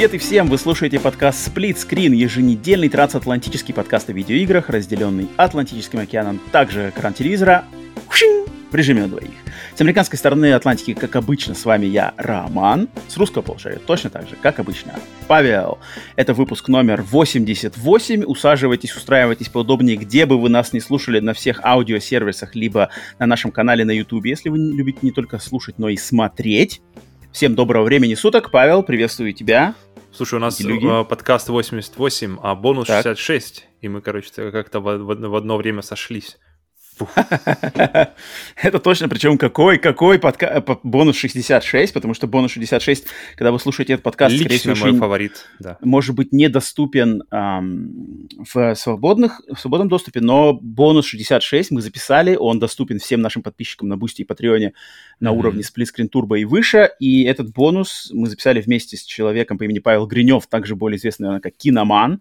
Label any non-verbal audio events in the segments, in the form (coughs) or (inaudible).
Привет и всем! Вы слушаете подкаст Split Screen, еженедельный трансатлантический подкаст о видеоиграх, разделенный Атлантическим океаном, также экран телевизора в режиме на двоих. С американской стороны Атлантики, как обычно, с вами я, Роман. С русского полушария точно так же, как обычно, Павел. Это выпуск номер 88. Усаживайтесь, устраивайтесь поудобнее, где бы вы нас не слушали, на всех аудиосервисах, либо на нашем канале на YouTube, если вы любите не только слушать, но и смотреть. Всем доброго времени суток. Павел, приветствую тебя. Слушай, у нас э, подкаст 88, а бонус так. 66. И мы, короче, как-то в, в, в одно время сошлись. (laughs) Это точно, причем какой, какой подка... Э, бонус 66, потому что бонус 66, когда вы слушаете этот подкаст, Лично скорее всего, мой фаворит, да. может быть недоступен эм, в, свободных, в свободном доступе, но бонус 66 мы записали, он доступен всем нашим подписчикам на Бусти и Патреоне на mm-hmm. уровне Screen Turbo и выше, и этот бонус мы записали вместе с человеком по имени Павел Гринев, также более известный, наверное, как Киноман,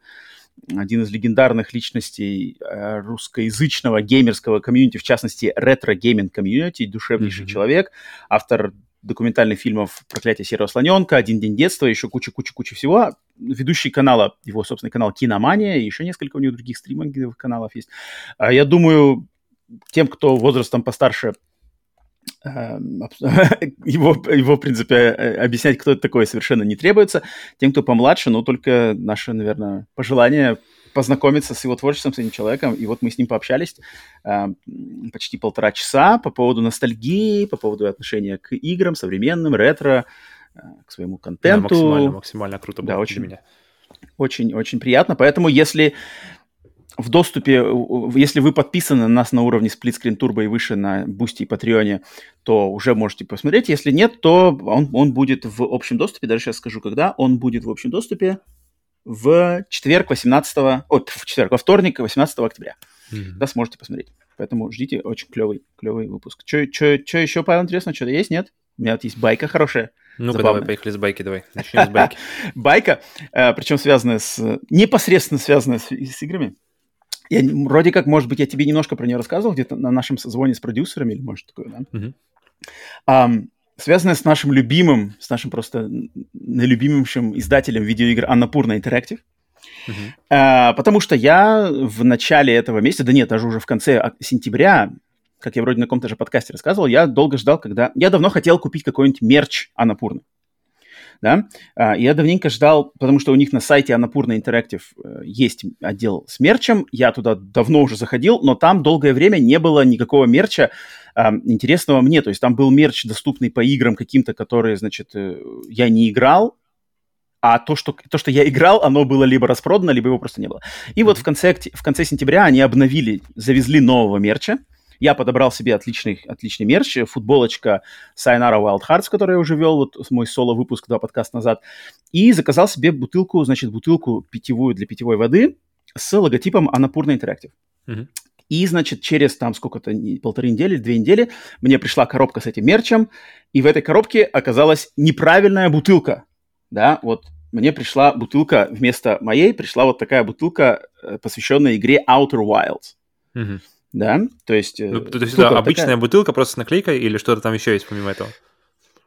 один из легендарных личностей э, русскоязычного геймерского комьюнити, в частности, ретро-гейминг комьюнити, душевнейший mm-hmm. человек, автор документальных фильмов «Проклятие серого слоненка», «Один день детства», еще куча-куча-куча всего. Ведущий канала, его собственный канал «Киномания», и еще несколько у него других стриминговых каналов есть. А я думаю, тем, кто возрастом постарше (laughs) его, его, в принципе, э, объяснять, кто это такой, совершенно не требуется. Тем, кто помладше, ну, только наше, наверное, пожелание познакомиться с его творчеством, с этим человеком. И вот мы с ним пообщались э, почти полтора часа по поводу ностальгии, по поводу отношения к играм, современным, ретро, э, к своему контенту. Да, максимально, максимально круто было да, очень, меня. Очень, очень приятно. Поэтому, если в доступе, если вы подписаны на нас на уровне Split Screen Turbo и выше на Boosty и Patreon, то уже можете посмотреть. Если нет, то он, он будет в общем доступе. Даже сейчас скажу, когда. Он будет в общем доступе в четверг 18... О, в четверг, во вторник 18 октября. Mm-hmm. Да, сможете посмотреть. Поэтому ждите, очень клевый, клевый выпуск. Что еще, Павел, интересно? Что-то есть, нет? У меня вот есть байка хорошая. Ну-ка, давай, поехали с байки, давай. Начнем с байки. (laughs) Байка, э, причем связанная с... непосредственно связанная с играми. Я, вроде как, может быть, я тебе немножко про нее рассказывал где-то на нашем созвоне с продюсерами, или может такое, да? Mm-hmm. Um, связанная с нашим любимым, с нашим просто наилюбимейшим издателем видеоигр Аннапурна Interactive. Uh-huh. Uh, потому что я в начале этого месяца, да нет, даже уже в конце сентября, как я вроде на каком-то же подкасте рассказывал, я долго ждал, когда... Я давно хотел купить какой-нибудь мерч Аннапурны да, а, я давненько ждал, потому что у них на сайте Анапурна Interactive э, есть отдел с мерчем, я туда давно уже заходил, но там долгое время не было никакого мерча а, интересного мне, то есть там был мерч, доступный по играм каким-то, которые, значит, э, я не играл, а то что, то, что я играл, оно было либо распродано, либо его просто не было. И вот в конце, в конце сентября они обновили, завезли нового мерча, я подобрал себе отличный, отличный мерч, футболочка Sayonara Wild Hearts, которую я уже вел, вот мой соло-выпуск два подкаста назад, и заказал себе бутылку, значит, бутылку питьевую для питьевой воды с логотипом Анапурна Interactive. Mm-hmm. И, значит, через там сколько-то, полторы недели, две недели мне пришла коробка с этим мерчем, и в этой коробке оказалась неправильная бутылка. Да, вот мне пришла бутылка вместо моей, пришла вот такая бутылка, э, посвященная игре Outer Wilds. Mm-hmm да, то есть... Э, ну, то есть это обычная такая... бутылка просто с наклейкой или что-то там еще есть помимо этого?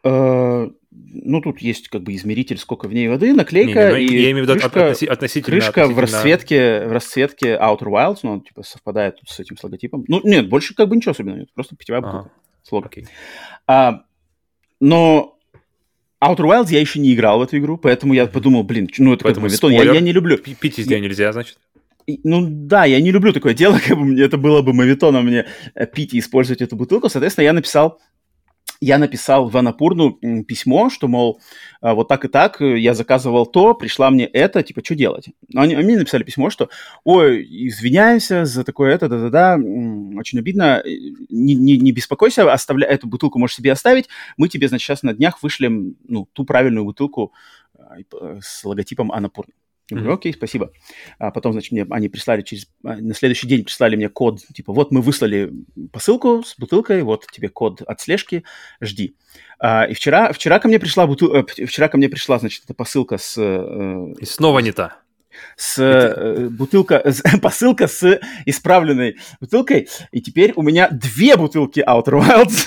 Uh, ну, тут есть как бы измеритель, сколько в ней воды, наклейка не, не, ну, и я имею в виду крышка, относи- относительно, крышка относительно... в расцветке, в расцветке Outer Wilds, ну, типа совпадает тут с этим с логотипом. Ну, нет, больше как бы ничего особенного нет, просто питьевая бутылка ага. с лого. Okay. Uh, но Outer Wilds я еще не играл в эту игру, поэтому я подумал, блин, ну это поэтому как бы я, я не люблю. Пить из нее нельзя, значит? Ну да, я не люблю такое дело, (laughs) как бы мне это было бы мавитоном мне э, пить и использовать эту бутылку. Соответственно, я написал я написал в Анапурну письмо, что, мол, а, вот так и так, э, я заказывал то, пришла мне это, типа, что делать? Они, они написали письмо, что, ой, извиняемся за такое это, да-да-да, очень обидно, не, не, не беспокойся, оставля... эту бутылку можешь себе оставить, мы тебе, значит, сейчас на днях вышлем, ну, ту правильную бутылку с логотипом Анапурны. Я говорю, окей, спасибо. А потом, значит, мне они прислали через... А, на следующий день прислали мне код, типа, вот мы выслали посылку с бутылкой, вот тебе код от слежки, жди. А, и вчера, вчера ко мне пришла бутыл... Э, вчера ко мне пришла, значит, эта посылка с... Э, и снова не та. С э, бутылка, (laughs) посылка с исправленной бутылкой, и теперь у меня две бутылки Outer Wilds.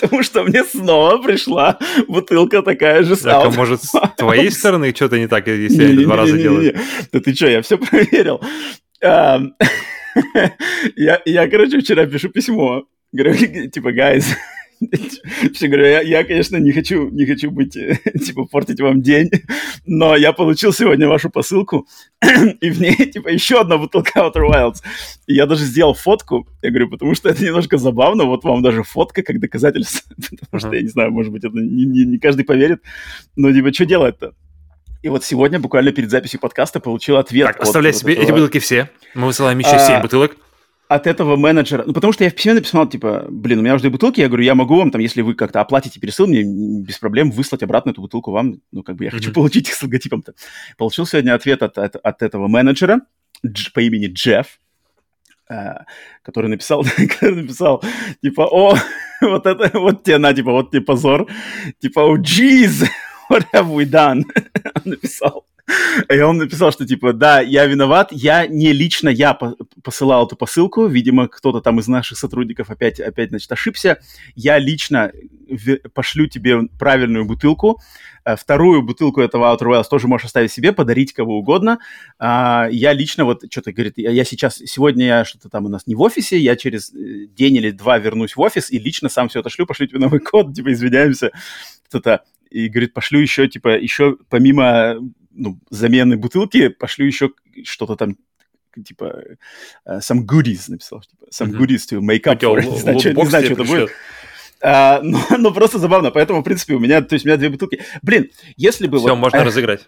Потому что мне снова пришла бутылка такая же Так, а может, с твоей стороны что-то не так, если я это два раза делаю? Да ты что, я все проверил. (laughs) Я, я, короче, вчера пишу письмо. Говорю, (laughs) типа, guys, (laughs) все говорю, я, я, конечно, не хочу, не хочу быть, (laughs) типа, портить вам день, но я получил сегодня вашу посылку, (clears throat) и в ней, (laughs) типа, еще одна бутылка Outer Wilds. И я даже сделал фотку, я говорю, потому что это немножко забавно, вот вам даже фотка как доказательство, потому что, я не знаю, может быть, это не, не, не каждый поверит, но, типа, что делать-то? И вот сегодня, буквально перед записью подкаста, получил ответ. Так, оставляй себе вот этого... эти бутылки все. Мы высылаем еще а, 7 бутылок от этого менеджера, ну, потому что я в письме написал, типа, блин, у меня уже бутылки, я говорю, я могу вам, там, если вы как-то оплатите пересыл, мне без проблем выслать обратно эту бутылку вам, ну, как бы я mm-hmm. хочу получить их (laughs) с логотипом-то. Получил сегодня ответ от, от, от этого менеджера дж, по имени Джефф, э, который написал, (laughs) который написал, типа, о, (laughs) вот это, вот тебе на, типа, вот тебе позор, типа, о, oh, jeez, what have we done? Он написал. (laughs) И он написал, что типа, да, я виноват, я не лично я посылал эту посылку, видимо, кто-то там из наших сотрудников опять, опять, значит, ошибся. Я лично пошлю тебе правильную бутылку, э, вторую бутылку этого Outer Wilds тоже можешь оставить себе, подарить кого угодно. А, я лично вот что-то, говорит, я сейчас, сегодня я что-то там у нас не в офисе, я через э, день или два вернусь в офис и лично сам все это шлю, пошлю тебе новый код, типа, извиняемся, что-то и говорит, пошлю еще, типа, еще помимо ну, замены бутылки, пошлю еще что-то там типа uh, some goodies написал, типа some mm-hmm. goodies to make up for. (laughs) Не знаю, что, это будет. А, но, но просто забавно, поэтому, в принципе, у меня, то есть у меня две бутылки. Блин, если бы... Все, вот, можно э, разыграть.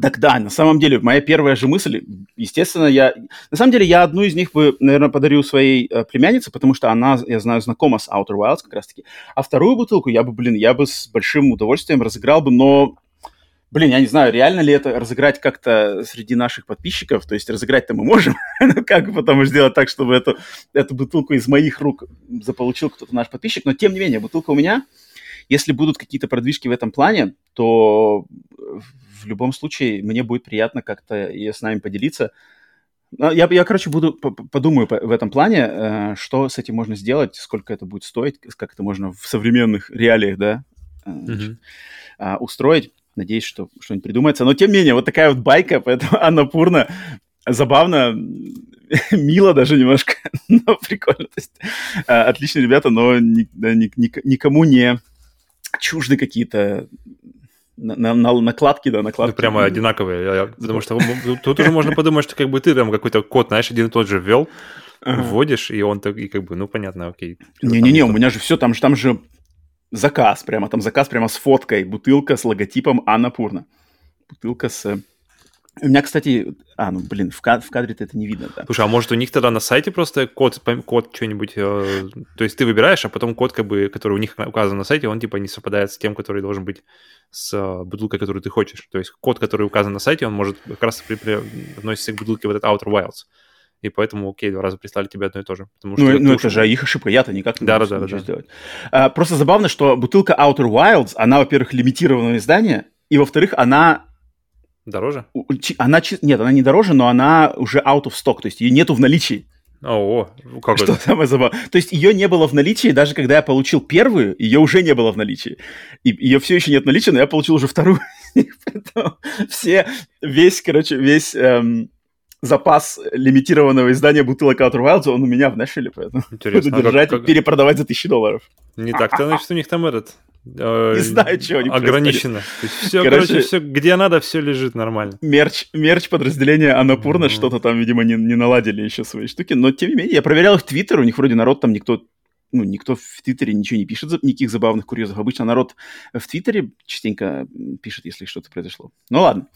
Так да, на самом деле, моя первая же мысль, естественно, я... На самом деле, я одну из них бы, наверное, подарил своей э, племяннице, потому что она, я знаю, знакома с Outer Wilds как раз-таки. А вторую бутылку я бы, блин, я бы с большим удовольствием разыграл бы, но Блин, я не знаю, реально ли это разыграть как-то среди наших подписчиков. То есть разыграть-то мы можем. (laughs) ну как потом сделать так, чтобы эту, эту бутылку из моих рук заполучил кто-то наш подписчик. Но тем не менее, бутылка у меня. Если будут какие-то продвижки в этом плане, то в любом случае мне будет приятно как-то ее с нами поделиться. Я, я короче, буду подумаю в этом плане, э, что с этим можно сделать, сколько это будет стоить, как это можно в современных реалиях, да, mm-hmm. устроить. Надеюсь, что что-нибудь придумается. Но, тем не менее, вот такая вот байка, поэтому (laughs) Анна Пурна забавно, (laughs) мило даже немножко, (laughs) но прикольно. То есть, а, отличные ребята, но ни, ни, ни, никому не чужды какие-то на, на, накладки, да, накладки. Ну, прямо одинаковые. Я, я, потому что тут уже можно подумать, что как бы ты там какой-то код, знаешь, один и тот же ввел, вводишь, и он так, и как бы, ну, понятно, окей. Не-не-не, у меня же все, там же, там же заказ, прямо там заказ прямо с фоткой, бутылка с логотипом Анна Пурна. Бутылка с... У меня, кстати... А, ну, блин, в, кад... в кадре-то это не видно, да. Слушай, а может у них тогда на сайте просто код, код что-нибудь... Э, то есть ты выбираешь, а потом код, как бы, который у них указан на сайте, он типа не совпадает с тем, который должен быть с э, бутылкой, которую ты хочешь. То есть код, который указан на сайте, он может как раз при, при, относиться к бутылке вот этот Outer Wilds и поэтому, окей, два раза прислали тебе одно и то же. Потому что ну, ну это же их ошибка, я-то никак не да, могу да, да, да. сделать. А, просто забавно, что бутылка Outer Wilds, она, во-первых, лимитированное издание, и, во-вторых, она... Дороже? Она, нет, она не дороже, но она уже out of stock, то есть ее нету в наличии. О, как Что это? самое забавное. То есть ее не было в наличии, даже когда я получил первую, ее уже не было в наличии. И ее все еще нет в наличии, но я получил уже вторую. (laughs) все, весь, короче, весь эм, запас лимитированного издания бутылок Outer Wilds, он у меня в Нэшвилле, поэтому Интересно, буду держать как, и перепродавать за тысячи долларов. Не так-то, значит, у них там этот... Э, не знаю, что у них Ограничено. Все, короче, короче, все, где надо, все лежит нормально. Мерч, мерч подразделения Анапурна, mm-hmm. что-то там, видимо, не, не наладили еще свои штуки, но тем не менее, я проверял их твиттер, у них вроде народ там никто ну, никто в Твиттере ничего не пишет, никаких забавных курьезов. Обычно народ в Твиттере частенько пишет, если что-то произошло. Ну ладно.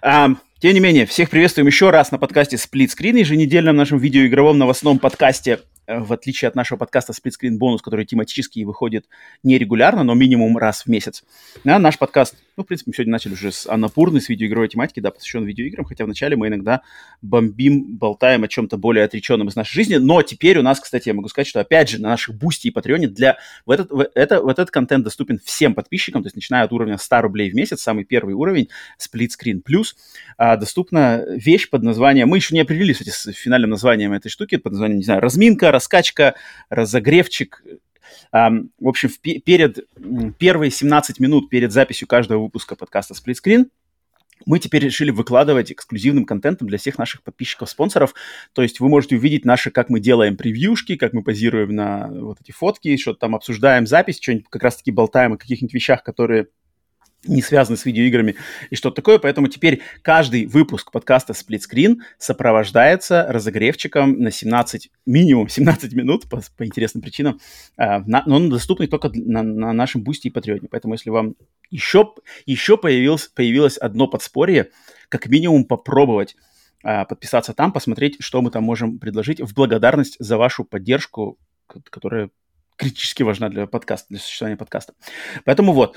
А, тем не менее, всех приветствуем еще раз на подкасте Split Screen, еженедельном нашем видеоигровом новостном подкасте в отличие от нашего подкаста «Split Screen бонус», который тематически выходит нерегулярно, но минимум раз в месяц, да, наш подкаст, ну, в принципе, мы сегодня начали уже с Анапурны, с видеоигровой тематики, да, посвящен видеоиграм, хотя вначале мы иногда бомбим, болтаем о чем-то более отреченном из нашей жизни, но теперь у нас, кстати, я могу сказать, что, опять же, на наших Бусти и Патреоне для... В этот, в это, вот этот контент доступен всем подписчикам, то есть начиная от уровня 100 рублей в месяц, самый первый уровень, Screen Plus, а, доступна вещь под названием... Мы еще не определились, кстати, с финальным названием этой штуки, под названием, не знаю, разминка, раскачка, разогревчик, в общем, перед первые 17 минут перед записью каждого выпуска подкаста Split Screen мы теперь решили выкладывать эксклюзивным контентом для всех наших подписчиков-спонсоров. То есть вы можете увидеть наши, как мы делаем превьюшки, как мы позируем на вот эти фотки, что-то там обсуждаем запись, что-нибудь как раз-таки болтаем о каких-нибудь вещах, которые не связаны с видеоиграми и что-то такое. Поэтому теперь каждый выпуск подкаста Screen сопровождается разогревчиком на 17, минимум 17 минут по, по интересным причинам, э, на, но он доступный только на, на нашем Бусти и Патреоне. Поэтому если вам еще, еще появилось, появилось одно подспорье, как минимум попробовать э, подписаться там, посмотреть, что мы там можем предложить в благодарность за вашу поддержку, которая критически важна для подкаста, для существования подкаста. Поэтому вот.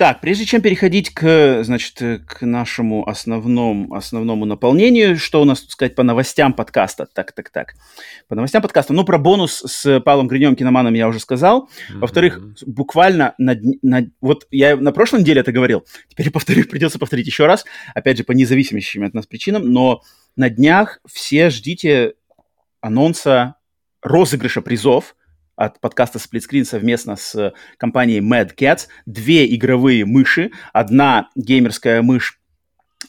Так, прежде чем переходить к, значит, к нашему основному, основному наполнению, что у нас тут сказать по новостям подкаста? Так, так, так. По новостям подкаста. Ну, про бонус с Павлом Гринем, киноманом я уже сказал. Mm-hmm. Во-вторых, буквально на, на... Вот я на прошлой неделе это говорил. Теперь повторю, придется повторить еще раз. Опять же, по независимым от нас причинам. Но на днях все ждите анонса розыгрыша призов – от подкаста Split Screen совместно с компанией Mad Catz. Две игровые мыши. Одна геймерская мышь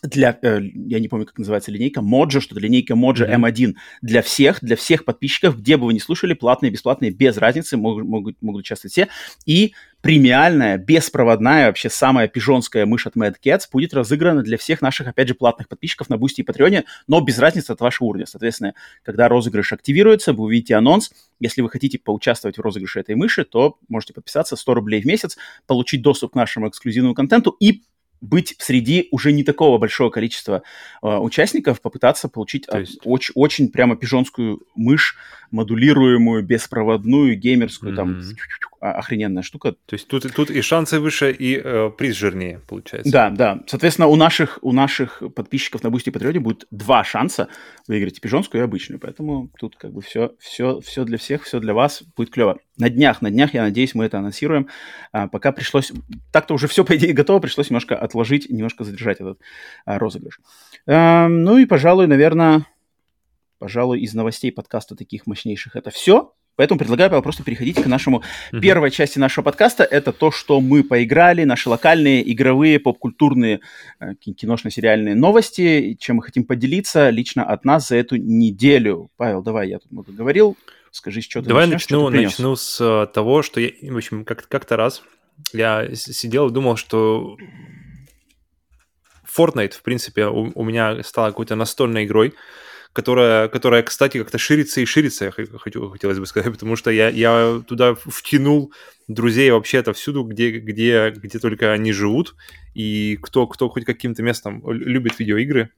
для, э, я не помню, как называется линейка, Mojo, что-то линейка mm-hmm. M1 для всех, для всех подписчиков, где бы вы ни слушали, платные, бесплатные, без разницы, могут, могут, могут участвовать все. И премиальная, беспроводная, вообще самая пижонская мышь от Mad Catz будет разыграна для всех наших, опять же, платных подписчиков на Бусти и Патреоне, но без разницы от вашего уровня. Соответственно, когда розыгрыш активируется, вы увидите анонс. Если вы хотите поучаствовать в розыгрыше этой мыши, то можете подписаться 100 рублей в месяц, получить доступ к нашему эксклюзивному контенту и быть среди уже не такого большого количества э, участников, попытаться получить есть... очень, очень прямо пижонскую мышь, модулируемую, беспроводную, геймерскую, mm-hmm. там охрененная штука. То есть тут, тут и шансы выше, и э, приз жирнее, получается. Да, да. Соответственно, у наших, у наших подписчиков на Boosty и Патреоне будет два шанса выиграть и пижонскую, и обычную. Поэтому тут как бы все, все, все для всех, все для вас будет клево. На днях, на днях, я надеюсь, мы это анонсируем. А, пока пришлось... Так-то уже все, по идее, готово. Пришлось немножко отложить, немножко задержать этот а, розыгрыш. А, ну и, пожалуй, наверное, пожалуй, из новостей подкаста таких мощнейших это все. Поэтому предлагаю просто переходить к нашему mm-hmm. первой части нашего подкаста. Это то, что мы поиграли, наши локальные, игровые, поп-культурные, э, киношно-сериальные новости, чем мы хотим поделиться лично от нас за эту неделю. Павел, давай, я тут много говорил. Скажи, что ты Давай начнешь, начну, ты начну с uh, того, что я, в общем, как- как-то раз я сидел и думал, что Fortnite, в принципе, у, у меня стала какой-то настольной игрой, которая, которая кстати, как-то ширится и ширится, я хочу, хотелось бы сказать, (laughs) потому что я, я туда втянул друзей вообще-то всюду, где, где, где только они живут, и кто, кто хоть каким-то местом любит видеоигры,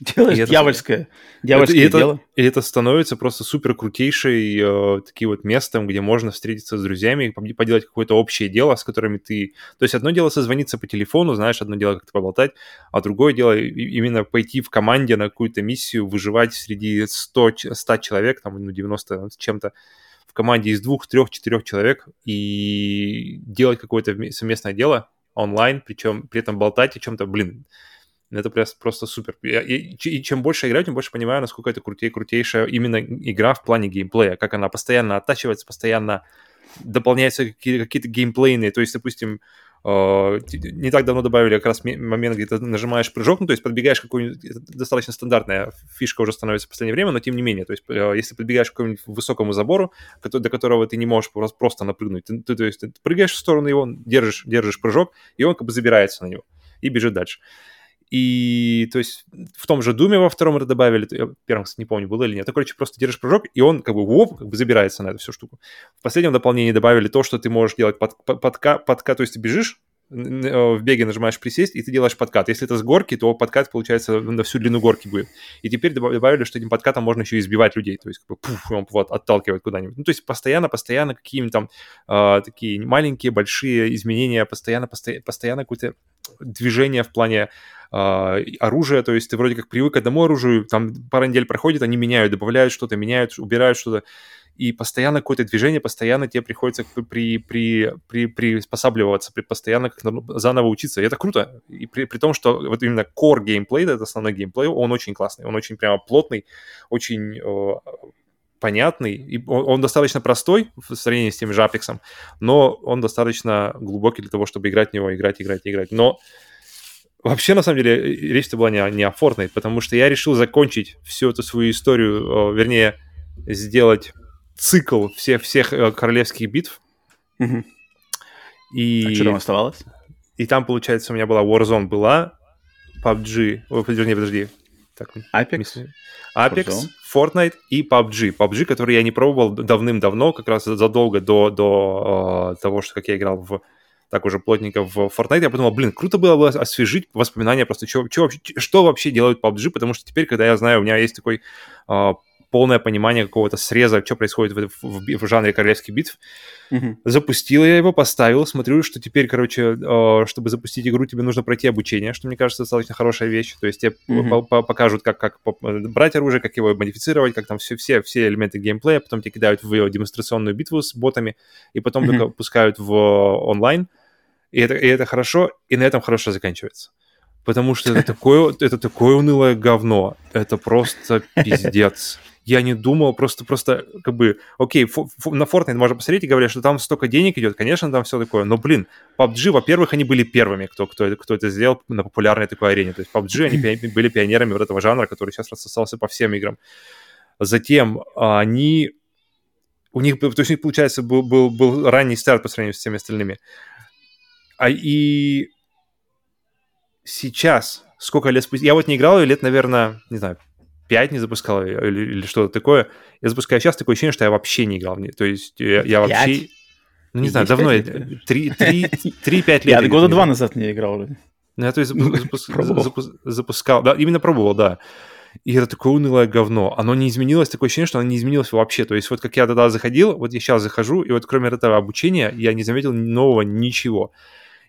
Делаешь и дьявольское, это, дьявольское это, дело. И это становится просто супер крутейшей э, таким вот местом, где можно встретиться с друзьями, поделать какое-то общее дело, с которыми ты... То есть одно дело созвониться по телефону, знаешь, одно дело как-то поболтать, а другое дело именно пойти в команде на какую-то миссию, выживать среди 100, 100 человек, там, ну, 90 с чем-то, в команде из двух, трех, четырех человек и делать какое-то совместное дело онлайн, причем при этом болтать о чем-то, блин, это просто, супер. И, и, чем больше я играю, тем больше понимаю, насколько это крутей, крутейшая именно игра в плане геймплея, как она постоянно оттачивается, постоянно дополняются какие- какие-то геймплейные. То есть, допустим, Uh, не так давно добавили как раз момент, где ты нажимаешь прыжок, ну, то есть подбегаешь какую-нибудь, достаточно стандартная фишка уже становится в последнее время, но тем не менее, то есть uh, если подбегаешь к какому-нибудь высокому забору, до которого ты не можешь просто напрыгнуть, ты, ты, то есть ты прыгаешь в сторону его, держишь, держишь прыжок, и он как бы забирается на него и бежит дальше. И, то есть, в том же Думе во втором это добавили, я первым, кстати, не помню, было или нет. Ты, короче, просто держишь прыжок, и он как бы, воп, как бы забирается на эту всю штуку. В последнем дополнении добавили то, что ты можешь делать под, под, подка, подка, то есть ты бежишь, в беге нажимаешь присесть, и ты делаешь подкат. Если это с горки, то подкат, получается, на всю длину горки будет. И теперь добавили, что этим подкатом можно еще избивать людей, то есть как бы, пуф, он вот отталкивает куда-нибудь. Ну, то есть постоянно, постоянно какие-нибудь там э, такие маленькие, большие изменения, постоянно, постоянно, постоянно какое-то движение в плане э, оружия, то есть ты вроде как привык к одному оружию, там пара недель проходит, они меняют, добавляют что-то, меняют, убирают что-то, и постоянно какое-то движение, постоянно тебе приходится при, при, при, приспосабливаться, при, постоянно как заново учиться. И это круто. И при, при том, что вот именно core геймплей, это основной геймплей, он очень классный, он очень прямо плотный, очень э, понятный, и он, он достаточно простой в сравнении с тем же Apex, но он достаточно глубокий для того, чтобы играть в него, играть, играть, играть. Но Вообще, на самом деле, речь-то была не, не о Fortnite, потому что я решил закончить всю эту свою историю, вернее, сделать цикл всех, всех э, королевских битв. Угу. И... А что там оставалось? И там, получается, у меня была Warzone была, PUBG, о, вернее, подожди. Так, Apex? Apex, Warzone. Fortnite и PUBG. PUBG, который я не пробовал давным-давно, как раз задолго до, до э, того, что как я играл в так уже плотненько в Fortnite, я подумал, блин, круто было бы освежить воспоминания просто, что, что, вообще, что вообще делают PUBG, потому что теперь, когда я знаю, у меня есть такой э, полное понимание какого-то среза, что происходит в, в, в жанре королевских битв. Mm-hmm. Запустил я его, поставил, смотрю, что теперь, короче, э, чтобы запустить игру, тебе нужно пройти обучение, что мне кажется достаточно хорошая вещь. То есть тебе mm-hmm. по- покажут, как, как брать оружие, как его модифицировать, как там все, все, все элементы геймплея, потом тебя кидают в демонстрационную битву с ботами, и потом mm-hmm. только пускают в онлайн. И это, и это хорошо, и на этом хорошо заканчивается потому что это (laughs) такое, это такое унылое говно. Это просто пиздец я не думал, просто, просто, как бы, окей, на Fortnite можно посмотреть и говорят, что там столько денег идет, конечно, там все такое, но, блин, PUBG, во-первых, они были первыми, кто, кто, кто это сделал на популярной такой арене, то есть PUBG, они (clears throat) были пионерами вот этого жанра, который сейчас рассосался по всем играм. Затем они, у них, то есть у них, получается, был, был, был ранний старт по сравнению с всеми остальными. А и сейчас, сколько лет спустя, я вот не играл лет, наверное, не знаю, 5 не запускал или, или что-то такое. Я запускаю сейчас такое ощущение, что я вообще не играл в нее. То есть я, я вообще... Ну, не знаю, давно, 3-5 лет. Я года два назад не играл Ну, я то есть (laughs) запускал, да, именно пробовал, да. И это такое унылое говно. Оно не изменилось, такое ощущение, что оно не изменилось вообще. То есть вот как я тогда заходил, вот я сейчас захожу, и вот кроме этого обучения я не заметил нового ничего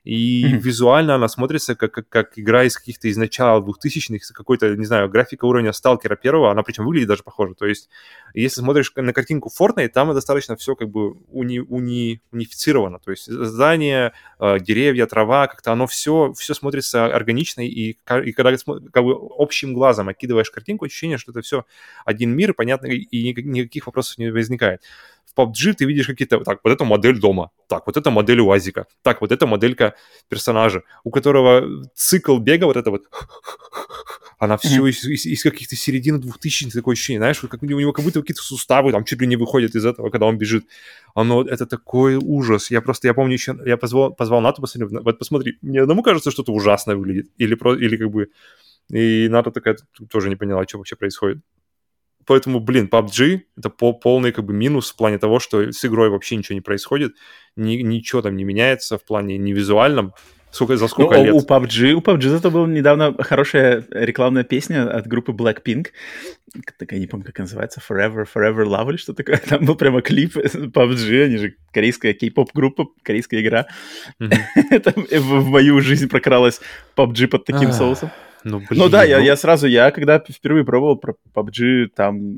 и mm-hmm. визуально она смотрится как, как, как игра из каких-то из начала 2000-х, какой-то, не знаю, графика уровня Сталкера первого, она причем выглядит даже похоже. То есть, если смотришь на картинку Fortnite, там достаточно все как бы уни, уни, унифицировано. То есть, здания, э, деревья, трава, как-то оно все, все смотрится органично, и, и когда как бы общим глазом окидываешь картинку, ощущение, что это все один мир, понятно, и никаких вопросов не возникает в PUBG ты видишь какие-то, так, вот эта модель дома, так, вот эта модель УАЗика, так, вот эта моделька персонажа, у которого цикл бега вот это вот, она все mm-hmm. из, из, из каких-то середины 2000 такое ощущение, знаешь, как у него как будто какие-то суставы там чуть ли не выходят из этого, когда он бежит. Оно, это такой ужас. Я просто, я помню еще, я позвал, позвал Нату, посмотри, вот посмотри, мне одному кажется, что это ужасно выглядит, или, про, или как бы, и Ната такая тоже не поняла, что вообще происходит. Поэтому, блин, PUBG — это полный как бы минус в плане того, что с игрой вообще ничего не происходит, ни, ничего там не меняется в плане не визуальном, Сколько, за сколько ну, лет? У PUBG, у PUBG зато была недавно хорошая рекламная песня от группы Blackpink. Так я не помню, как называется. Forever, Forever Love или что такое. (laughs) Там был прямо клип (laughs) PUBG, они же корейская кей-поп группа, корейская игра. (laughs) в мою жизнь прокралась PUBG под таким соусом. Ну, блин, ну да, ну... Я, я сразу, я когда впервые пробовал про PUBG, там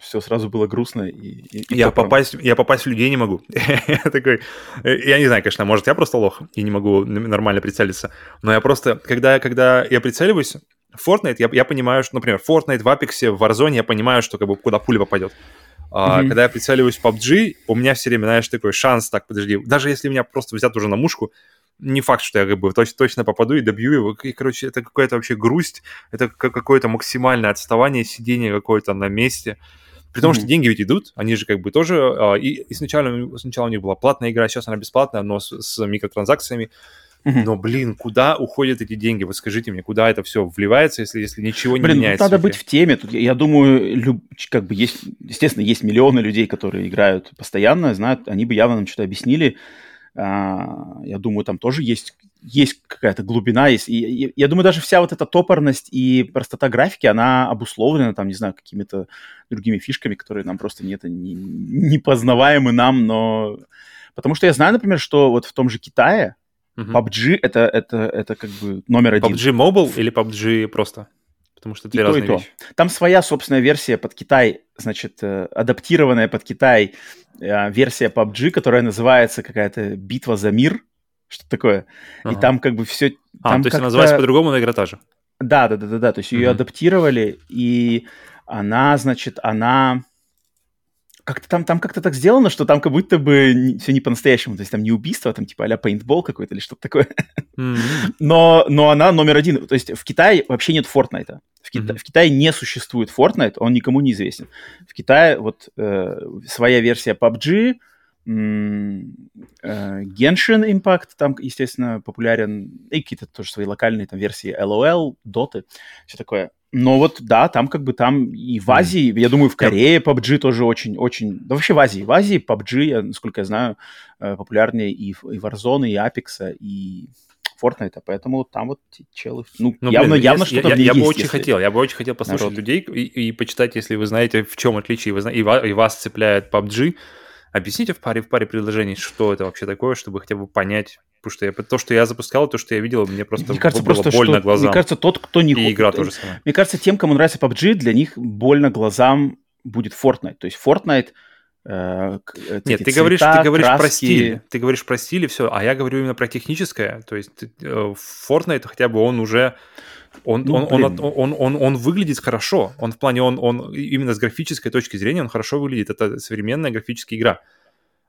все сразу было грустно. И, и, я, попасть, я попасть в людей не могу. (laughs) я такой, я не знаю, конечно, может, я просто лох и не могу нормально прицелиться, но я просто, когда, когда я прицеливаюсь, Fortnite, я, я понимаю, что, например, Fortnite в Apex, в Warzone, я понимаю, что как бы куда пуля попадет. А, mm-hmm. Когда я прицеливаюсь в PUBG, у меня все время, знаешь, такой шанс, так, подожди, даже если меня просто взят уже на мушку, не факт, что я как бы точно, точно попаду и добью его. И, короче, это какая-то вообще грусть, это какое-то максимальное отставание, сидение какое-то на месте. При том, mm-hmm. что деньги ведь идут, они же как бы тоже... А, и, и сначала, у них была платная игра, сейчас она бесплатная, но с, с микротранзакциями. Mm-hmm. Но, блин, куда уходят эти деньги? Вот скажите мне, куда это все вливается, если, если ничего не блин, ну, меняется? Блин, надо быть в теме. Тут, я думаю, люб, как бы есть, естественно, есть миллионы людей, которые играют постоянно, знают, они бы явно нам что-то объяснили я думаю, там тоже есть, есть какая-то глубина. Есть, и, и, я думаю, даже вся вот эта топорность и простота графики, она обусловлена, там, не знаю, какими-то другими фишками, которые нам просто нет, не, не познаваемы нам, но... Потому что я знаю, например, что вот в том же Китае uh-huh. PUBG это, это, это как бы номер один. PUBG Mobile или PUBG просто? Потому что это и разные то, и вещи. То. Там своя собственная версия под Китай, значит, э, адаптированная под Китай э, версия PUBG, которая называется какая-то «Битва за мир», что такое. Ага. И там как бы все... А, там то есть она называется по-другому, но игра та же. Да, да, да, да, да. То есть ее угу. адаптировали, и она, значит, она как-то там, там как-то так сделано, что там как будто бы все не по-настоящему. То есть там не убийство, там типа а-ля пейнтбол какой-то или что-то такое. Mm-hmm. (laughs) но, но она номер один. То есть в Китае вообще нет Фортнайта. В, Кита- mm-hmm. в Китае не существует Fortnite, он никому не известен. В Китае вот э, своя версия PUBG, Genshin Impact там, естественно, популярен, и какие-то тоже свои локальные там версии LOL, Dota, все такое. Но вот, да, там как бы там и в Азии, mm. я думаю, в Корее PUBG тоже очень-очень... Да вообще в Азии. В Азии PUBG, насколько я знаю, э, популярнее и, и Warzone, и Apex, и Fortnite, поэтому там вот челы... Ну, ну явно, блин, явно что-то я, я, я есть, бы очень если... хотел, я бы очень хотел послушать народ. людей и, и почитать, если вы знаете, в чем отличие, и, вас, и вас цепляет PUBG, объясните в паре, в паре предложений, что это вообще такое, чтобы хотя бы понять, потому что я, то, что я запускал, то, что я видел, мне просто мне кажется, было просто, больно что, глазам. Мне кажется, тот, кто не... И игра тоже самое. Мне кажется, тем, кому нравится PUBG, для них больно глазам будет Fortnite. То есть Fortnite... Э, Нет, ты цвета, говоришь, ты говоришь краски... про стиль, ты говоришь про стиль и все, а я говорю именно про техническое. То есть э, Fortnite хотя бы он уже он, ну, он, он, он, он, он, выглядит хорошо. Он в плане, он, он именно с графической точки зрения, он хорошо выглядит. Это современная графическая игра.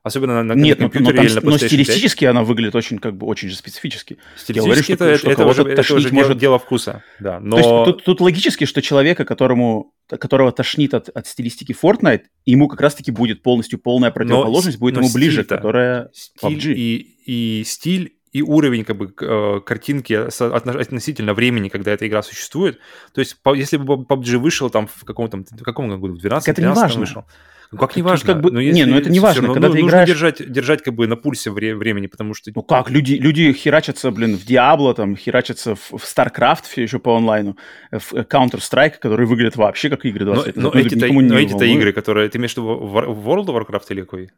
Особенно на, Нет, на компьютере но, но, там, или на но стилистически 5. она выглядит очень, как бы, очень же специфически. Стилистически говорю, это, что, это, что уже, это уже может... дело вкуса. Да, но... То есть тут, тут логически, что человека, которому, которого тошнит от, от стилистики Fortnite, ему как раз-таки будет полностью полная противоположность, но, будет но ему ближе, которая стиль PUBG. И, и стиль и уровень как бы э, картинки относительно времени, когда эта игра существует. То есть, если бы PUBG вышел там в каком-то в каком году, в 12-13 вышел. Ну как не важно. Как бы, но не, ну это не важно, равно, когда ну, ты нужно играешь... держать, держать как бы на пульсе вре- времени, потому что... Ну как, люди, люди херачатся, блин, в Diablo, там, херачатся в, в StarCraft все еще по онлайну, в Counter-Strike, которые выглядят вообще как игры 20 лет. Но, но эти-то, но эти-то игры, которые... Ты имеешь в виду World of Warcraft или какой?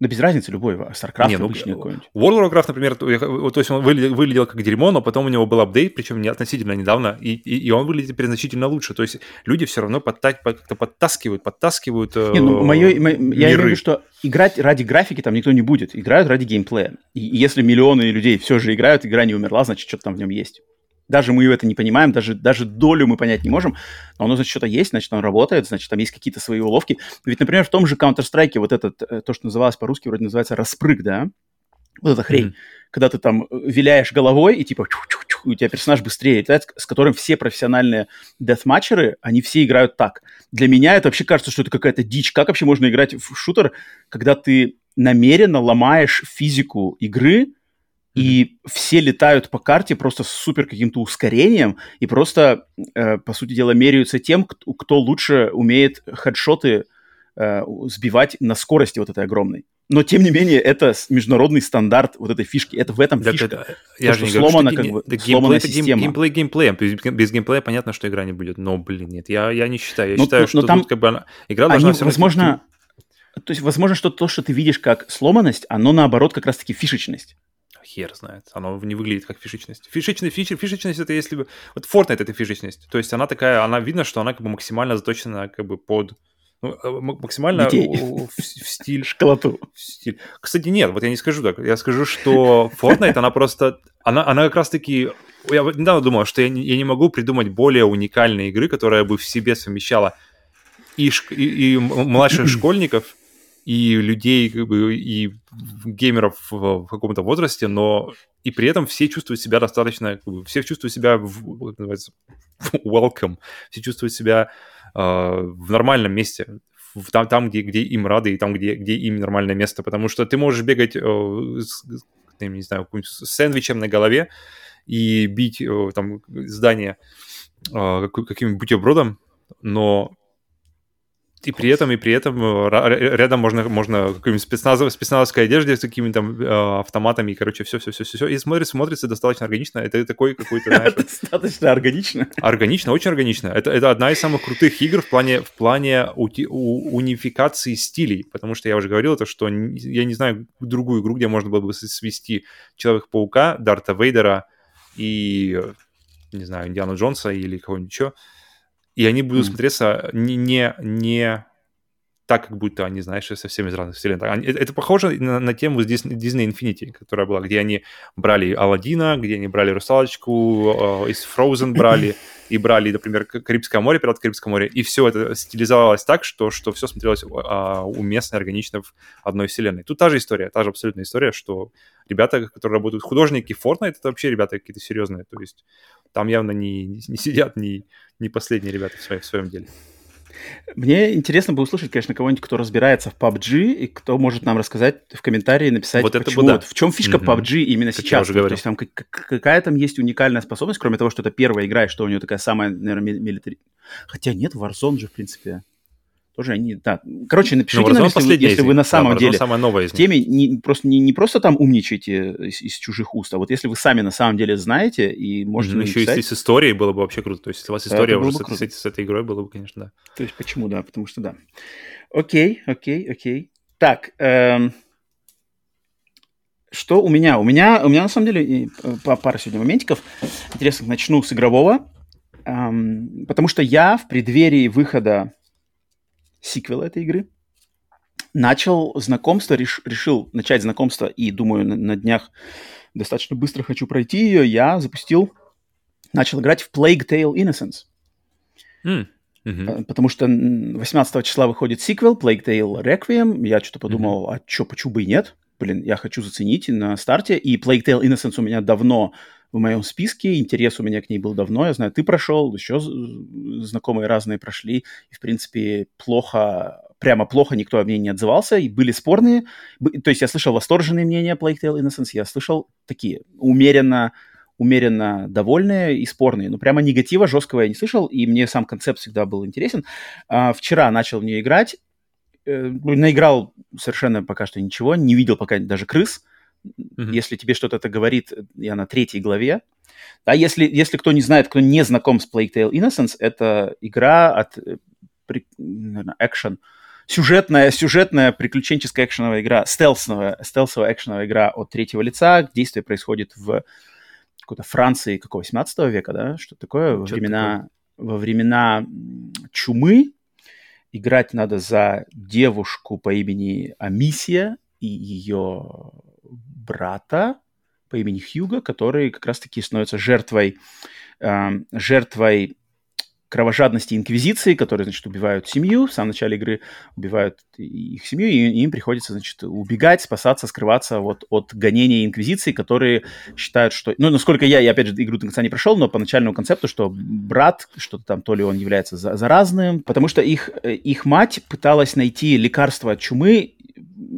Да без разницы любой, StarCraft не, ну, обычный какой-нибудь. World of Warcraft, например, то, то есть он выглядел, выглядел как дерьмо, но потом у него был апдейт, причем не относительно недавно, и, и, и он выглядит теперь значительно лучше. То есть люди все равно подта- как-то подтаскивают, подтаскивают не, ну, мое, мо, Я имею в виду, что играть ради графики там никто не будет, играют ради геймплея. И если миллионы людей все же играют, игра не умерла, значит, что-то там в нем есть. Даже мы это не понимаем, даже, даже долю мы понять не можем, но оно, значит, что-то есть, значит, оно работает, значит, там есть какие-то свои уловки. Ведь, например, в том же Counter-Strike вот этот, э, то, что называлось по-русски, вроде называется распрыг, да? Вот эта хрень. Mm-hmm. Когда ты там э, виляешь головой, и типа у тебя персонаж быстрее летает, с которым все профессиональные дефматчеры, они все играют так. Для меня это вообще кажется, что это какая-то дичь. Как вообще можно играть в шутер, когда ты намеренно ломаешь физику игры, и все летают по карте просто с супер каким-то ускорением, и просто, э, по сути дела, меряются тем, кто, кто лучше умеет хедшоты э, сбивать на скорости вот этой огромной. Но, тем не менее, это международный стандарт вот этой фишки. Это в этом так фишка. Это, я То, же что сломана, говорю, что как бы, сломана это система. Геймплей геймплеем. Без, геймплея понятно, что игра не будет. Но, блин, нет, я, я не считаю. Я но, считаю, но, что но там тут как бы она, игра должна... Они, возможно, то есть, возможно, что то, что ты видишь как сломанность, оно, наоборот, как раз-таки фишечность хер знает. Оно не выглядит как фишечность. Фишечность, фиш, фишечность это если бы... Вот Fortnite это фишечность. То есть она такая, она видно, что она как бы максимально заточена как бы под ну, э, максимально в, в стиль... (laughs) Школоту. В стиль. Кстати, нет, вот я не скажу так. Я скажу, что Fortnite, она просто... Она, она как раз-таки... Я недавно думал, что я не, я не могу придумать более уникальной игры, которая бы в себе совмещала и, и, и младших школьников, и людей, как бы, и геймеров в, каком-то возрасте, но и при этом все чувствуют себя достаточно, как бы, все чувствуют себя, в, как называется, (laughs) welcome, все чувствуют себя э, в нормальном месте, в, там, там где, где им рады, и там, где, где им нормальное место, потому что ты можешь бегать, э, с, не знаю, с сэндвичем на голове и бить э, там здание э, каким-нибудь бутербродом, но И при этом, и при этом э, рядом можно, можно какой-нибудь спецназов, спецназовской одежде с какими-то э, автоматами, и, короче, все-все-все-все. И смотрится, смотрится достаточно органично. Это такой какой-то, (laughs) знаешь... Достаточно органично. Органично, очень органично. Это, это одна из самых крутых игр в плане, в плане ути, у, унификации стилей, потому что я уже говорил, то, что я не знаю другую игру, где можно было бы свести Человека-паука, Дарта Вейдера и, не знаю, Индиана Джонса или кого-нибудь еще, и они будут mm. смотреться не, не, не так, как будто они, знаешь, совсем из разных вселенных. Они, это, это похоже на, на тему с Disney, Disney Infinity, которая была, где они брали Алладина, где они брали Русалочку, э, из Frozen (clears throat) брали, и брали, например, Карибское море, Пираты Карибского моря, и все это стилизовалось так, что, что все смотрелось э, уместно органично в одной вселенной. Тут та же история, та же абсолютная история, что ребята, которые работают, художники Fortnite, это вообще ребята какие-то серьезные, то есть там явно не, не сидят не, не последние ребята в, своем, в своем деле. Мне интересно бы услышать, конечно, кого-нибудь, кто разбирается в PUBG, и кто может нам рассказать в комментарии, написать, вот почему, это бы, да. вот, в чем фишка mm-hmm. PUBG именно как сейчас. То есть там какая там есть уникальная способность, кроме того, что это первая игра, и что у нее такая самая, наверное, милитари... Хотя нет, Warzone же, в принципе, тоже они, да. Короче, напишите ну, нам, если, вы, если вы на самом да, деле новая из них. теме не, просто, не, не просто там умничаете из, из чужих уст, а вот если вы сами на самом деле знаете и можете mm-hmm. Еще если с историей было бы вообще круто. То есть если у вас история уже с, с, с, с этой игрой было бы, конечно, да. То есть почему, да, потому что да. Окей, окей, окей. Так, эм... что у меня? У меня, у меня на самом деле э, пара сегодня моментиков. Интересно, начну с игрового. Эм, потому что я в преддверии выхода сиквел этой игры. Начал знакомство, реш, решил начать знакомство и думаю, на, на днях достаточно быстро хочу пройти ее. Я запустил, начал играть в Plague Tale Innocence. Mm. Mm-hmm. Потому что 18 числа выходит сиквел Plague Tale Requiem. Я что-то подумал, mm-hmm. а что, почему бы и нет? Блин, я хочу заценить на старте. И Plague Tale Innocence у меня давно в моем списке, интерес у меня к ней был давно, я знаю, ты прошел, еще знакомые разные прошли, и, в принципе, плохо, прямо плохо никто о мне не отзывался, и были спорные, то есть я слышал восторженные мнения Plague Tale Innocence, я слышал такие умеренно, умеренно довольные и спорные, но прямо негатива жесткого я не слышал, и мне сам концепт всегда был интересен. А, вчера начал в нее играть, э, наиграл совершенно пока что ничего, не видел пока даже крыс, Mm-hmm. Если тебе что-то это говорит, я на третьей главе. Да, если, если кто не знает, кто не знаком с Plague Tale Innocence, это игра от, э, наверное, экшен, сюжетная, сюжетная приключенческая экшеновая игра, стелсовая, стелсовая экшеновая игра от третьего лица. Действие происходит в какой-то Франции какого 18 века, да, что такое, во времена, такое? во времена чумы. Играть надо за девушку по имени Амисия и ее брата по имени Хьюга, который как раз-таки становится жертвой, э, жертвой кровожадности Инквизиции, которые, значит, убивают семью, в самом начале игры убивают их семью, и им приходится, значит, убегать, спасаться, скрываться вот от гонения Инквизиции, которые считают, что... Ну, насколько я, я опять же, игру до конца не прошел, но по начальному концепту, что брат, что-то там, то ли он является заразным, потому что их, их мать пыталась найти лекарство от чумы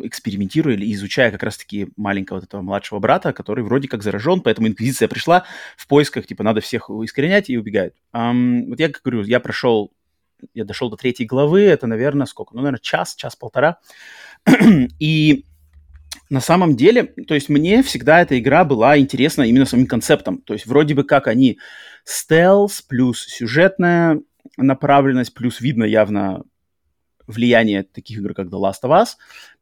экспериментируя или изучая как раз-таки маленького вот этого младшего брата, который вроде как заражен, поэтому Инквизиция пришла в поисках, типа, надо всех искоренять и убегает. Um, вот я как говорю, я прошел, я дошел до третьей главы, это, наверное, сколько? Ну, наверное, час, час-полтора. (clears throat) и на самом деле, то есть мне всегда эта игра была интересна именно самим концептом. То есть вроде бы как они стелс плюс сюжетная направленность, плюс видно явно влияние таких игр, как The Last of Us,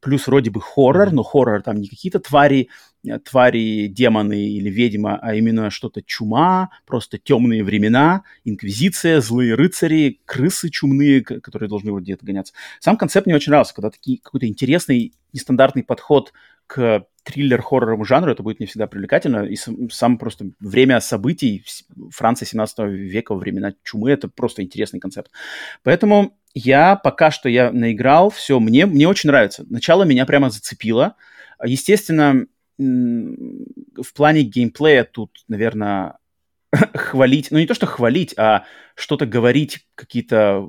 плюс вроде бы хоррор, но хоррор там не какие-то твари, э, твари, демоны или ведьма, а именно что-то чума, просто темные времена, инквизиция, злые рыцари, крысы чумные, которые должны вот где-то гоняться. Сам концепт мне очень нравился, когда такие, какой-то интересный, нестандартный подход к триллер-хорроровому жанру, это будет не всегда привлекательно. И сам просто время событий Франции 17 века времена чумы, это просто интересный концепт. Поэтому я пока что я наиграл, все, мне, мне очень нравится. Начало меня прямо зацепило. Естественно, в плане геймплея тут, наверное, (laughs) хвалить, ну не то что хвалить, а что-то говорить, какие-то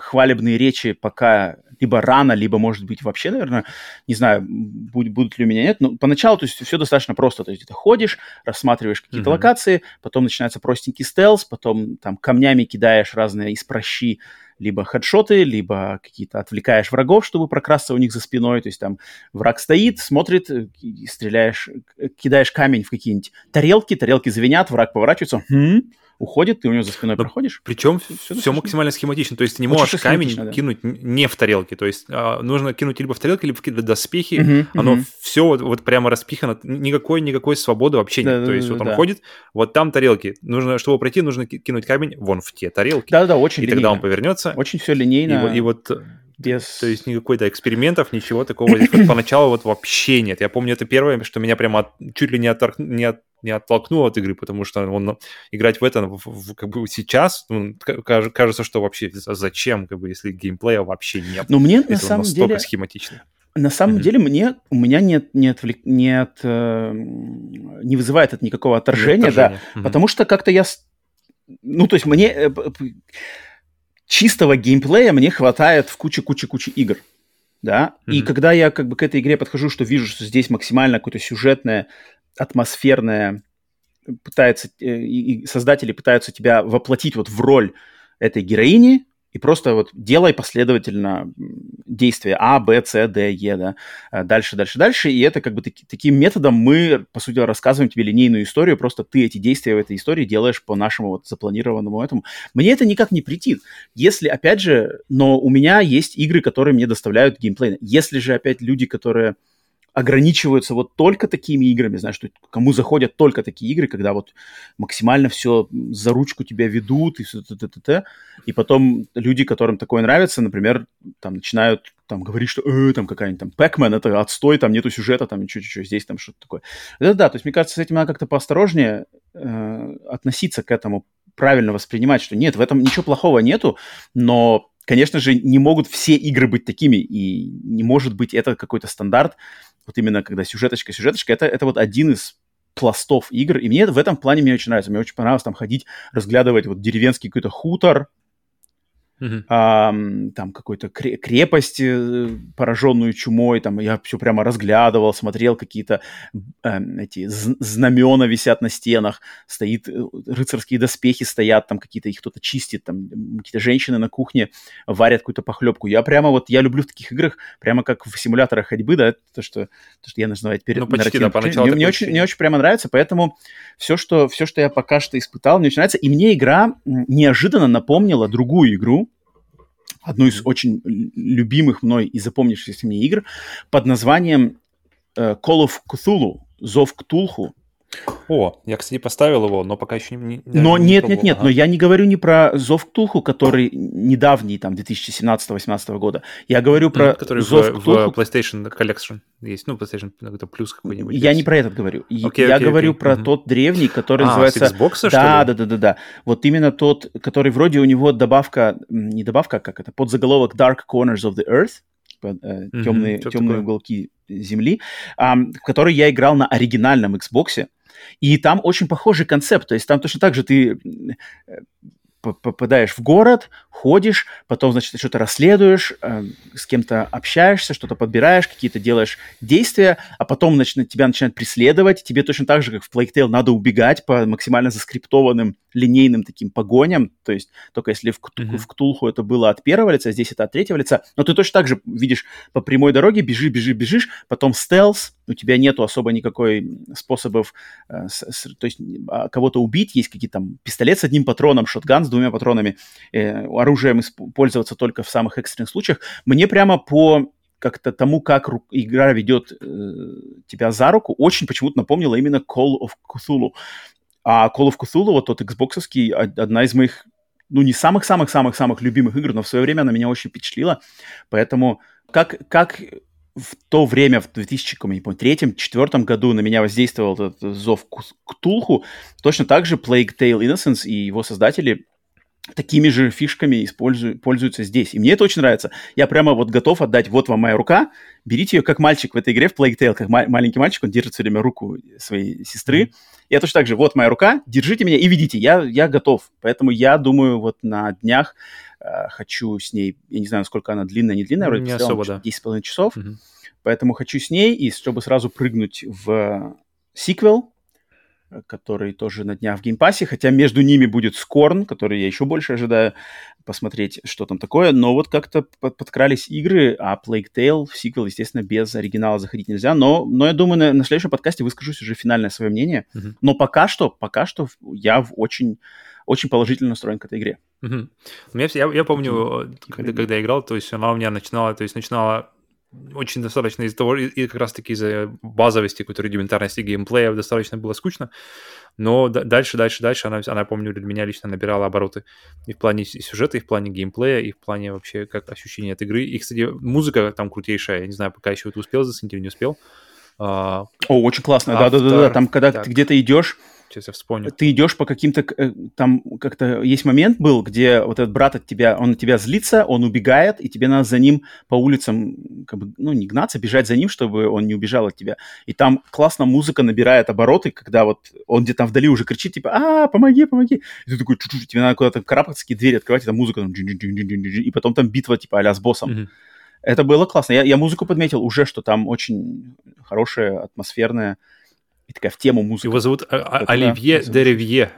хвалебные речи пока либо рано, либо, может быть, вообще, наверное, не знаю, будет, будут ли у меня нет, но поначалу, то есть, все достаточно просто, то есть, ты ходишь, рассматриваешь какие-то mm-hmm. локации, потом начинается простенький стелс, потом там камнями кидаешь разные из прощи, либо хедшоты, либо какие-то отвлекаешь врагов, чтобы прокрасться у них за спиной. То есть там враг стоит, смотрит, стреляешь, кидаешь камень в какие-нибудь тарелки, тарелки звенят, враг поворачивается, хм, уходит, ты у него за спиной Но проходишь. Причем все, все максимально схематично. То есть ты не можешь камень да. кинуть не в тарелке. То есть а, нужно кинуть либо в тарелке, либо в какие-то доспехи. Угу, Оно угу. все вот, вот прямо распихано. Никакой, никакой свободы вообще нет. Да, То есть да, вот он да. ходит, вот там тарелки. Нужно, чтобы пройти, нужно кинуть камень вон в те тарелки. Да-да, очень И линейно. тогда он повернется. Очень все линейно. И, и вот без... То есть никакой, да, экспериментов, ничего такого здесь вот (clears throat) поначалу вот вообще нет. Я помню, это первое, что меня прямо от, чуть ли не, оттор... не, от... не оттолкнуло от игры, потому что он играть в это в, в, как бы сейчас ну, кажется, что вообще зачем, как бы, если геймплея вообще нет. Но мне на самом деле... схематичный. На самом mm-hmm. деле мне у меня нет нет нет э, не вызывает это никакого отторжения, отторжения. да, mm-hmm. потому что как-то я ну то есть мне э, чистого геймплея мне хватает в куче-куче-куче игр. Да, mm-hmm. и когда я как бы к этой игре подхожу, что вижу, что здесь максимально какое-то сюжетное, атмосферное, пытается, э, и создатели пытаются тебя воплотить вот в роль этой героини, и просто вот делай последовательно действия А, Б, С, Д, Е, да, а дальше, дальше, дальше, и это как бы таки, таким методом мы, по сути, рассказываем тебе линейную историю, просто ты эти действия в этой истории делаешь по нашему вот запланированному этому. Мне это никак не притит. Если, опять же, но у меня есть игры, которые мне доставляют геймплей. Если же, опять, люди, которые ограничиваются вот только такими играми, знаешь, что кому заходят только такие игры, когда вот максимально все за ручку тебя ведут и все т -т -т -т, и потом люди, которым такое нравится, например, там начинают там говорить, что э, там какая-нибудь там Пэкмен, это отстой, там нету сюжета, там ничего-ничего, здесь там что-то такое. Это да, то есть мне кажется, с этим надо как-то поосторожнее э, относиться к этому, правильно воспринимать, что нет, в этом ничего плохого нету, но конечно же, не могут все игры быть такими, и не может быть это какой-то стандарт, вот именно когда сюжеточка, сюжеточка, это, это вот один из пластов игр, и мне в этом плане мне очень нравится. Мне очень понравилось там ходить, разглядывать вот деревенский какой-то хутор, Uh-huh. А, там какой-то крепость, э, пораженную чумой, там я все прямо разглядывал, смотрел какие-то э, эти знамена висят на стенах, стоит э, рыцарские доспехи стоят, там какие-то их кто-то чистит, там какие-то женщины на кухне варят какую-то похлебку. Я прямо вот, я люблю в таких играх, прямо как в симуляторах ходьбы, да, то, что, то, что я называю теперь ну, почти, да, мне, мне, очень, мне очень прямо нравится, поэтому все что, все, что я пока что испытал, мне очень нравится, и мне игра неожиданно напомнила другую игру, одну из очень любимых мной и запомнившихся мне игр под названием э, Call of Cthulhu, Зов Ктулху. О, я, кстати, поставил его, но пока еще не... но не нет, нет, нет, ага. но я не говорю не про Зов Ктулху, который недавний, там, 2017-2018 года. Я говорю про mm, который Зов в, Ктулху. в PlayStation Collection есть, ну, PlayStation это плюс какой-нибудь. Я есть. не про этот говорю. Okay, я okay, говорю okay. про mm-hmm. тот древний, который а, называется... с Xbox, да, да, да, да, да. Вот именно тот, который вроде у него добавка, не добавка, а как это, подзаголовок Dark Corners of the Earth, темные, mm-hmm, темные уголки Земли, um, в который я играл на оригинальном Xbox. И там очень похожий концепт. То есть там точно так же ты э, попадаешь в город, ходишь, потом, значит, что-то расследуешь, э, с кем-то общаешься, что-то подбираешь, какие-то делаешь действия, а потом значит, тебя начинают преследовать. Тебе точно так же, как в Plague Tale, надо убегать по максимально заскриптованным линейным таким погоням. То есть только если в, mm-hmm. в Ктулху это было от первого лица, здесь это от третьего лица. Но ты точно так же видишь по прямой дороге, бежишь, бежишь, бежишь, потом стелс, у тебя нету особо никакой способов, э, с, с, то есть а, кого-то убить, есть какие-то там пистолет с одним патроном, шотган с двумя патронами, э, оружием пользоваться только в самых экстренных случаях. Мне прямо по как-то тому, как игра ведет э, тебя за руку, очень почему-то напомнила именно Call of Cthulhu. А Call of Cthulhu, вот тот Xbox, одна из моих, ну, не самых-самых-самых-самых любимых игр, но в свое время она меня очень впечатлила. Поэтому как, как в то время, в 2003-2004 году на меня воздействовал этот зов Ктулху, точно так же Plague Tale Innocence и его создатели такими же фишками использую, пользуются здесь. И мне это очень нравится. Я прямо вот готов отдать, вот вам моя рука, берите ее как мальчик в этой игре в Plague Tale, как ма- маленький мальчик, он держит все время руку своей сестры. Mm-hmm. Я точно так же, вот моя рука, держите меня и ведите, я, я готов. Поэтому я думаю, вот на днях э, хочу с ней, я не знаю, насколько она длинная, не длинная, вроде не особо, да. 10,5 часов. Mm-hmm. Поэтому хочу с ней, и чтобы сразу прыгнуть в сиквел, который тоже на днях в Game Pass е, хотя между ними будет Scorn, который я еще больше ожидаю посмотреть, что там такое, но вот как-то подкрались игры, а Plague Tale в сиквел, естественно, без оригинала заходить нельзя, но, но я думаю, на, на следующем подкасте выскажусь уже финальное свое мнение, mm-hmm. но пока что, пока что я в очень очень положительно настроен к этой игре. Угу. Я, я, я помню, когда, когда я играл, то есть она у меня начинала, то есть начинала очень достаточно из-за того, и как раз-таки из-за базовости, какой-то рудиментарности геймплея достаточно было скучно, но дальше, дальше, дальше она, она, помню, для меня лично набирала обороты и в плане сюжета, и в плане геймплея, и в плане вообще как ощущения от игры. И, кстати, музыка там крутейшая, я не знаю, пока еще ты успел заценить или не успел. А, О, очень классно, да-да-да, там когда так. ты где-то идешь, Сейчас я вспомню. Ты идешь по каким-то... Э, там как-то есть момент был, где вот этот брат от тебя, он от тебя злится, он убегает, и тебе надо за ним по улицам, как бы, ну, не гнаться, бежать за ним, чтобы он не убежал от тебя. И там классно музыка набирает обороты, когда вот он где-то вдали уже кричит, типа, а, помоги, помоги. И ты такой, чуть-чуть, тебе надо куда-то карабкаться, такие двери открывать, и там музыка, там, и потом там битва, типа, а с боссом. Mm-hmm. Это было классно. Я, я музыку подметил уже, что там очень хорошая, атмосферная, и такая в тему музыки. Его зовут а, а, Оливье Деревье,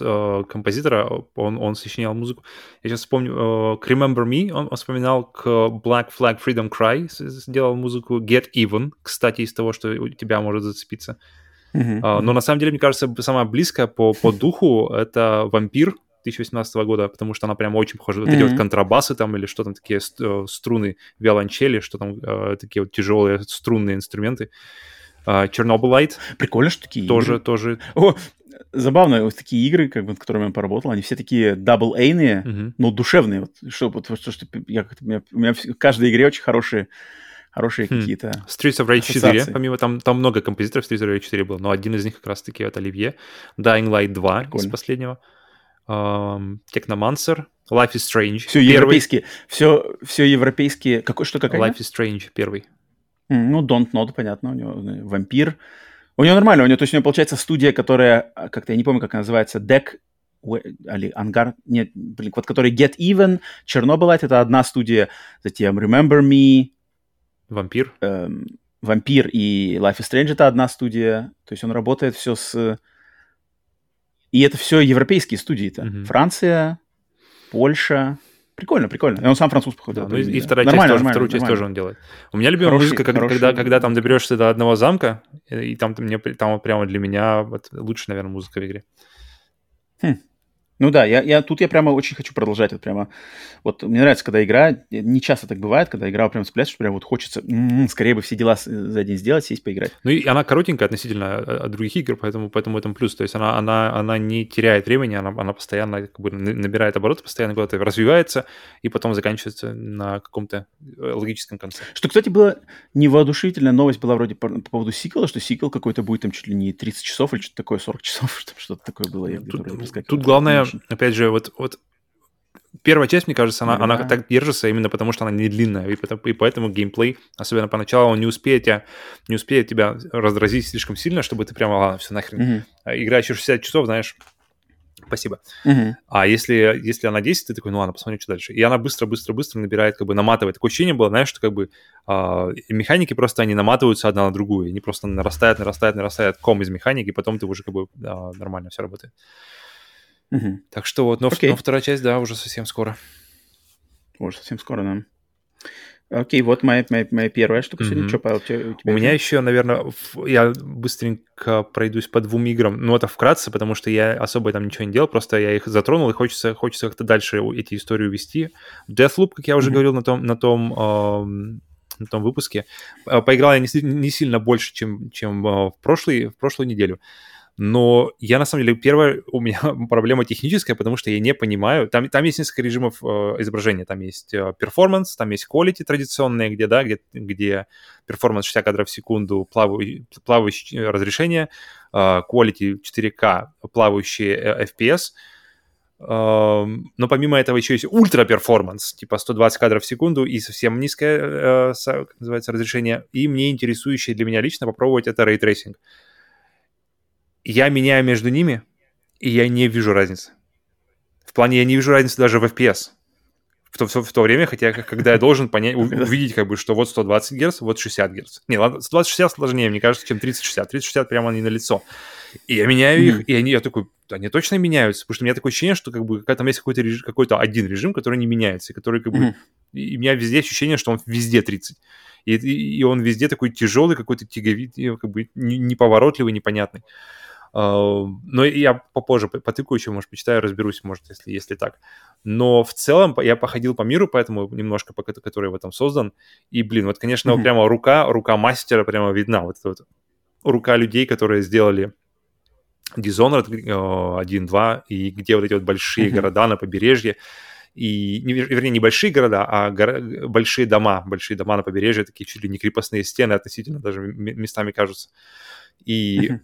э, композитора, он, он сочинял музыку. Я сейчас вспомню, э, к Remember Me он, вспоминал, к Black Flag Freedom Cry сделал музыку, Get Even, кстати, из того, что у тебя может зацепиться. Uh-huh. Но на самом деле, мне кажется, самая близкая по, по (laughs) духу — это «Вампир», 2018 года, потому что она прям очень похожа. Вот mm-hmm. эти вот контрабасы там или что там, такие струны виолончели, что там э, такие вот тяжелые струнные инструменты. Chernobylite. Uh, Прикольно, что такие Тоже, игры. тоже. О, забавно, вот такие игры, как бы, над которыми я поработал, они все такие double A йные, uh-huh. но душевные. Вот, что, вот, что, что я, у, меня, у меня в каждой игре очень хорошие хорошие хм. какие-то Streets of Rage 4, помимо там, там много композиторов Streets of Rage 4 было, но один из них как раз-таки это Оливье. Dying Light 2 Прикольно. из последнего. Um, Technomancer. Life is Strange. Все первый. европейские. Все, все европейские. Какой, что какая? Life is Strange первый. Ну, Don't Nod, понятно, у него вампир. У него нормально, у него, то есть у него получается студия, которая, а, как-то я не помню, как она называется, Deck или Ангар, нет, блин, вот который Get Even, Чернобыль, это одна студия, затем Remember Me. Вампир. Эм, Вампир и Life is Strange это одна студия, то есть он работает все с... И это все европейские студии-то. Mm-hmm. Франция, Польша, Прикольно, прикольно. И он сам француз, походу. Да, ну и, и вторая нормально, часть тоже, вторую часть тоже он делает. У меня любимая хороший, музыка, как, хороший... когда, когда там доберешься до одного замка, и там, мне, там прямо для меня вот, лучше, наверное, музыка в игре. Хм. Ну да, я, я тут я прямо очень хочу продолжать это прямо. Вот мне нравится, когда игра, не часто так бывает, когда игра прям цепляется, что прям вот хочется м-м, скорее бы все дела за день сделать, сесть поиграть. Ну и она коротенькая относительно э, от других игр, поэтому, поэтому этом плюс. То есть она, она, она не теряет времени, она, она постоянно как бы набирает обороты, постоянно куда-то развивается и потом заканчивается на каком-то э, логическом конце. Что, кстати, было невоодушевительная новость была вроде по, по поводу сиквела, что сиквел какой-то будет там чуть ли не 30 часов или что-то такое, 40 часов, (laughs) что-то такое было. Я тут, тут главное опять же, вот, вот первая часть, мне кажется, она, да. она так держится именно потому, что она не длинная, и, и поэтому геймплей, особенно поначалу, он не успеет, тебя, не успеет тебя раздразить слишком сильно, чтобы ты прямо, ладно, все нахрен. Mm-hmm. Игра еще 60 часов, знаешь, спасибо. Mm-hmm. А если, если она 10, ты такой, ну ладно, посмотрим, что дальше. И она быстро-быстро-быстро набирает, как бы наматывает. Такое ощущение было, знаешь, что как бы э, механики просто, они наматываются одна на другую, они просто нарастают, нарастают, нарастают ком из механики, и потом ты уже как бы э, нормально все работает. Угу. Так что вот, но, okay. но вторая часть, да, уже совсем скоро. Уже совсем скоро, да. Окей, вот моя, моя, моя первая штука mm-hmm. сегодня. Что, Павел, у тебя? У меня еще, наверное, я быстренько пройдусь по двум играм. Ну, это вкратце, потому что я особо там ничего не делал, просто я их затронул, и хочется, хочется как-то дальше эти истории вести. Deathloop, как я уже mm-hmm. говорил на том, на том, э, на том выпуске, э, поиграл я не, не сильно больше, чем, чем э, в, прошлый, в прошлую неделю. Но я, на самом деле, первая у меня (laughs) проблема техническая, потому что я не понимаю. Там, там есть несколько режимов э, изображения. Там есть перформанс, э, там есть quality традиционные, где, да, где, где performance 60 кадров в секунду, плавающее, плавающее разрешение, э, quality 4К, плавающие FPS. но помимо этого еще есть ultra performance, типа 120 кадров в секунду и совсем низкое, как называется, разрешение. И мне интересующее для меня лично попробовать это ray tracing. Я меняю между ними, и я не вижу разницы. В плане я не вижу разницы даже в FPS в то, в то время, хотя когда я должен понять, (laughs) увидеть, как бы, что вот 120 Гц, вот 60 Гц. Не, ладно, 120-60 сложнее, мне кажется, чем 30-60. 30-60 прямо они на лицо. И я меняю их, и они, я такой, они точно меняются, потому что у меня такое ощущение, что как бы там есть какой-то, режим, какой-то один режим, который не меняется, который как бы... И у меня везде ощущение, что он везде 30. И, и, и он везде такой тяжелый, какой-то тяговитый, как бы неповоротливый, непонятный. Но я попозже потыкаю еще, может, почитаю, разберусь, может, если, если так. Но в целом я походил по миру, поэтому немножко, который в этом создан. И, блин, вот, конечно, mm-hmm. прямо рука, рука мастера прямо видна. Вот, вот рука людей, которые сделали Dishonored 1, 2, и где вот эти вот большие mm-hmm. города на побережье, и, вернее, не большие города, а горо- большие дома, большие дома на побережье, такие чуть ли не крепостные стены относительно даже местами кажутся. И mm-hmm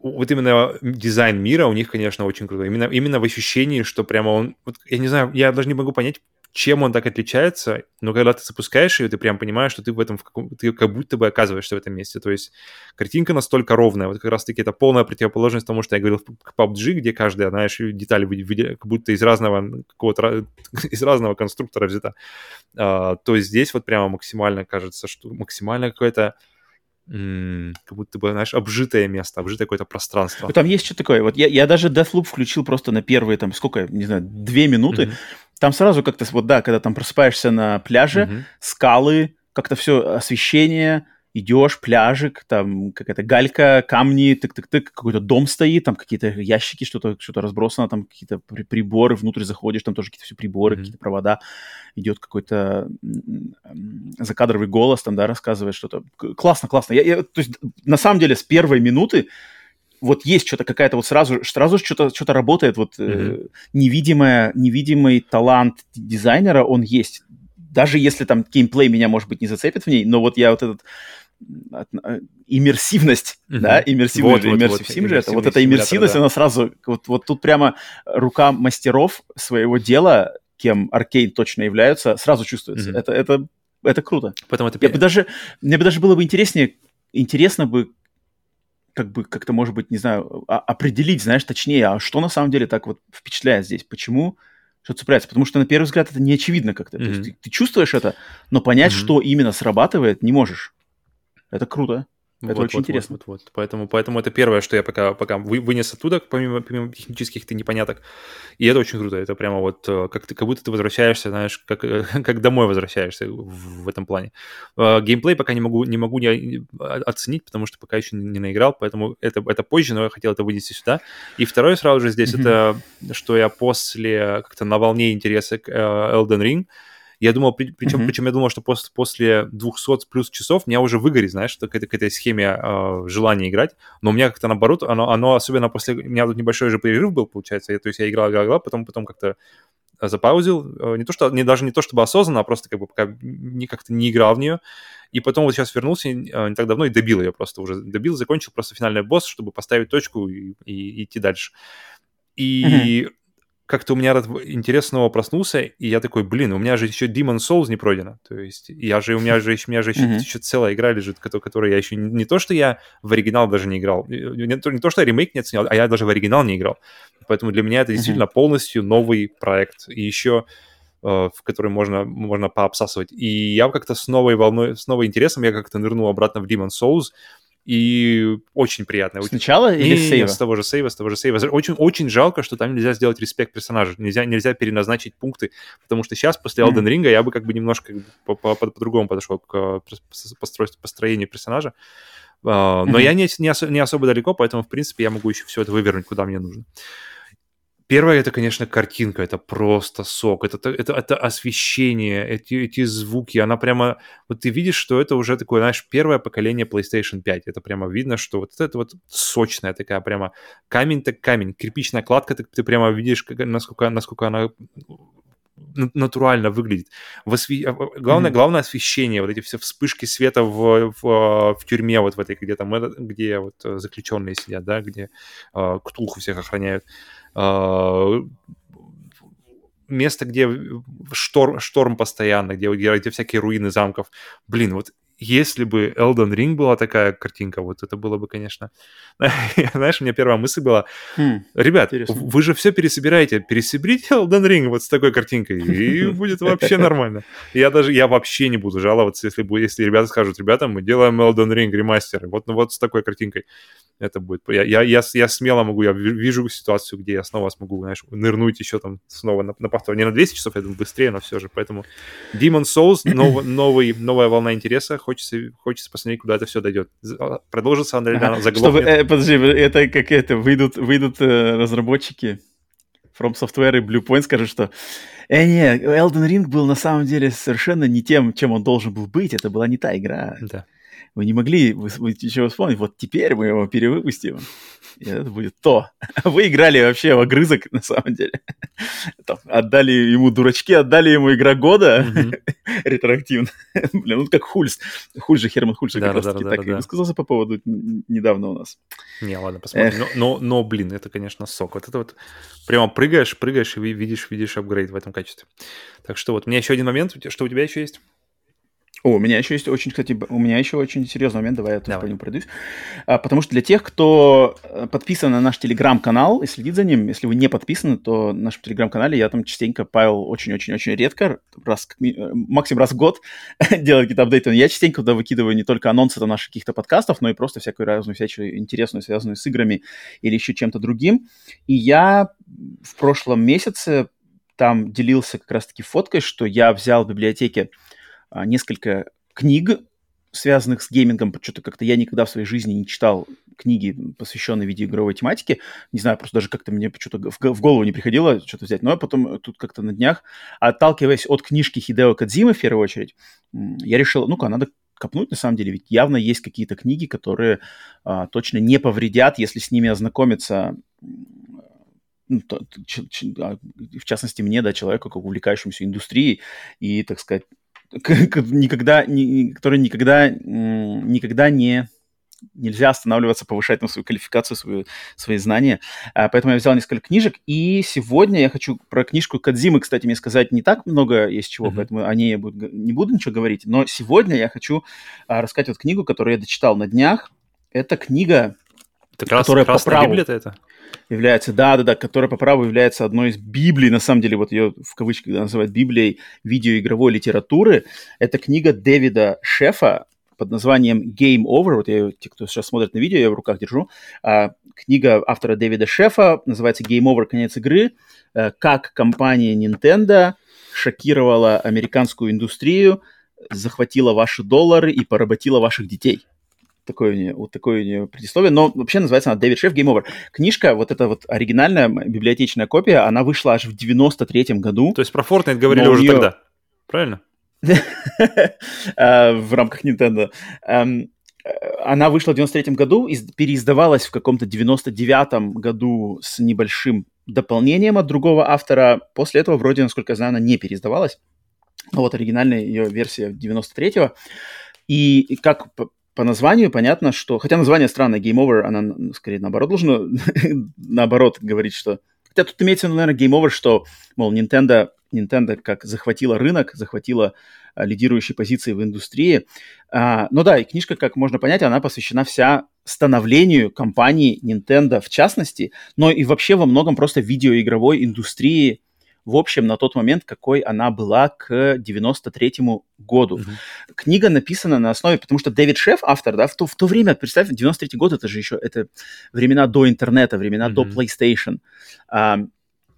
вот именно дизайн мира у них, конечно, очень крутой. Именно, именно в ощущении, что прямо он... Вот, я не знаю, я даже не могу понять, чем он так отличается, но когда ты запускаешь ее, ты прям понимаешь, что ты в этом, в каком, ты как будто бы оказываешься в этом месте. То есть картинка настолько ровная. Вот как раз-таки это полная противоположность тому, что я говорил в PUBG, где каждая, знаешь, деталь как будто из разного какого-то (laughs) из разного конструктора взята. А, то здесь вот прямо максимально кажется, что максимально какое-то как будто бы, знаешь, обжитое место, обжитое какое-то пространство. Ну, там есть что такое. Вот я, я даже Deathloop включил просто на первые, там, сколько, не знаю, две минуты. Mm-hmm. Там сразу как-то, вот да, когда там просыпаешься на пляже, mm-hmm. скалы, как-то все освещение, идешь, пляжик, там какая-то галька, камни, тык-тык-тык, какой-то дом стоит, там какие-то ящики, что-то что разбросано, там какие-то при приборы, внутрь заходишь, там тоже какие-то все приборы, mm-hmm. какие-то провода, идет какой-то закадровый голос, там, да, рассказывает что-то. Классно, классно. Я, я, то есть, на самом деле, с первой минуты вот есть что-то какая-то вот сразу сразу что-то что-то работает вот mm-hmm. э, невидимая невидимый талант дизайнера он есть даже если там геймплей меня может быть не зацепит в ней но вот я вот этот иммерсивность, mm-hmm. да, иммерсивный вот, же, вот, вот, же это, вот эта иммерсивность, да. она сразу, вот, вот тут прямо рука мастеров своего дела, кем Аркейн точно являются, сразу чувствуется. Mm-hmm. Это, это, это круто. Поэтому это... Я бы даже, мне бы даже было бы интереснее, интересно бы как бы как-то, может быть, не знаю, а, определить, знаешь, точнее, а что на самом деле так вот впечатляет здесь, почему что цепляется, потому что на первый взгляд это не очевидно как-то. Mm-hmm. То есть ты, ты чувствуешь это, но понять, mm-hmm. что именно срабатывает, не можешь. Это круто. Это вот, очень вот, интересно. Вот, вот, вот. Поэтому, поэтому это первое, что я пока, пока вынес оттуда, помимо, помимо технических ты непоняток. И это очень круто. Это прямо вот э, как, ты, как будто ты возвращаешься, знаешь, как, (laughs) как домой возвращаешься в, в этом плане. Э, геймплей пока не могу, не могу не оценить, потому что пока еще не наиграл, поэтому это, это позже, но я хотел это вынести сюда. И второе сразу же здесь, mm-hmm. это что я после как-то на волне интереса к э, Elden Ring, я думал, при, причем, mm-hmm. причем я думал, что после, после 200 плюс часов меня уже выгорит, знаешь, к этой, к этой схеме э, желания играть. Но у меня как-то наоборот, оно, оно особенно после... У меня тут небольшой же перерыв был, получается. Я, то есть я играл, играл, играл, потом, потом как-то запаузил. Э, не то, что, не, даже не то, чтобы осознанно, а просто как бы пока не, как-то не играл в нее. И потом вот сейчас вернулся э, не так давно и добил ее просто уже. Добил, закончил просто финальный босс, чтобы поставить точку и, и, и идти дальше. И mm-hmm как-то у меня интерес снова проснулся, и я такой, блин, у меня же еще Demon Souls не пройдено. То есть я же, у меня же, у меня же еще, mm-hmm. еще целая игра лежит, которую я еще не, не то, что я в оригинал даже не играл, не то, не то, что я ремейк не оценил, а я даже в оригинал не играл. Поэтому для меня это действительно mm-hmm. полностью новый проект. И еще э, в который можно, можно пообсасывать. И я как-то с новой волной, с новым интересом я как-то нырнул обратно в Demon Souls, и очень приятно. Сначала или с сейва? с того же сейва, с того же сейва. Очень, очень жалко, что там нельзя сделать респект персонажа, нельзя, нельзя переназначить пункты, потому что сейчас, после Elden Ring, я бы как бы немножко по-другому подошел к э, построению персонажа. Uh, но я не, не, не особо далеко, поэтому, в принципе, я могу еще все это вывернуть, куда мне нужно. Первое, это, конечно, картинка, это просто сок, это, это, это освещение, эти, эти звуки, она прямо, вот ты видишь, что это уже такое, знаешь, первое поколение PlayStation 5, это прямо видно, что вот это вот сочная такая прямо, камень так камень, кирпичная кладка, ты, ты прямо видишь, как, насколько, насколько она натурально выглядит. Осве... главное, mm-hmm. главное освещение, вот эти все вспышки света в, в, в тюрьме, вот в этой, где там, где вот заключенные сидят, да, где э, Ктулху всех охраняют. Э, место, где шторм, шторм постоянно, где, где всякие руины замков. Блин, вот если бы Elden Ring была такая картинка, вот это было бы, конечно... (laughs) Знаешь, у меня первая мысль была, хм, ребят, интересно. вы же все пересобираете, пересоберите Elden Ring вот с такой картинкой, и (laughs) будет вообще нормально. Я даже, я вообще не буду жаловаться, если, если ребята скажут, ребята, мы делаем Elden Ring ремастер, вот, ну, вот с такой картинкой это будет. Я, я, я, я смело могу, я вижу ситуацию, где я снова смогу, знаешь, нырнуть еще там снова на, на повтор. Не на 200 часов, я думаю, быстрее, но все же. Поэтому Demon Souls, нов, новый, новая волна интереса. Хочется, хочется посмотреть, куда это все дойдет. А, продолжится она ага. заглохнет. Чтобы, э, подожди, это как это, выйдут, выйдут э, разработчики From Software и Bluepoint скажут, что э, не, Elden Ring был на самом деле совершенно не тем, чем он должен был быть. Это была не та игра. Да вы не могли вы, вы еще вспомнить, вот теперь мы его перевыпустим, и это будет то. (laughs) Вы играли вообще в огрызок, на самом деле. (laughs) Там, отдали ему, дурачки, отдали ему игра года mm-hmm. (laughs) ретроактивно. Блин, ну как Хульс. Хульс же, Херман Хульс да, как да, раз таки да, так и высказался по поводу недавно у нас. Не, ладно, посмотрим. Но, но, но, блин, это, конечно, сок. Вот это вот прямо прыгаешь, прыгаешь и видишь, видишь апгрейд в этом качестве. Так что вот, у меня еще один момент. Что у тебя еще есть? О, у меня еще есть очень, кстати, у меня еще очень серьезный момент, давай я тоже по нему пройдусь. А, потому что для тех, кто э, подписан на наш телеграм-канал и следит за ним, если вы не подписаны, то в нашем телеграм-канале я там частенько, Павел, очень-очень-очень редко, раз, э, максимум раз в год (laughs) делаю какие-то апдейты. Я частенько туда выкидываю не только анонсы там, наших каких-то подкастов, но и просто всякую разную всячую интересную, связанную с играми или еще чем-то другим. И я в прошлом месяце там делился как раз-таки фоткой, что я взял в библиотеке несколько книг, связанных с геймингом. Что-то как-то я никогда в своей жизни не читал книги, посвященные видеоигровой тематике. Не знаю, просто даже как-то мне что-то в голову не приходило что-то взять. Но потом тут как-то на днях, отталкиваясь от книжки Хидео Кадзимы, в первую очередь, я решил, ну-ка, надо копнуть, на самом деле, ведь явно есть какие-то книги, которые а, точно не повредят, если с ними ознакомиться ну, то, ч, ч, а, в частности, мне, да, человеку, как увлекающемуся индустрией, и, так сказать, (laughs) никогда, ни, который никогда, никогда не нельзя останавливаться, повышать на свою квалификацию, свою, свои знания. А, поэтому я взял несколько книжек. И сегодня я хочу про книжку Кадзимы, кстати, мне сказать не так много есть чего, mm-hmm. поэтому о ней я буду, не буду ничего говорить. Но сегодня я хочу а, рассказать вот книгу, которую я дочитал на днях. Это книга, это крас, которая по праву... Библия-то это? Является, да-да-да, которая по праву является одной из Библий, на самом деле, вот ее в кавычках называют Библией видеоигровой литературы. Это книга Дэвида Шефа под названием Game Over. Вот я, те, кто сейчас смотрит на видео, я в руках держу. А, книга автора Дэвида Шефа называется Game Over. Конец игры. А, как компания Nintendo шокировала американскую индустрию, захватила ваши доллары и поработила ваших детей такое у нее, вот такое у нее предисловие, но вообще называется она «Дэвид Шеф Game Over». Книжка, вот эта вот оригинальная библиотечная копия, она вышла аж в 93-м году. То есть про Fortnite говорили уже нее... тогда, правильно? (laughs) А, в рамках Nintendo. Эм, она вышла в 93-м году, переиздавалась в каком-то 99-м году с небольшим дополнением от другого автора. После этого, вроде, насколько я знаю, она не переиздавалась. Вот оригинальная ее версия 93-го. И как по названию понятно, что... Хотя название странное, Game Over, она скорее наоборот должна (laughs) наоборот говорить, что... Хотя тут имеется наверное, Game Over, что, мол, Nintendo, Nintendo как захватила рынок, захватила а, лидирующие позиции в индустрии. А, ну да, и книжка, как можно понять, она посвящена вся становлению компании Nintendo в частности, но и вообще во многом просто видеоигровой индустрии в общем, на тот момент, какой она была к 93-му году. Mm-hmm. Книга написана на основе, потому что Дэвид Шеф, автор, да, в то, в то время, представь, 93-й год, это же еще, это времена до интернета, времена mm-hmm. до PlayStation.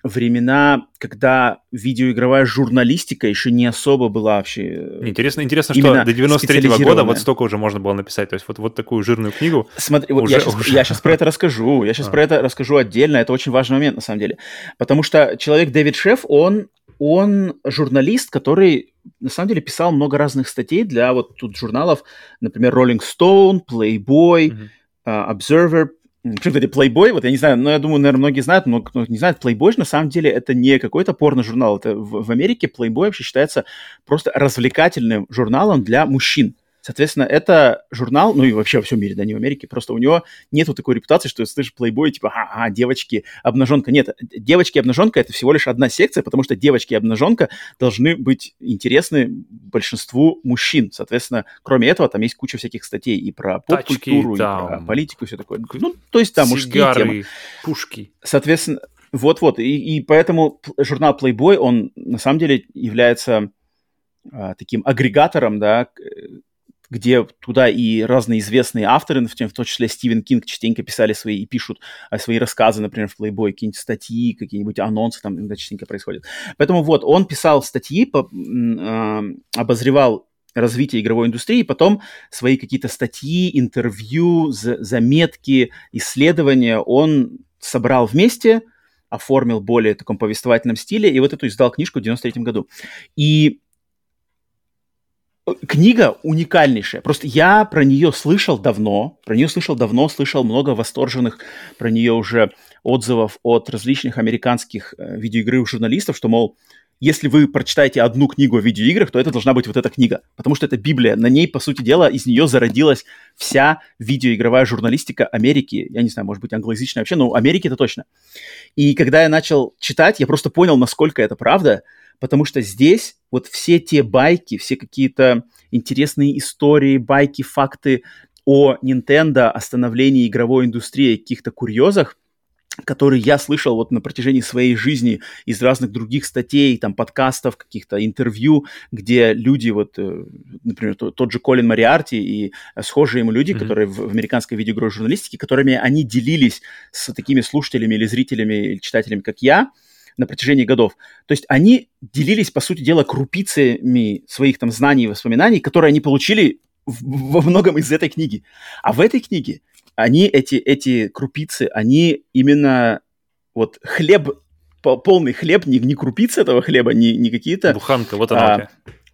Времена, когда видеоигровая журналистика еще не особо была вообще... Э, интересно, интересно что до 93 -го года вот столько уже можно было написать. То есть вот, вот такую жирную книгу Смотри, вот уже, я, сейчас, уже... я сейчас про это расскажу. Я сейчас а. про это расскажу отдельно. Это очень важный момент, на самом деле. Потому что человек Дэвид Шеф, он, он журналист, который на самом деле писал много разных статей для вот тут журналов, например, Rolling Stone, Playboy, mm-hmm. uh, Observer, Причем, кстати, Playboy, вот я не знаю, но я думаю, наверное, многие знают, но кто не знает, Playboy на самом деле это не какой-то порно-журнал. Это в, в Америке Playboy вообще считается просто развлекательным журналом для мужчин. Соответственно, это журнал, ну и вообще во всем мире, да, не в Америке, просто у него нету такой репутации, что слышишь плейбой, типа, ага, девочки, обнаженка. Нет, девочки, обнаженка это всего лишь одна секция, потому что девочки, обнаженка должны быть интересны большинству мужчин. Соответственно, кроме этого, там есть куча всяких статей и про поп-культуру, и про политику, и все такое. Ну, то есть, да, мужские темы. пушки. Соответственно, вот-вот, и, и поэтому журнал Playboy, он на самом деле является а, таким агрегатором, да, где туда и разные известные авторы, в том числе Стивен Кинг, частенько писали свои и пишут а, свои рассказы, например, в Playboy, какие-нибудь статьи, какие-нибудь анонсы там иногда частенько происходят. Поэтому вот, он писал статьи, по, э, обозревал развитие игровой индустрии, потом свои какие-то статьи, интервью, заметки, исследования он собрал вместе, оформил более таком повествовательном стиле, и вот эту издал книжку в 93 году. И книга уникальнейшая. Просто я про нее слышал давно, про нее слышал давно, слышал много восторженных про нее уже отзывов от различных американских э, видеоигровых журналистов, что, мол, если вы прочитаете одну книгу о видеоиграх, то это должна быть вот эта книга, потому что это Библия. На ней, по сути дела, из нее зародилась вся видеоигровая журналистика Америки. Я не знаю, может быть, англоязычная вообще, но Америки это точно. И когда я начал читать, я просто понял, насколько это правда – потому что здесь вот все те байки, все какие-то интересные истории, байки, факты о Nintendo, о становлении игровой индустрии, каких-то курьезах, которые я слышал вот на протяжении своей жизни из разных других статей, там, подкастов, каких-то интервью, где люди, вот, э, например, тот, же Колин Мариарти и схожие ему люди, mm-hmm. которые в, в американской видеоигровой журналистике, которыми они делились с такими слушателями или зрителями или читателями, как я, на протяжении годов. То есть они делились, по сути дела, крупицами своих там знаний и воспоминаний, которые они получили во многом из этой книги. А в этой книге они, эти, эти крупицы, они именно вот хлеб, полный хлеб, не, не крупицы этого хлеба, не, не какие-то... Буханка, вот она. А,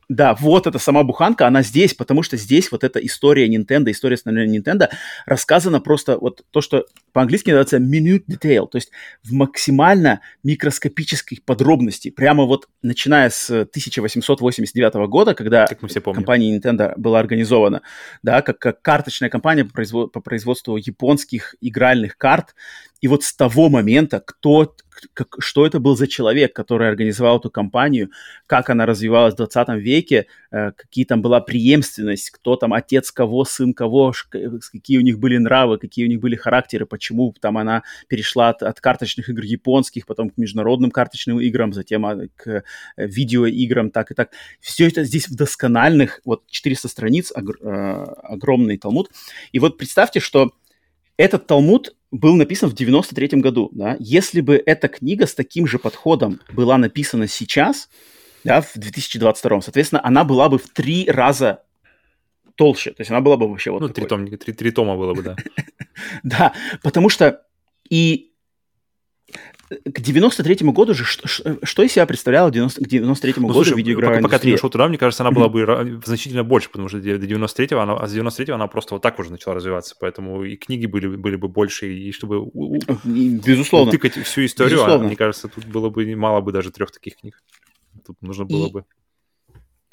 да, вот эта сама буханка, она здесь, потому что здесь вот эта история Nintendo, история становления Nintendo рассказана просто вот то, что по-английски называется minute detail, то есть в максимально микроскопической подробности, прямо вот начиная с 1889 года, когда компания Nintendo была организована, да, как, как карточная компания по, производ, по производству японских игральных карт, и вот с того момента, кто, как, что это был за человек, который организовал эту компанию, как она развивалась в 20 веке, э, какие там была преемственность, кто там отец кого, сын кого, какие у них были нравы, какие у них были характеры, почему там она перешла от, от карточных игр японских, потом к международным карточным играм, затем а, к э, видеоиграм, так и так. Все это здесь в доскональных, вот 400 страниц, огр, э, огромный талмуд. И вот представьте, что этот талмуд был написан в 93 году, да, если бы эта книга с таким же подходом была написана сейчас, да, в 2022, соответственно, она была бы в три раза толще, то есть она была бы вообще вот Ну, три, том, три, три тома было бы, да. (laughs) Да, потому что и к 93-му году же что, что из себя представляла 90, к 93-му ну, году слушай, видеоигровая пока, пока ты дошел туда, мне кажется, она была (laughs) бы значительно больше, потому что до 93-го она, а с 93-го она просто вот так уже начала развиваться, поэтому и книги были, были бы больше, и чтобы Безусловно. утыкать всю историю, а, мне кажется, тут было бы мало бы даже трех таких книг. Тут нужно было и... бы...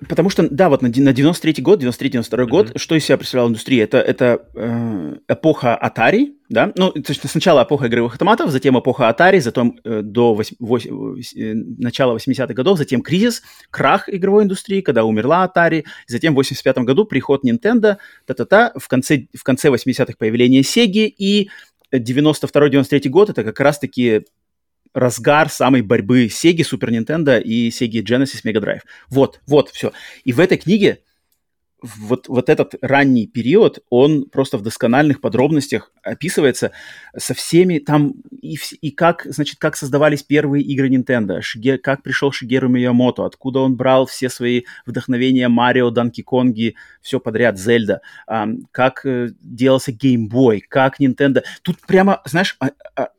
Потому что, да, вот на, на 93-й год, 93-92 mm-hmm. год, что из себя представляла индустрия? Это, это э, эпоха Atari, да? Ну, то есть сначала эпоха игровых автоматов, затем эпоха Atari, затем э, до 8, 8, э, начала 80-х годов, затем кризис, крах игровой индустрии, когда умерла Atari, затем в 85 году приход Nintendo, та-та-та, в конце, в конце 80-х появление Sega, и 92-93 год это как раз-таки разгар самой борьбы Sega, Super Nintendo и Sega Genesis Mega Drive. Вот, вот, все. И в этой книге вот, вот этот ранний период, он просто в доскональных подробностях описывается со всеми там и, и как, значит, как создавались первые игры Nintendo, Шиге, как пришел Шигеру Миямото, откуда он брал все свои вдохновения Марио, Данки Конги, все подряд, Зельда, как э, делался Game Boy, как Nintendo. Тут прямо, знаешь, а, а,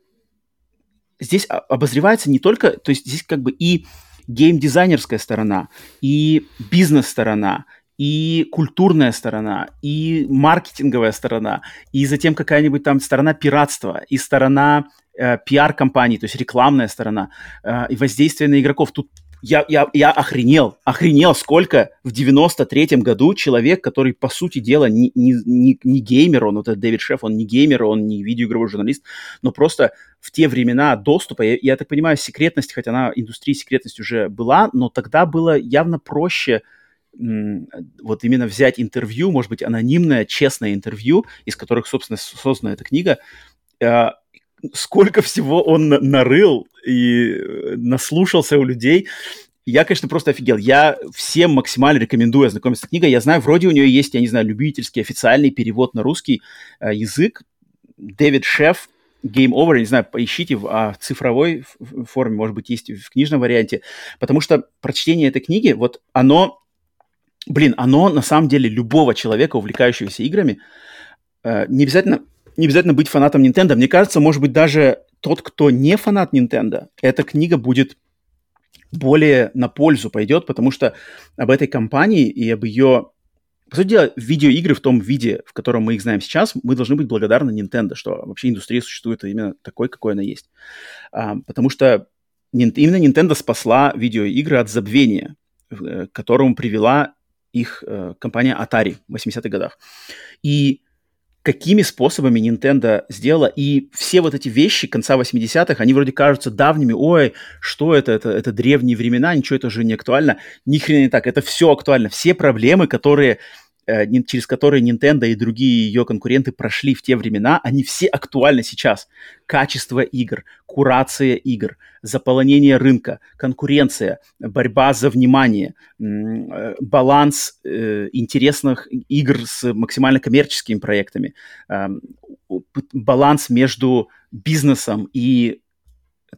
здесь обозревается не только, то есть здесь как бы и геймдизайнерская сторона, и бизнес-сторона, и культурная сторона, и маркетинговая сторона, и затем какая-нибудь там сторона пиратства, и сторона э, пиар-компаний, то есть рекламная сторона, э, и воздействие на игроков. Тут я, я, я охренел, охренел, сколько в 93-м году человек, который, по сути дела, не, не, не, не геймер, он, вот этот Дэвид Шеф, он не геймер, он не видеоигровой журналист, но просто в те времена доступа, я, я так понимаю, секретность, хотя она, индустрия секретность уже была, но тогда было явно проще вот именно взять интервью, может быть, анонимное, честное интервью, из которых, собственно, создана эта книга, э, сколько всего он нарыл и э, наслушался у людей. Я, конечно, просто офигел. Я всем максимально рекомендую ознакомиться с книгой. Я знаю, вроде у нее есть, я не знаю, любительский официальный перевод на русский э, язык. Дэвид Шеф, Game Over, не знаю, поищите в а, цифровой форме, может быть, есть в книжном варианте. Потому что прочтение этой книги, вот оно, блин, оно на самом деле любого человека, увлекающегося играми, э, не обязательно не обязательно быть фанатом Nintendo. Мне кажется, может быть, даже тот, кто не фанат Nintendo, эта книга будет более на пользу пойдет, потому что об этой компании и об ее... По сути дела, видеоигры в том виде, в котором мы их знаем сейчас, мы должны быть благодарны Nintendo, что вообще индустрия существует именно такой, какой она есть. А, потому что именно Nintendo спасла видеоигры от забвения, к которому привела их э, компания Atari в 80-х годах. И какими способами Nintendo сделала. И все вот эти вещи конца 80-х, они вроде кажутся давними. Ой, что это? Это, это древние времена, ничего это уже не актуально. Ни хрена не так, это все актуально. Все проблемы, которые через которые Nintendo и другие ее конкуренты прошли в те времена, они все актуальны сейчас. Качество игр, курация игр, заполонение рынка, конкуренция, борьба за внимание, э, баланс э, интересных игр с максимально коммерческими проектами, эм, баланс между бизнесом и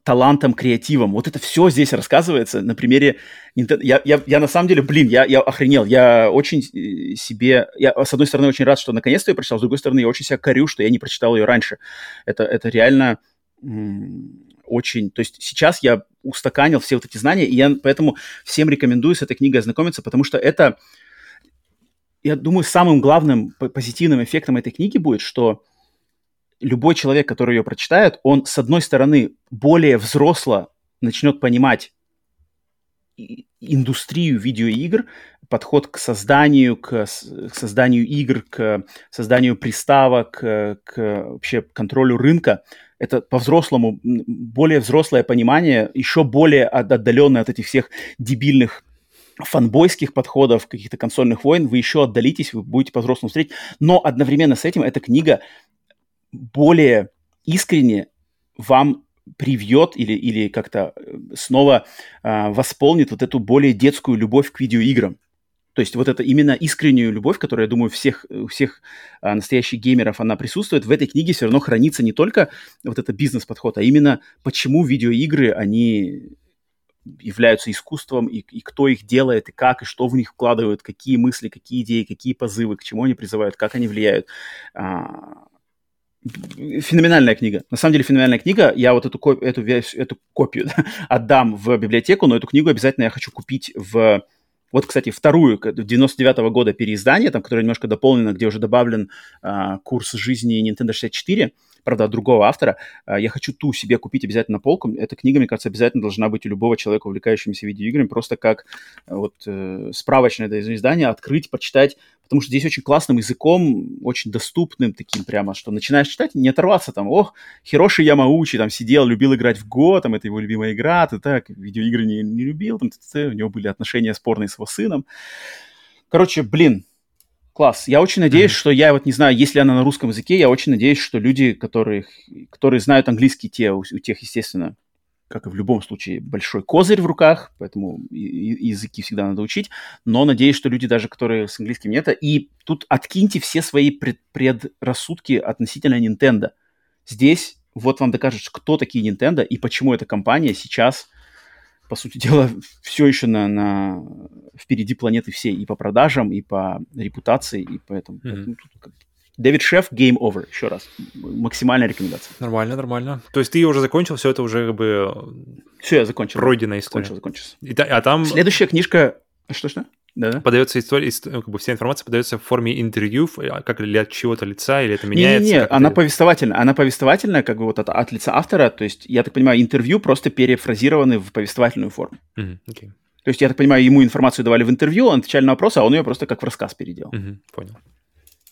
талантом, креативом. Вот это все здесь рассказывается на примере. Я, я, я на самом деле, блин, я, я охренел. Я очень э, себе... Я, с одной стороны, очень рад, что наконец-то я прочитал, с другой стороны, я очень себя корю, что я не прочитал ее раньше. Это, это реально очень... То есть сейчас я устаканил все вот эти знания, и я поэтому всем рекомендую с этой книгой ознакомиться, потому что это, я думаю, самым главным позитивным эффектом этой книги будет, что любой человек, который ее прочитает, он, с одной стороны, более взросло начнет понимать индустрию видеоигр, подход к созданию, к, к созданию игр, к созданию приставок, к, вообще контролю рынка. Это по-взрослому, более взрослое понимание, еще более отдаленное от этих всех дебильных фанбойских подходов, каких-то консольных войн, вы еще отдалитесь, вы будете по-взрослому встретить. Но одновременно с этим эта книга более искренне вам привьет или, или как-то э, снова э, восполнит вот эту более детскую любовь к видеоиграм. То есть вот это именно искреннюю любовь, которая, я думаю, всех, у всех а, настоящих геймеров она присутствует, в этой книге все равно хранится не только вот это бизнес-подход, а именно почему видеоигры, они являются искусством, и, и кто их делает, и как, и что в них вкладывают, какие мысли, какие идеи, какие позывы, к чему они призывают, как они влияют. А, феноменальная книга. На самом деле феноменальная книга. Я вот эту, эту, эту копию (laughs) да, отдам в библиотеку, но эту книгу обязательно я хочу купить в... Вот, кстати, вторую, 99 -го года переиздание, там, которое немножко дополнено, где уже добавлен а, курс жизни Nintendo 64 правда, от другого автора. А, я хочу ту себе купить обязательно на полку. Эта книга, мне кажется, обязательно должна быть у любого человека, увлекающегося видеоиграми, просто как э, вот э, справочное да, издание, открыть, почитать, потому что здесь очень классным языком, очень доступным таким прямо, что начинаешь читать, не оторваться там, ох, Хироши Ямаучи там сидел, любил играть в Го, там это его любимая игра, ты так, видеоигры не, не любил, там, у него были отношения спорные с его сыном. Короче, блин, Класс. Я очень надеюсь, mm-hmm. что я вот не знаю, если она на русском языке, я очень надеюсь, что люди, которые, которые знают английский, те, у, у тех, естественно, как и в любом случае, большой козырь в руках, поэтому языки всегда надо учить, но надеюсь, что люди даже, которые с английским нет, и тут откиньте все свои пред, предрассудки относительно Nintendo. Здесь вот вам докажет, кто такие Nintendo и почему эта компания сейчас по сути дела, все еще на, на впереди планеты всей и по продажам, и по репутации, и поэтому. Mm-hmm. Дэвид Шеф, Game Over, еще раз. Максимальная рекомендация. Нормально, нормально. То есть ты уже закончил, все это уже как бы... Все, я закончил. Пройденная история. Закончил, закончил. И, а там... Следующая книжка... Что-что? Да-да. подается история, как бы вся информация подается в форме интервью, а, как или от чего-то лица, или это меняется? Не-не-не, она это... повествовательная. Она повествовательная, как бы вот от, от лица автора. То есть, я так понимаю, интервью просто перефразированы в повествовательную форму. Mm-hmm. Okay. То есть, я так понимаю, ему информацию давали в интервью, он отвечали на вопросы, а он ее просто как в рассказ переделал. Mm-hmm. Понял.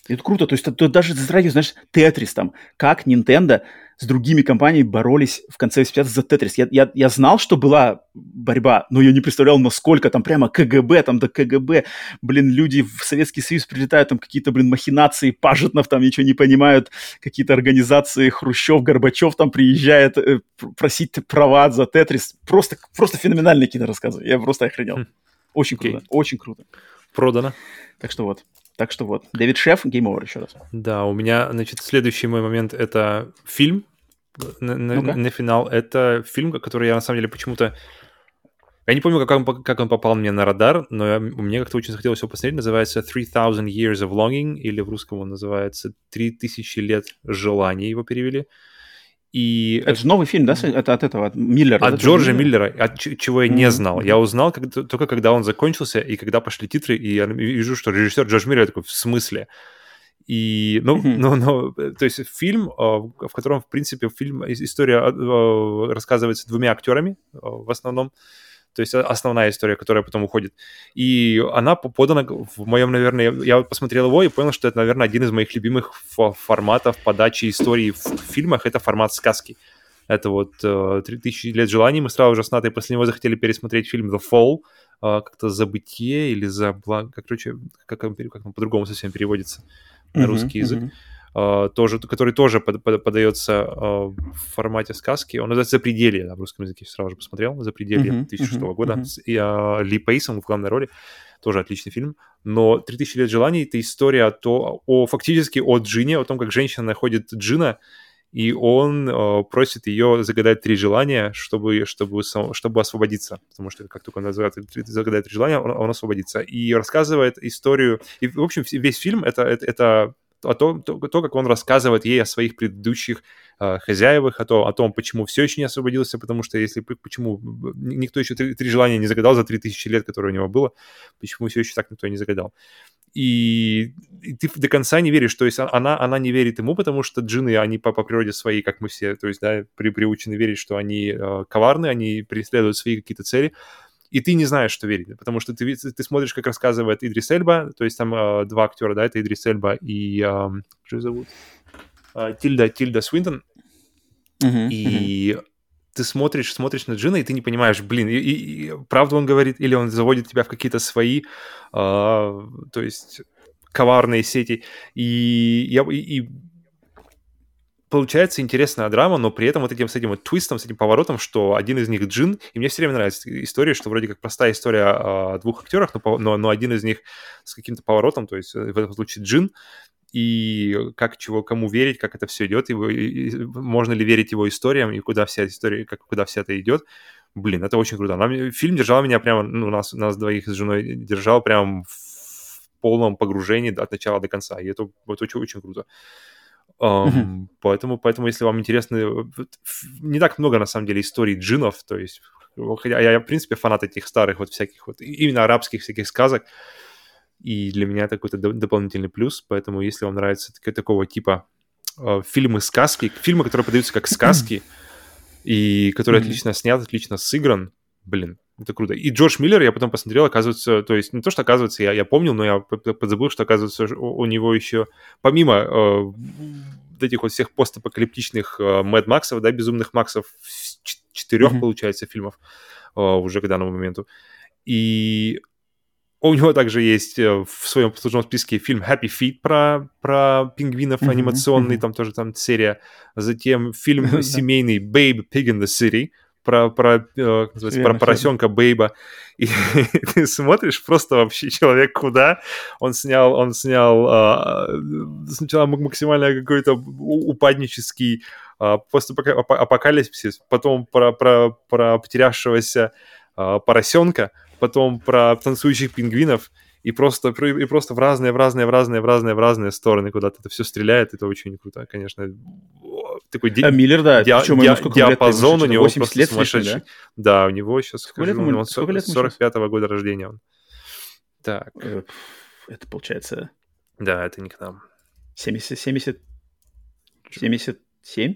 Это круто. То есть, тут даже заранее, знаешь, Тетрис там, как Nintendo с другими компаниями боролись в конце 80-х за Тетрис. Я, я, я знал, что была борьба, но я не представлял, насколько там прямо КГБ, там до КГБ, блин, люди в Советский Союз прилетают, там какие-то, блин, махинации, Пажетнов там ничего не понимают, какие-то организации, Хрущев, Горбачев там приезжает э, просить права за Тетрис. Просто, просто феноменальные кинорассказы. Я просто охренел. Хм. Очень круто, okay. очень круто. Продано. Так что вот. Так что вот, Дэвид Шеф, Game Over еще раз. Да, у меня, значит, следующий мой момент — это фильм на, на, ну на финал. Это фильм, который я, на самом деле, почему-то... Я не помню, как он, как он попал мне на радар, но я, мне как-то очень захотелось его посмотреть. Называется «3000 Years of Longing», или в русском он называется «3000 лет желаний» его перевели. И... Это же новый фильм, да? Это от этого, от Миллера? От Джорджа Миллера, от чего я не знал. Я узнал как, только когда он закончился, и когда пошли титры, и я вижу, что режиссер Джордж Миллер такой, в смысле? И, ну, mm-hmm. ну, ну, то есть фильм, а, в котором, в принципе, фильм, история а, рассказывается двумя актерами а, в основном, то есть основная история, которая потом уходит. И она подана в моем, наверное, я посмотрел его и понял, что это, наверное, один из моих любимых форматов подачи истории в фильмах, это формат сказки. Это вот э, «3000 лет желаний». Мы сразу же с Натой после него захотели пересмотреть фильм «The Fall», э, как-то «Забытие» или «За благо», короче, как, как, как он по-другому совсем переводится на uh-huh, русский язык. Uh-huh. Uh, тоже, который тоже под, под, подается uh, в формате сказки. Он называется «Запределье», в русском языке сразу же посмотрел, «Запределье» uh-huh, 2006 uh-huh, года. Uh-huh. И uh, Ли Пейсон в главной роли, тоже отличный фильм. Но «3000 лет желаний» — это история о, то, о, фактически о Джине, о том, как женщина находит Джина, и он э, просит ее загадать три желания, чтобы, чтобы, чтобы освободиться, потому что как только он загадает три желания, он, он освободится. И рассказывает историю, и, в общем, весь фильм это, это, это о том, то, то, как он рассказывает ей о своих предыдущих э, хозяевах, о, том, о том, почему все еще не освободился, потому что если почему никто еще три, три желания не загадал за три тысячи лет, которые у него было, почему все еще так никто не загадал. И, и ты до конца не веришь, то есть а, она, она не верит ему, потому что джины, они по, по природе свои, как мы все, то есть, да, при, приучены верить, что они э, коварны, они преследуют свои какие-то цели, и ты не знаешь, что верить, потому что ты, ты смотришь, как рассказывает Идрис Эльба, то есть там э, два актера, да, это Идрис Эльба и, э, что зовут? Э, Тильда, Тильда Свинтон, uh-huh, и uh-huh. ты смотришь, смотришь на Джина, и ты не понимаешь, блин, и, и, и правду он говорит, или он заводит тебя в какие-то свои, э, то есть коварные сети, и я, и, и получается интересная драма, но при этом вот этим с этим вот твистом, с этим поворотом, что один из них Джин, и мне все время нравится история, что вроде как простая история о двух актерах, но, но, но один из них с каким-то поворотом, то есть э, в этом случае Джин, и как чего кому верить, как это все идет, его, и, и, можно ли верить его историям, и куда вся история, как, куда вся это идет. Блин, это очень круто. Нам, фильм держал меня прямо, ну, нас, нас двоих с женой держал прямо в полном погружении от начала до конца, и это вот очень, очень круто. Um, mm-hmm. поэтому, поэтому, если вам интересны... Не так много, на самом деле, историй джинов, то есть... Я, я, в принципе, фанат этих старых вот всяких вот... Именно арабских всяких сказок. И для меня это какой-то дополнительный плюс. Поэтому, если вам нравится такого типа э, фильмы-сказки, фильмы, которые подаются как сказки, и которые mm-hmm. отлично снят, отлично сыгран, блин, это круто. И Джордж Миллер, я потом посмотрел, оказывается, то есть не то, что оказывается, я, я помнил, но я подзабыл, что, оказывается, у, него еще, помимо э, вот этих вот всех постапокалиптичных э, Максов, да, безумных Максов, четырех, mm-hmm. получается, фильмов э, уже к данному моменту. И у него также есть э, в своем послужном списке фильм Happy Feet про, про пингвинов mm-hmm. анимационный, mm-hmm. там тоже там серия. Затем фильм (laughs) семейный Babe Pig in the City, про, про, э, называется, про поросенка Бейба, и (laughs) ты смотришь просто вообще человек куда. Он снял, он снял э, сначала максимально какой-то упаднический э, постапокалипсис, потом про, про, про потерявшегося э, поросенка, потом про танцующих пингвинов, и просто, и просто в разные, в разные, в разные, в разные, в разные стороны куда-то это все стреляет, это очень круто, конечно. Такой ди- а Миллер, да, ди- ди- ди- диапазон лет, у него 80 лет сумасшедший. Да? да, у него сейчас, сколько скажу, лет, ему, он 45-го года рождения он. Так. Э, это получается... Да, это не к нам. 70... 70... 77?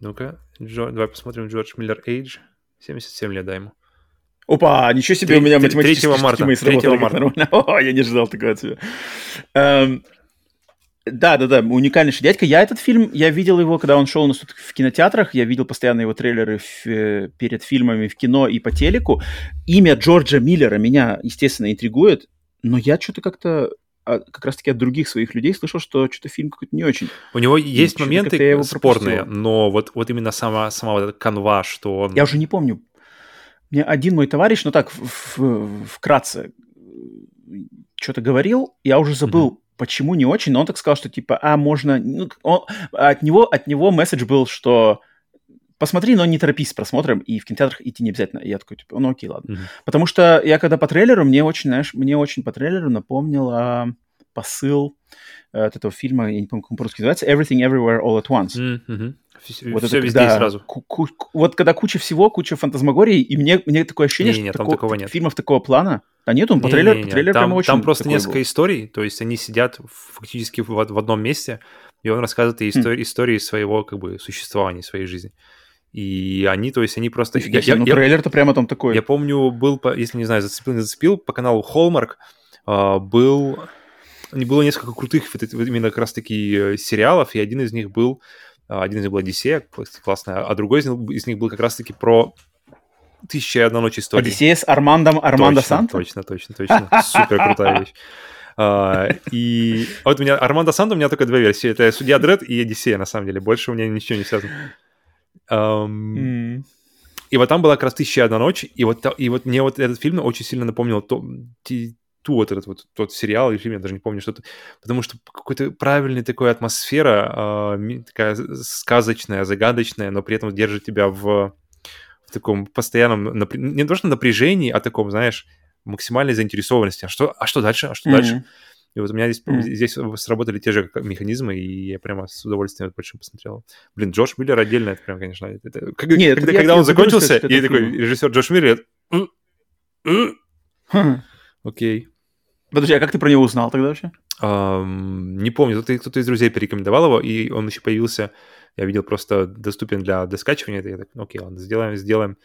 Ну-ка, Джо... давай посмотрим Джордж Миллер Эйдж. 77 лет, дай ему. Опа, ничего себе, у меня математические 3 марта. 3 марта. Нормально. (laughs) О, я не ждал такого от себя. Эм, да, да, да, уникальнейший дядька. Я этот фильм, я видел его, когда он шел у нас тут в кинотеатрах, я видел постоянно его трейлеры в, э, перед фильмами в кино и по телеку. Имя Джорджа Миллера меня, естественно, интригует, но я что-то как-то а, как раз-таки от других своих людей слышал, что что-то фильм какой-то не очень. У него есть моменты спорные, но вот, вот именно сама, сама вот эта канва, что он... Я уже не помню. Мне один мой товарищ, ну так, в, в, вкратце, что-то говорил, я уже забыл, mm-hmm. Почему не очень, но он так сказал, что типа, а, можно... Ну, он, от, него, от него месседж был, что посмотри, но не торопись с просмотром, и в кинотеатрах идти не обязательно. И я такой, типа, ну окей, ладно. Mm-hmm. Потому что я когда по трейлеру, мне очень, знаешь, мне очень по трейлеру напомнил посыл а, от этого фильма, я не помню, как он по-русски называется, Everything Everywhere All at Once. Mm-hmm. Все, вот все это везде когда, сразу. Вот когда куча всего, куча фантазмагорий, и мне, мне такое ощущение, не, не, что тако, такого нет. фильмов такого плана... А нет, он по трейлеру, по трейлеру там, прямо очень Там просто несколько был. историй, то есть они сидят фактически в, в одном месте, и он рассказывает истории, mm. истории своего как бы существования, своей жизни. И они, то есть они просто... Себе, я, ну трейлер-то прямо там такой. Я помню, был, если не знаю, зацепил, не зацепил, по каналу Hallmark uh, был... Не было несколько крутых именно как раз-таки э, сериалов, и один из них был... Uh, один из них был Одиссея, классная, а другой из них, был как раз-таки про «Тысяча и одна ночь истории». Одиссея с Армандом Армандо Санто? Точно, точно, точно. Супер крутая вещь. Uh, и вот у меня Армандо Санто у меня только две версии. Это Судья Дред и Одиссея, на самом деле. Больше у меня ничего не связано. Um, mm. И вот там была как раз «Тысяча одна ночь», и вот, и вот мне вот этот фильм очень сильно напомнил то, ту вот этот вот тот сериал или фильм, я даже не помню что-то, потому что какой-то правильный такой атмосфера, э, такая сказочная, загадочная, но при этом держит тебя в, в таком постоянном, напр... не то что напряжении, а таком, знаешь, максимальной заинтересованности. А что, а что дальше? А что mm-hmm. дальше? И вот у меня здесь, mm. здесь сработали те же механизмы, и я прямо с удовольствием большим посмотрел. Блин, Джош Миллер отдельно, это прям, конечно... Это, как, Нет, когда, я, когда я он закончился, я такой, режиссер Джош Миллер... Окей. Подожди, а как ты про него узнал тогда вообще? Um, не помню, кто-то, кто-то из друзей порекомендовал его, и он еще появился, я видел, просто доступен для доскачивания. Я так, окей, ладно, сделаем, сделаем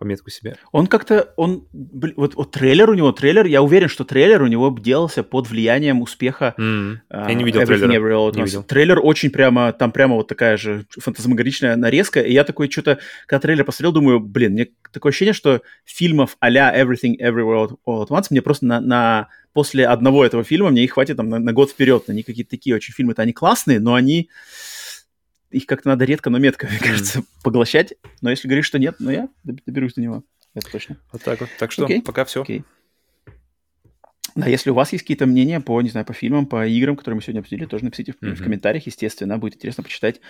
пометку себе. Он как-то, он, блин, вот, вот трейлер у него, трейлер, я уверен, что трейлер у него делался под влиянием успеха. Mm. Uh, я не видел трейлера. Не видел. Трейлер очень прямо, там прямо вот такая же фантазмагоричная нарезка, и я такой что-то, когда трейлер посмотрел, думаю, блин, мне такое ощущение, что фильмов а-ля Everything Everywhere All at Once мне просто на, на после одного этого фильма мне их хватит там на, на год вперед. Они какие-то такие очень фильмы-то, они классные, но они их как-то надо редко, но метко, мне кажется, поглощать. Но если говоришь, что нет, ну я доберусь до него. Это точно. Вот так вот. Так что okay. пока все. Okay. Да, если у вас есть какие-то мнения по, не знаю, по фильмам, по играм, которые мы сегодня обсудили, тоже напишите mm-hmm. в комментариях, естественно. Будет интересно почитать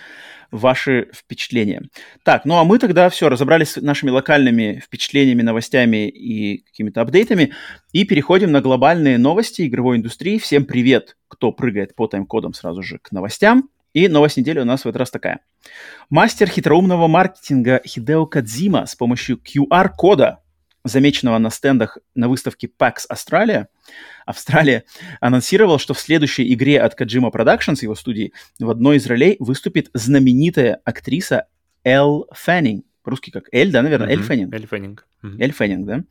ваши впечатления. Так, ну а мы тогда все, разобрались с нашими локальными впечатлениями, новостями и какими-то апдейтами. И переходим на глобальные новости игровой индустрии. Всем привет, кто прыгает по тайм-кодам сразу же к новостям. И новость недели у нас в этот раз такая. Мастер хитроумного маркетинга Хидео Кадзима с помощью QR-кода, замеченного на стендах на выставке PAX Australia, Австралия, анонсировал, что в следующей игре от Kojima Productions, его студии, в одной из ролей выступит знаменитая актриса Эл Феннинг. По-русски как Эль, да, наверное? Mm-hmm. Эль Феннинг. Эль Феннинг. Mm-hmm. Эль Феннинг, да?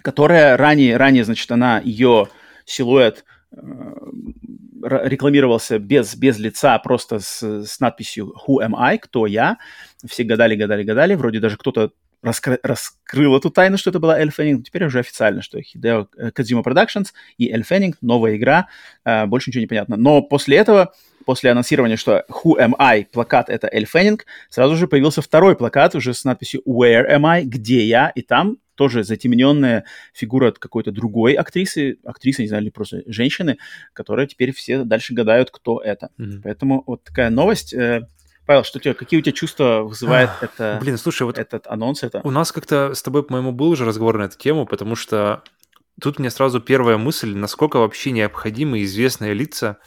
Которая ранее, ранее, значит, она, ее силуэт э, рекламировался без, без лица, просто с, с надписью «Who am I?», «Кто я?». Все гадали, гадали, гадали. Вроде даже кто-то раскры, раскрыл эту тайну, что это была Эль Феннинг. Теперь уже официально, что Hideo Kojima Productions и Эль Феннинг, новая игра. Э, больше ничего не понятно. Но после этого, после анонсирования, что Who am I? Плакат это Эль Феннинг, сразу же появился второй плакат уже с надписью Where am I? Где я? И там тоже затемненная фигура какой-то другой актрисы, актрисы, не знаю, или просто женщины, которая теперь все дальше гадают, кто это. Mm-hmm. Поэтому вот такая новость. Э, Павел, что тебе, какие у тебя чувства вызывает а, это, блин, слушай, вот этот анонс? Это? У нас как-то с тобой, по-моему, был уже разговор на эту тему, потому что тут мне сразу первая мысль, насколько вообще необходимы известные лица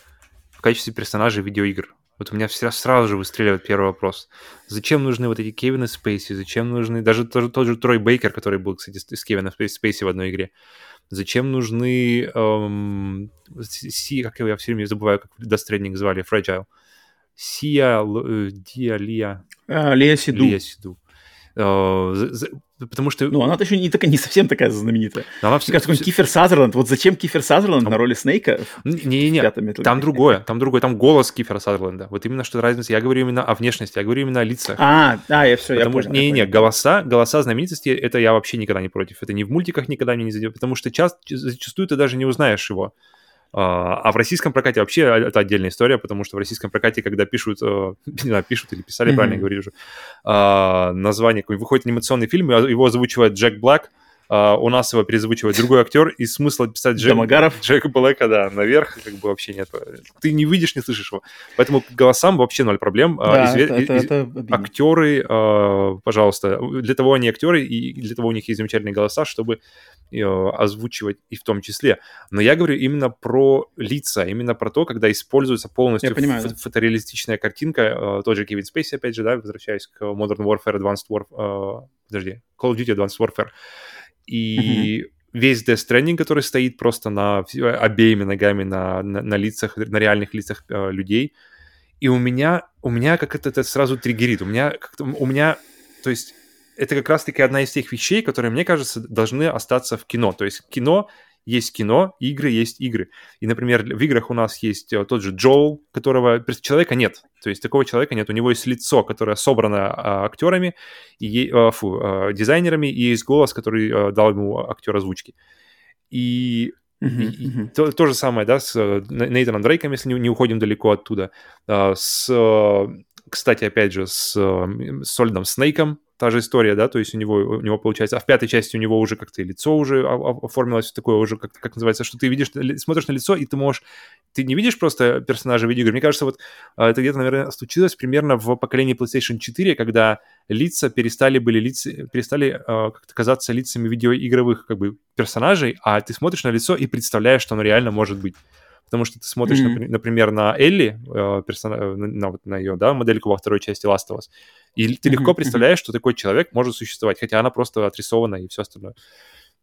в качестве персонажей видеоигр. Вот у меня всегда сразу же выстреливает первый вопрос. Зачем нужны вот эти Кевины Спейси? Зачем нужны... Даже тот, тот же Трой Бейкер, который был, кстати, с Кевином Спейси в одной игре. Зачем нужны... Эм, си, как я все время забываю, как Death Stranding звали, Fragile. Сия, э, Диа, Лия... А, Лия Сиду. Лия Сиду. Э, потому что... Ну, она еще не, такая, не совсем такая знаменитая. Она Мне кажется, все... Кифер Сазерленд. Вот зачем Кифер Сазерленд на роли Снейка? Не-не-не, там другое, там другое, там голос Кифера Сазерленда. Вот именно что разница. Я говорю именно о внешности, я говорю именно о лицах. А, а, я все, потому я понял. Что, не-не, голоса, голоса знаменитости, это я вообще никогда не против. Это ни в мультиках никогда мне не зайдет, потому что часто, зачастую ты даже не узнаешь его. А, а в российском прокате вообще это отдельная история, потому что в российском прокате, когда пишут, э, (laughs) не знаю, пишут или писали, mm-hmm. правильно я говорю уже, а, название, выходит анимационный фильм, его озвучивает Джек Блэк, Uh, у нас его перезвучивает другой актер, и смысла писать Джек, Джека Блэка, да, наверх как бы вообще нет. Ты не видишь, не слышишь его. Поэтому голосам вообще ноль проблем. А, да, Изве... это, это, это актеры, uh, пожалуйста, для того они актеры, и для того у них есть замечательные голоса, чтобы uh, озвучивать и в том числе. Но я говорю именно про лица, именно про то, когда используется полностью понимаю, ф- да. фотореалистичная картинка. Тот же Кевин Спейси, опять же, да, возвращаясь к Modern Warfare, Advanced Warfare, подожди, Call of Duty Advanced Warfare. И mm-hmm. весь Death Stranding, который стоит просто на обеими ногами на, на, на лицах, на реальных лицах э, людей. И у меня, у меня как это, это сразу триггерит. У меня, как-то, у меня, то есть это как раз-таки одна из тех вещей, которые, мне кажется, должны остаться в кино. То есть кино есть кино, игры есть игры. И, например, в играх у нас есть э, тот же Джоул, которого человека нет. То есть такого человека нет. У него есть лицо, которое собрано а, актерами, и, а, фу, а, дизайнерами, и есть голос, который а, дал ему актер озвучки. И Uh-huh, uh-huh. То, то же самое, да, с Нейтаном Дрейком, если не, не уходим далеко оттуда. С, кстати, опять же, с, с Сольдом Снейком, та же история, да, то есть у него, у него получается, а в пятой части у него уже как-то лицо уже оформилось такое уже, как, как называется, что ты видишь, смотришь на лицо, и ты можешь, ты не видишь просто персонажа видеоигр. Мне кажется, вот а, это где-то, наверное, случилось примерно в поколении PlayStation 4, когда лица перестали были лица, перестали э, как-то казаться лицами видеоигровых как бы персонажей, а ты смотришь на лицо и представляешь, что оно реально может быть потому что ты смотришь, mm-hmm. например, на Элли, э, персона... на, вот, на ее, да, модельку во второй части Last of Us, и ты mm-hmm. легко представляешь, что такой человек может существовать, хотя она просто отрисована и все остальное.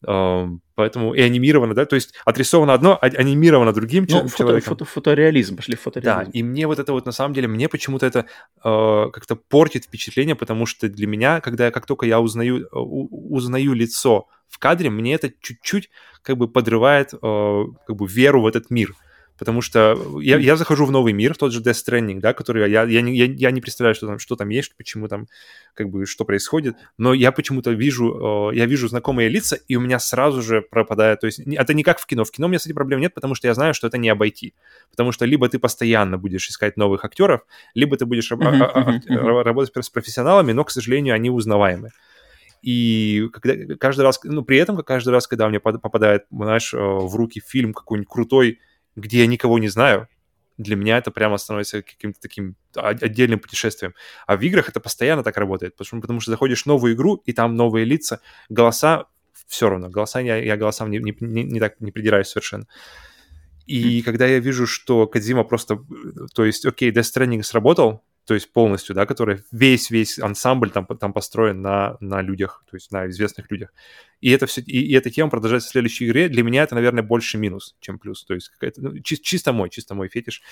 Uh, поэтому и анимировано, да, то есть отрисовано одно, а анимировано другим ну, человеком. Фото, фотореализм, пошли фотореализм. Да, и мне вот это вот на самом деле, мне почему-то это uh, как-то портит впечатление, потому что для меня, когда как только я узнаю, у, узнаю лицо в кадре, мне это чуть-чуть как бы подрывает uh, как бы веру в этот мир. Потому что я, я захожу в новый мир, в тот же Death Stranding, да, который я, я, не, я, я не представляю, что там, что там есть, почему там, как бы, что происходит, но я почему-то вижу, э, я вижу знакомые лица, и у меня сразу же пропадает, то есть это не как в кино, в кино у меня с этим проблем нет, потому что я знаю, что это не обойти, потому что либо ты постоянно будешь искать новых актеров, либо ты будешь работать с профессионалами, но, к сожалению, они узнаваемы. И когда, каждый раз, ну, при этом, каждый раз, когда мне попадает, знаешь, э, в руки фильм какой-нибудь крутой, где я никого не знаю, для меня это прямо становится каким-то таким отдельным путешествием. А в играх это постоянно так работает, потому, потому что заходишь в новую игру, и там новые лица, голоса, все равно, голоса, я, я голосам не, не, не, не так не придираюсь совершенно. И mm. когда я вижу, что Кадзима просто, то есть, окей, Death Stranding сработал, то есть полностью, да, который весь-весь ансамбль там, там построен на, на людях, то есть на известных людях. И это все, и, и эта тема продолжается в следующей игре. Для меня это, наверное, больше минус, чем плюс. То есть ну, чи- чисто мой, чисто мой фетиш.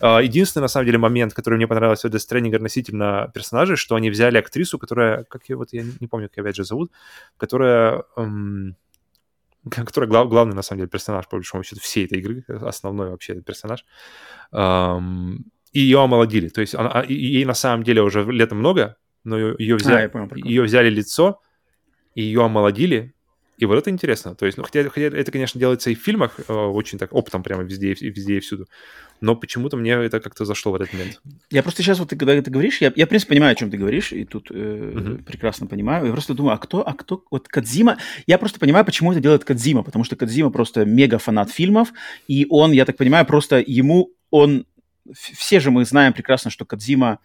Uh, единственный, на самом деле, момент, который мне понравился в Death Stranding относительно персонажей, что они взяли актрису, которая, как я вот, я не помню, как ее опять же зовут, которая... Эм, (laughs) которая глав, главный, на самом деле, персонаж, по большому счету, всей этой игры, основной вообще этот персонаж. Um, и ее омолодили. То есть она, а, ей на самом деле уже лет много, но ее взяли, а, понял, ее взяли лицо, и ее омолодили, и вот это интересно. То есть, ну, хотя, хотя это, конечно, делается и в фильмах, э, очень так оптом прямо везде, везде и всюду. Но почему-то мне это как-то зашло в этот момент. Я просто сейчас вот, когда ты говоришь, я, я в принципе, понимаю, о чем ты говоришь, и тут э, uh-huh. прекрасно понимаю. Я просто думаю, а кто, а кто, вот Кадзима, я просто понимаю, почему это делает Кадзима, потому что Кадзима просто мега фанат фильмов, и он, я так понимаю, просто ему, он все же мы знаем прекрасно, что Кадзима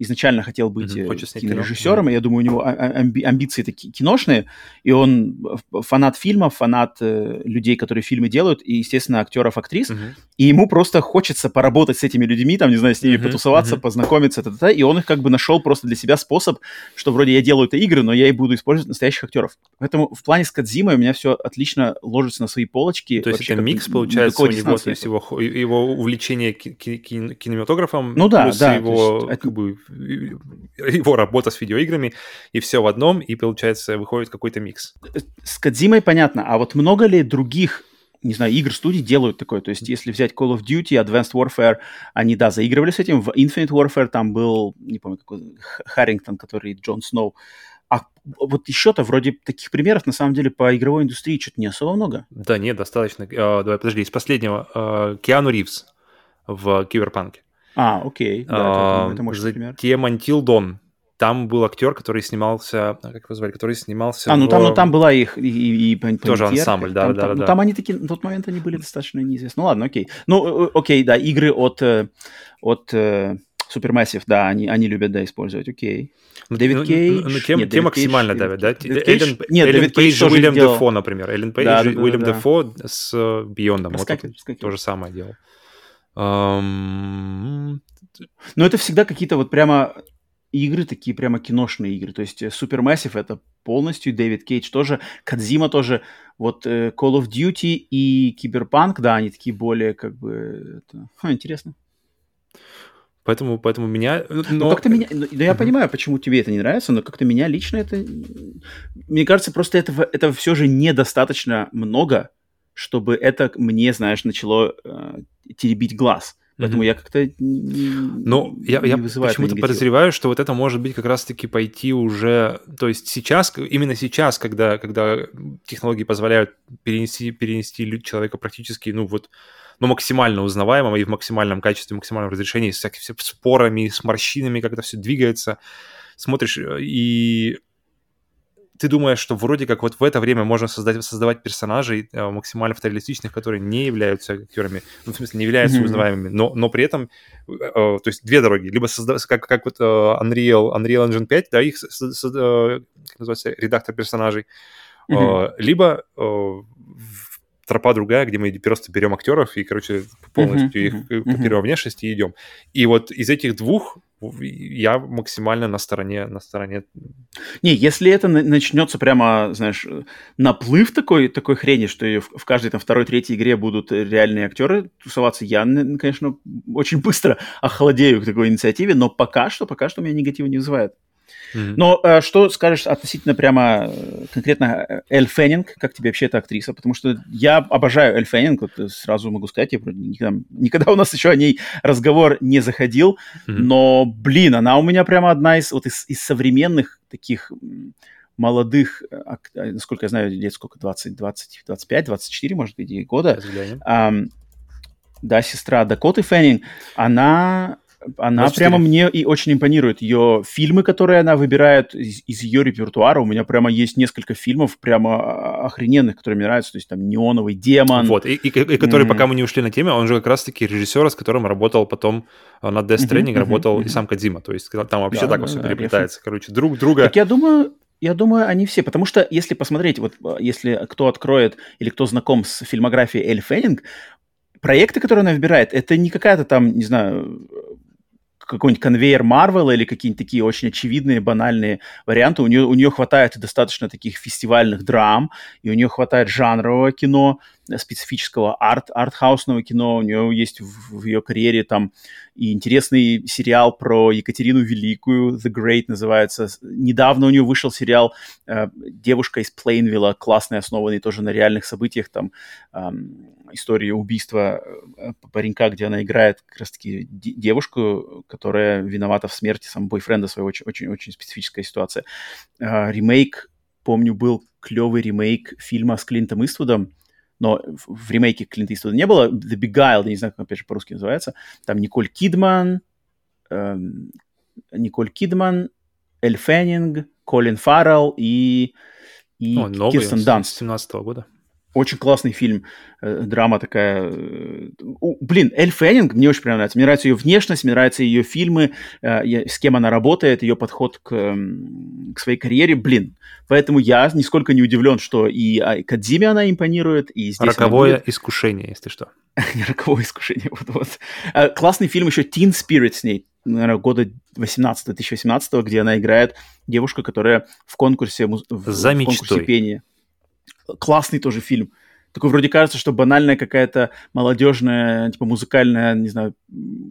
изначально хотел быть mm-hmm. кинорежиссером, mm-hmm. и я думаю, у него а, а, амби- амбиции такие киношные, и он фанат фильмов, фанат э, людей, которые фильмы делают, и, естественно, актеров, актрис, mm-hmm. и ему просто хочется поработать с этими людьми, там, не знаю, с ними mm-hmm. потусоваться, mm-hmm. познакомиться, та-та-та, и он их как бы нашел просто для себя способ, что вроде я делаю это игры, но я и буду использовать настоящих актеров. Поэтому в плане с Кадзимой у меня все отлично ложится на свои полочки. То есть это микс, получается, у него, то есть его, его увлечение кинематографом, ну, да, плюс да, его, есть, как бы, его работа с видеоиграми, и все в одном, и получается выходит какой-то микс. С Кадзимой понятно, а вот много ли других не знаю, игр студий делают такое. То есть, если взять Call of Duty, Advanced Warfare, они, да, заигрывали с этим. В Infinite Warfare там был, не помню, какой, Харрингтон, который Джон Сноу. А вот еще-то вроде таких примеров, на самом деле, по игровой индустрии что-то не особо много. Да нет, достаточно. Uh, давай, подожди, из последнего. Uh, Киану Ривз в Киберпанке. А, окей, да, это, это мощный пример. Затем Until Dawn там был актер, который снимался, а, как его звали, который снимался. А, ну в... там, ну там была их и, и, и тоже ансамбль, да, там, да, там, да. Ну, да. там они такие, в тот момент они были достаточно неизвестны. Ну ладно, окей. Ну, э, окей, да, игры от э, от э, Supermassive, да, они, они любят, да, использовать, окей. Ну, Дэвид ну, Кейдж? Ну, ну, тем, Нет, Дэвид максимально Кейдж, давят, да? Дэвид Кейдж? Эллен, Нет, Эллен Дэвид Кейдж тоже Уильям делал... Дефо, например. Эллен Пейдж Да, и да, да, Уильям да. Дефо с Beyond ом. Вот то же самое делал. Но это всегда какие-то вот прямо игры, такие прямо киношные игры. То есть э, Supermassive это полностью, Дэвид Кейдж тоже, Кадзима тоже. Вот э, Call of Duty и Киберпанк, да, они такие более как бы... Это... Ха, интересно. Поэтому, поэтому меня... Но, Но, как-то меня... Ну, я понимаю, почему тебе это не нравится, но как-то меня лично это... Мне кажется, просто этого, этого все же недостаточно много, чтобы это мне, знаешь, начало э, теребить глаз. Поэтому Мгм. я как-то не, Ну, я, не я вызывает почему-то подозреваю, что вот это может быть как раз-таки пойти уже... То есть сейчас, именно сейчас, когда, когда технологии позволяют перенести, перенести человека практически, ну вот, ну, максимально узнаваемого и в максимальном качестве, максимальном разрешении, с всякими с спорами, с морщинами, как это все двигается, смотришь, э, и ты думаешь, что вроде как вот в это время можно создать, создавать персонажей э, максимально фотореалистичных, которые не являются актерами, ну, в смысле, не являются Мгм. узнаваемыми, но, но при этом, э, э, то есть две дороги, либо создавать, как, как вот э, Unreal, Unreal Engine 5, да, их, э, как называется, редактор персонажей, э, Мгм. либо э, тропа другая, где мы просто берем актеров и, короче, полностью их мгм, э, мгм. копируем внешность и идем. И вот из этих двух я максимально на стороне, на стороне Не, если это на- начнется прямо, знаешь, наплыв такой, такой хрени, что в, в каждой там второй, третьей игре будут реальные актеры тусоваться, я, конечно, очень быстро охладею к такой инициативе, но пока что, пока что меня негатива не вызывает. Но э, что скажешь относительно прямо э, конкретно э, Эль Феннинг, как тебе вообще эта актриса? Потому что я обожаю Эль Феннинг, вот э, сразу могу сказать, я никогда, никогда у нас (laughs) еще о ней разговор не заходил, но, блин, она у меня прямо одна из, вот из, из современных таких молодых, насколько я знаю, лет сколько, 20, 20, 25, 24, может быть, года. Ам, да, сестра Дакоты Феннинг, она, она 24. прямо мне и очень импонирует. Ее фильмы, которые она выбирает из, из ее репертуара, у меня прямо есть несколько фильмов прямо а, охрененных, которые мне нравятся. То есть там «Неоновый демон». Вот, и, и- и который, М. пока мы не ушли на теме, он же как раз-таки режиссер, с которым работал потом э, над Death Stranding, мгм, работал и мгм. сам Кадзима. То есть там вообще Да, так да, все да, переплетается. Короче, друг друга... Так я думаю, я думаю, они все, потому что если посмотреть, вот э, если кто откроет или кто знаком с фильмографией Эль Феннинг, проекты, которые она выбирает, это не какая-то там, не знаю, какой-нибудь конвейер Марвела или какие-нибудь такие очень очевидные, банальные варианты. У нее, у нее хватает достаточно таких фестивальных драм, и у нее хватает жанрового кино, э, специфического арт, артхаусного кино. У нее есть в, в ее карьере там и интересный сериал про Екатерину Великую, The Great называется. Недавно у нее вышел сериал э, «Девушка из Плейнвилла», классный, основанный тоже на реальных событиях, там ам, история убийства э, паренька, где она играет как раз-таки де- девушку, которая виновата в смерти сам бойфренда своего, очень-очень специфическая ситуация. А, ремейк, помню, был клевый ремейк фильма с Клинтом Иствудом, но в, ремейке Клинта Иствуда не было. The Beguiled, я не знаю, как опять же по-русски называется. Там Николь Кидман, эм, Николь Кидман, Эль Феннинг, Колин Фаррелл и, и Ну, новый, Кирстен с Данст. 17 года. Очень классный фильм, э, драма такая. Э, блин, Эль Феннинг мне очень прям нравится. Мне нравится ее внешность, мне нравятся ее фильмы, э, я, с кем она работает, ее подход к, к своей карьере. Блин, поэтому я нисколько не удивлен, что и а, Кадзиме она импонирует, и здесь Роковое искушение, если что. (laughs) Роковое искушение, вот-вот. А, классный фильм еще Teen Spirit с ней, наверное, года 18 2018 где она играет девушку, которая в конкурсе, в, За в конкурсе пения классный тоже фильм. Такой вроде кажется, что банальная какая-то молодежная, типа музыкальная, не знаю,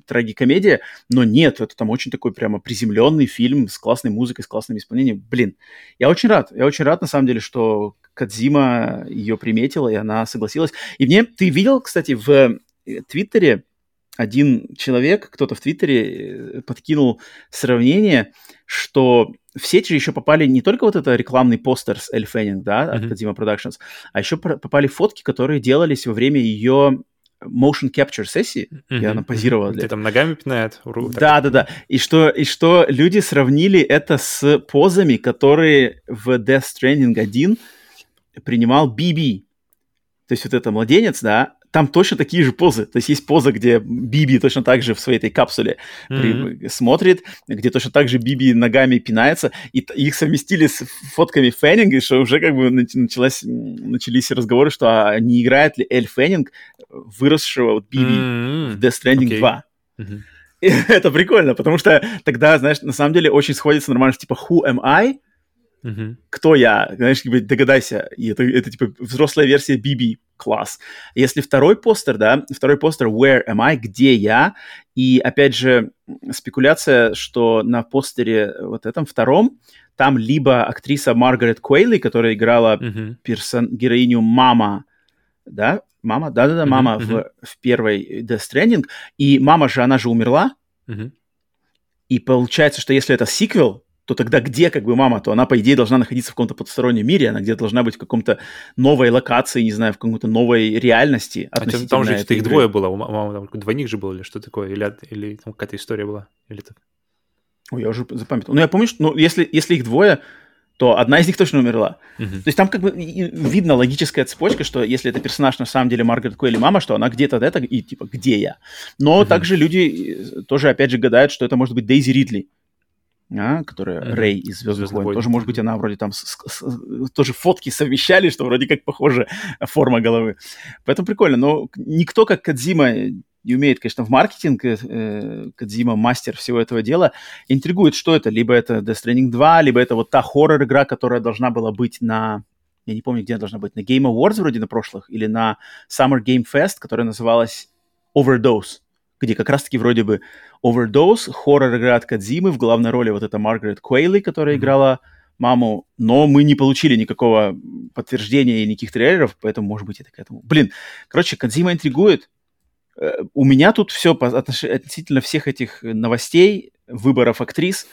трагикомедия, но нет, это там очень такой прямо приземленный фильм с классной музыкой, с классным исполнением. Блин, я очень рад, я очень рад на самом деле, что Кадзима ее приметила, и она согласилась. И мне, ты видел, кстати, в э, Твиттере один человек, кто-то в Твиттере э, подкинул сравнение, что в сеть же еще попали не только вот это рекламный постер с Эль Феннинг, да, от Kojima Productions, а еще попали фотки, которые делались во время ее motion capture сессии, mm-hmm. где она позировала. Для... Ты там ногами пинает? Да, да, да. И что, и что люди сравнили это с позами, которые в Death Stranding 1 принимал Биби. То есть вот это младенец, да, там точно такие же позы. То есть есть поза, где Биби точно так же в своей этой капсуле mm-hmm. при, смотрит, где точно так же Биби ногами пинается, и их совместили с фотками Феннинга, что уже как бы началась, начались разговоры, что а не играет ли Эль Феннинг, выросшего от Биби mm-hmm. в Death Stranding okay. 2. Mm-hmm. это прикольно, потому что тогда, знаешь, на самом деле очень сходится нормально, типа Who am I? Uh-huh. Кто я? Знаешь, как бы догадайся. И это, это типа взрослая версия Биби. Класс. Если второй постер, да, второй постер Where am I? Где я? И опять же, спекуляция, что на постере вот этом втором там либо актриса Маргарет Куэйли, которая играла uh-huh. персон, героиню Мама, да, Мама, да-да-да, Мама uh-huh, в, в первой Death Stranding, и Мама же, она же умерла, uh-huh. и получается, что если это сиквел, то тогда где как бы мама, то она, по идее, должна находиться в каком-то потустороннем мире, она где-то должна быть в каком-то новой локации, не знаю, в какой-то новой реальности. А там же их двое было, у мамы там двойник же был или что такое, или, или там какая-то история была, или так? Ой, я уже запамятовал. Ну, я помню, что ну, если, если их двое, то одна из них точно умерла. Uh-huh. То есть там как бы видно логическая цепочка, что если это персонаж на самом деле Маргарет Куэлли мама, что она где-то это и типа где я. Но uh-huh. также люди э, тоже опять же гадают, что это может быть Дейзи Ридли а, которая mm-hmm. Рэй из Звездных войн. Тоже, может быть, она вроде там с, с, с, тоже фотки совмещали, что вроде как похожа форма головы. Поэтому прикольно. Но никто, как Кадзима, не умеет, конечно, в маркетинг, э, Кадзима мастер всего этого дела, интригует, что это. Либо это Death Stranding 2, либо это вот та хоррор-игра, которая должна была быть на... Я не помню, где она должна быть. На Game Awards вроде на прошлых, или на Summer Game Fest, которая называлась Overdose где как раз-таки вроде бы Overdose, хоррор-игра от Кадзимы, в главной роли вот эта Маргарет Куэйли, которая mm-hmm. играла маму, но мы не получили никакого подтверждения и никаких трейлеров, поэтому, может быть, это к этому. Блин, короче, Кадзима интригует. Э, у меня тут все относительно всех этих новостей, выборов актрис,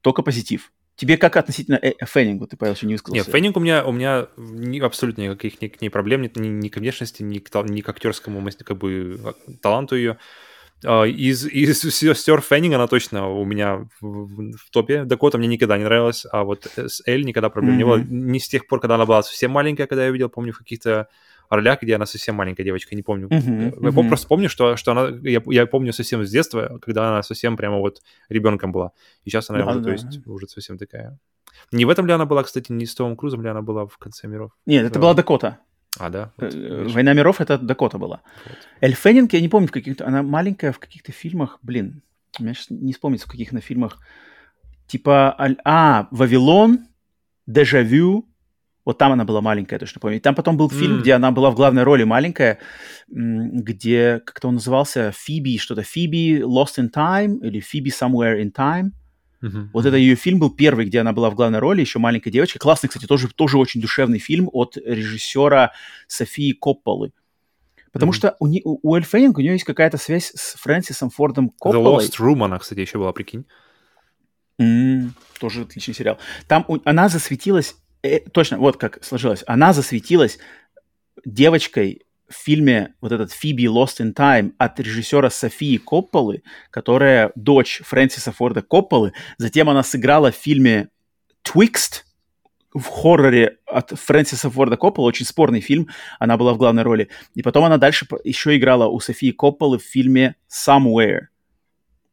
только позитив. Тебе как относительно э, Феннингу? Ты, Павел, еще не высказался. Нет, Феннинг у меня, у меня абсолютно никаких ни, ни проблем нет, ни, ни к внешности, ни к, ни к актерскому как бы, а, таланту ее. А, из, из (laughs) сестер Феннинг она точно у меня в, в топе. Дакота мне никогда не нравилась, а вот с Эль никогда проблем mm-hmm. не было. Не с тех пор, когда она была совсем маленькая, когда я видел, помню, в каких-то ролях, где она совсем маленькая девочка, не помню. Uh-huh, я uh-huh. просто помню, что, что она, я, я помню совсем с детства, когда она совсем прямо вот ребенком была. И сейчас она да, уже, да. то есть, уже совсем такая. Не в этом ли она была, кстати, не с Томом Крузом ли она была в конце миров? Нет, это была Дакота. А, да? Вот, э, Война миров это Дакота была. Вот. Эль Феннинг, я не помню, в каких-то. Она маленькая в каких-то фильмах. Блин, у меня сейчас не вспомнится, в каких на фильмах. Типа, а, Вавилон, Дежавю. Вот там она была маленькая, точно помню. И там потом был фильм, mm. где она была в главной роли маленькая, где, как-то он назывался, Фиби, что-то, Фиби Lost in Time или Фиби Somewhere in Time. Uh-huh. Вот это ее фильм был первый, где она была в главной роли, еще маленькая девочка. Классный, кстати, тоже, тоже очень душевный фильм от режиссера Софии Копполы. Потому mm-hmm. что у, у, у Эль Феннинг у нее есть какая-то связь с Фрэнсисом Фордом Копполой. The Lost Room она, кстати, еще была, прикинь. Mm, тоже отличный сериал. Там у, она засветилась, э, точно, вот как сложилось, она засветилась девочкой в фильме вот этот «Фиби Lost in Time» от режиссера Софии Копполы, которая дочь Фрэнсиса Форда Копполы. Затем она сыграла в фильме «Twixt», в хорроре от Фрэнсиса Форда Коппола, очень спорный фильм, она была в главной роли. И потом она дальше еще играла у Софии Копполы в фильме «Somewhere».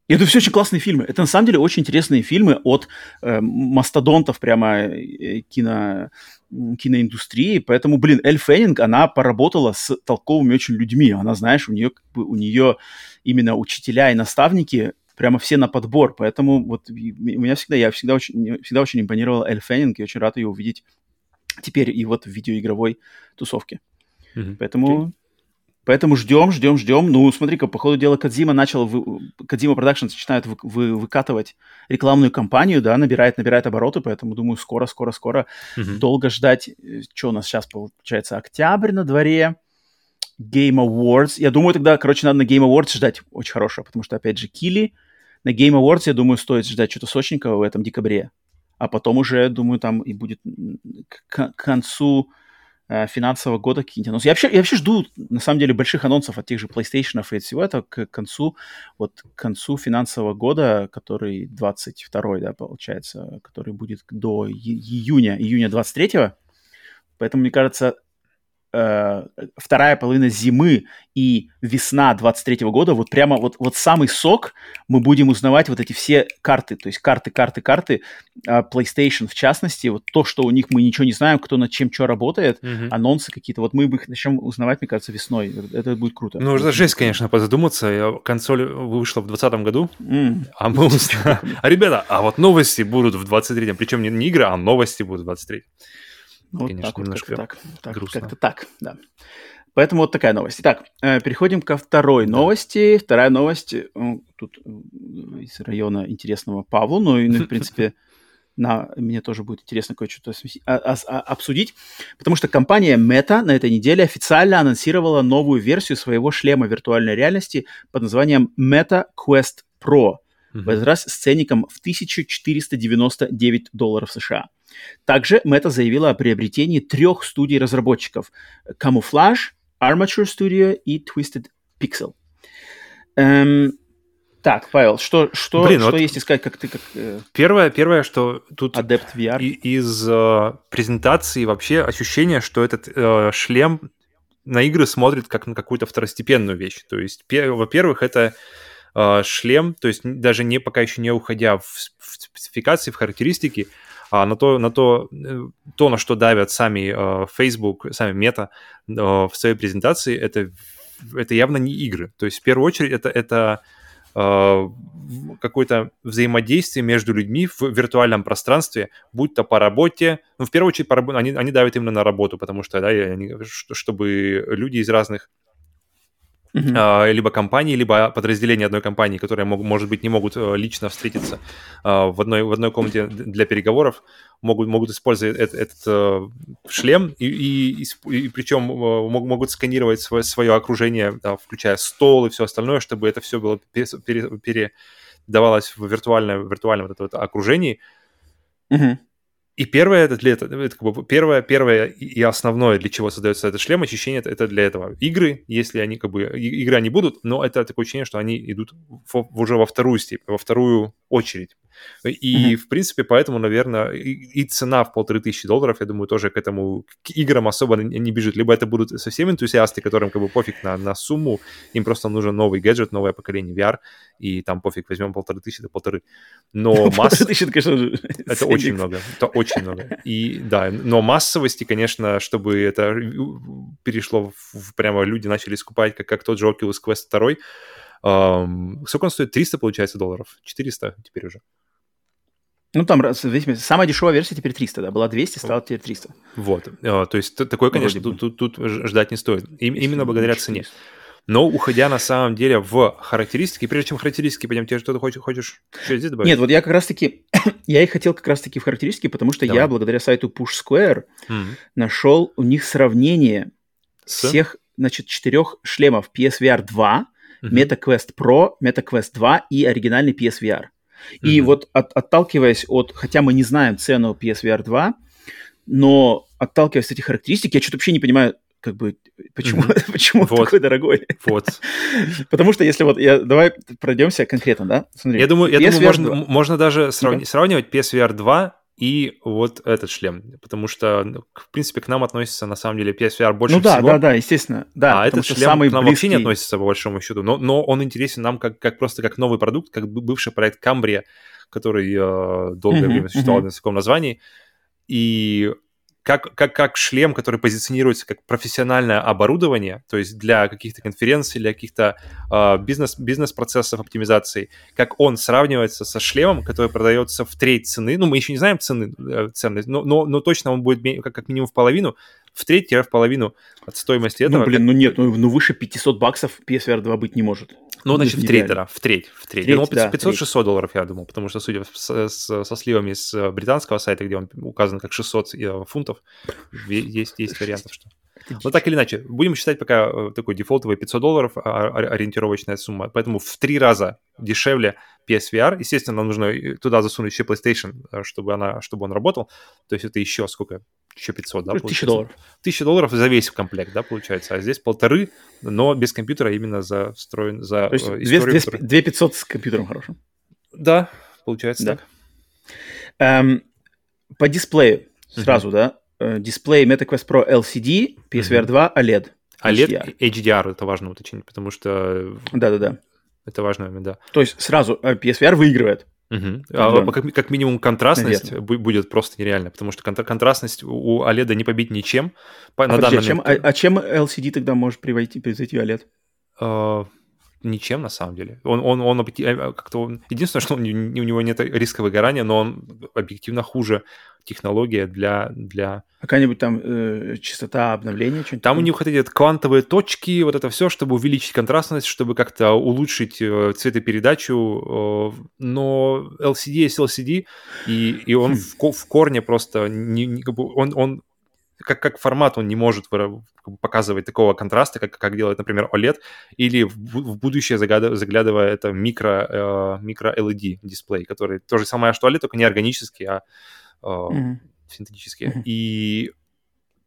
И это все очень классные фильмы. Это на самом деле очень интересные фильмы от э, мастодонтов прямо э, кино, киноиндустрии. Поэтому, блин, Эль Феннинг, она поработала с толковыми очень людьми. Она, знаешь, у нее, как бы, у нее именно учителя и наставники прямо все на подбор. Поэтому вот у меня всегда, я всегда очень, всегда очень импонировал Эль Феннинг и очень рад ее увидеть теперь и вот в видеоигровой тусовке. Mm-hmm. Поэтому... Okay. Поэтому ждем, ждем, ждем. Ну, смотри-ка, по ходу дела Кадзима начал, вы... Кадзима Productions начинает вы... Вы... выкатывать рекламную кампанию, да, набирает, набирает обороты, поэтому, думаю, скоро, скоро, скоро. Mm-hmm. Долго ждать. Что у нас сейчас получается? Октябрь на дворе. Game Awards. Я думаю, тогда, короче, надо на Game Awards ждать очень хорошего, потому что, опять же, Кили. На Game Awards, я думаю, стоит ждать что-то сочненького в этом декабре. А потом уже, думаю, там и будет к, к концу финансового года какие-нибудь анонсы. Я вообще, я вообще жду, на самом деле, больших анонсов от тех же PlayStation и всего этого к концу, вот к концу финансового года, который 22 да, получается, который будет до июня, июня 23 Поэтому, мне кажется, э, вторая половина зимы и весна 23 года, вот прямо вот, вот самый сок, мы будем узнавать вот эти все карты, то есть карты, карты, карты, э, PlayStation в частности, вот то, что у них мы ничего не знаем, кто над чем что работает, mm-hmm. анонсы какие-то, вот мы их начнем узнавать, мне кажется, весной, это будет круто. Ну, это жесть, конечно, позадуматься, консоль вышла в 2020 году, mm. а мы узнаем, а ребята, а вот новости будут в 23-м, причем не, не игры, а новости будут в 23-м. Вот Конечно, так, немножко как так, грустно. Как-то так, да. Поэтому вот такая новость. Итак, э, переходим ко второй да. новости. Вторая новость э, тут э, из района интересного Павлу, ну и, ну, в принципе, (laughs) на, мне тоже будет интересно кое-что а, а, обсудить, потому что компания Meta на этой неделе официально анонсировала новую версию своего шлема виртуальной реальности под названием Meta Quest Pro, в этот раз с ценником в 1499 долларов США. Также Meta заявила о приобретении трех студий разработчиков – Camouflage, Armature Studio и Twisted Pixel. Эм, так, Павел, что, что, Блин, что вот есть искать, как ты как... Э, первое, первое, что тут Adept VR. из э, презентации вообще ощущение, что этот э, шлем на игры смотрит как на какую-то второстепенную вещь. То есть, во-первых, это э, шлем, то есть даже не пока еще не уходя в, в спецификации, в характеристики, а на то, на то, э, то, на что давят сами э, Facebook, сами Мета э, в своей презентации, это, это явно не игры. То есть в первую очередь это, это какое-то взаимодействие между людьми в виртуальном пространстве, будь то по работе, ну, в первую очередь, по раб... они, они давят именно на работу, потому что, да, они, чтобы люди из разных Uh-huh. либо компании, либо подразделения одной компании, которые, может быть, не могут э, лично встретиться а, в одной, в одной комнате для переговоров, могут, могут использовать этот, этот э, шлем, и, и, и, и причем могут сканировать свое, свое окружение, включая стол и все остальное, чтобы это все было пере, передавалось в виртуальное, виртуальном вот это вот окружении. Uh-huh. И первое это для этого, это как бы первое, первое и основное, для чего создается этот шлем, ощущение это, это для этого. Игры, если они как бы, игры они будут, но это такое ощущение, что они идут в, уже во вторую степень, во вторую очередь. И, mm-hmm. в принципе, поэтому, наверное, и, и цена в полторы тысячи долларов, я думаю, тоже к этому, к играм особо не, бежит. Либо это будут совсем энтузиасты, которым как бы пофиг на, на сумму, им просто нужен новый гаджет, новое поколение VR, и там пофиг, возьмем полторы тысячи до полторы. Но (laughs) масса... тысячи, конечно, (laughs) это (laughs) очень много, это очень много. И да, но массовости, конечно, чтобы это перешло в, прямо люди начали скупать, как, как тот же Oculus Quest 2, Um, сколько он стоит? 300, получается, долларов? 400 теперь уже. Ну, там, самая дешевая версия теперь 300, да, была 200, стала теперь 300. Вот, а, то есть такое, конечно, тут, тут, тут ждать не стоит, И, именно благодаря цене. Но уходя на самом деле в характеристики, прежде чем характеристики пойдем, тебе что-то хочешь, хочешь что здесь добавить? Нет, вот я как раз-таки, (coughs) я их хотел как раз-таки в характеристики, потому что Давай. я благодаря сайту Push Square mm-hmm. нашел у них сравнение С? всех, значит, четырех шлемов PSVR 2, mm-hmm. MetaQuest Pro, MetaQuest 2 и оригинальный PSVR. И mm-hmm. вот от, отталкиваясь от, хотя мы не знаем цену PSVR 2, но отталкиваясь от этих характеристик, я что-то вообще не понимаю, как бы, почему, mm-hmm. (laughs) почему вот. такой дорогой. Вот. (laughs) Потому что если вот, я, давай пройдемся конкретно, да? Смотри, я думаю, я думаю можно, можно даже сравни, okay. сравнивать PSVR 2 и вот этот шлем, потому что, ну, в принципе, к нам относится, на самом деле, PSVR больше ну, да, всего. да, да, естественно, да. А этот шлем самый к нам близкий... вообще не относится, по большому счету, но, но он интересен нам как, как просто как новый продукт, как бывший проект Камбрия, который э, долгое Мгм, время существовал мгм. на таком названии, и как, как, как шлем, который позиционируется как профессиональное оборудование, то есть для каких-то конференций, для каких-то э, бизнес, бизнес-процессов оптимизации, как он сравнивается со шлемом, который продается в треть цены, ну, мы еще не знаем цены, э, ценность, но, но, но точно он будет как, как минимум в половину, в треть-в половину от стоимости этого. Ну, блин, ну нет, ну, ну выше 500 баксов PSVR 2 быть не может. Ну, значит, в треть, да, в треть, в треть. Треть, ну, да, 500-600 долларов, я думал, потому что, судя с- с- со сливами с э, британского сайта, где он указан как 600 э, фунтов, есть, есть вариантов, что... Но так или иначе, будем считать пока э, такой дефолтовый 500 долларов, а- а- ориентировочная сумма, поэтому в три раза дешевле PSVR. Естественно, нам нужно и туда засунуть еще PlayStation, э, чтобы, она, чтобы он работал. То есть это еще сколько? Еще 500, да? 1000 получается? долларов. 1000 долларов за весь комплект, да, получается. А здесь полторы, но без компьютера именно за встроен, за То есть э, 2, историю, которая- 500 с компьютером хорошим. Да, получается Да. так. Эм, по дисплею сразу, да? Э, Дисплей MetaQuest Pro LCD, PSVR Мгм. 2 OLED. А HDR. HDR это важно уточнить, потому что Да-да-да. это важный момент, да. То есть сразу э, PSVR выигрывает. Определенно. А, как, как минимум контрастность Наверное. бу- будет просто нереально, потому что контра- контрастность у OLED не побить ничем. По- А, на подожди, а данный чем, момент, а, а чем LCD тогда может превзойти, превзойти OLED? э, ничем на самом деле. Он, он, он э, как-то он- единственное, что он у него нет риска выгорания, но он объективно хуже технология для для Какая-нибудь там э, частота обновления? Там у такое? них вот эти вот квантовые точки, вот это все, чтобы увеличить контрастность, чтобы как-то улучшить э, цветопередачу. э, но LCD есть LCD, и, и он Хм. в, в корне просто не, не- он, он как, как формат он не может показывать такого контраста, как, как делает, например, OLED, или в, в будущее загада- заглядывая это микро, э, микро LED дисплей, который то же самое, что OLED, только не органический, а э, Мгм. синтетические. Мгм. И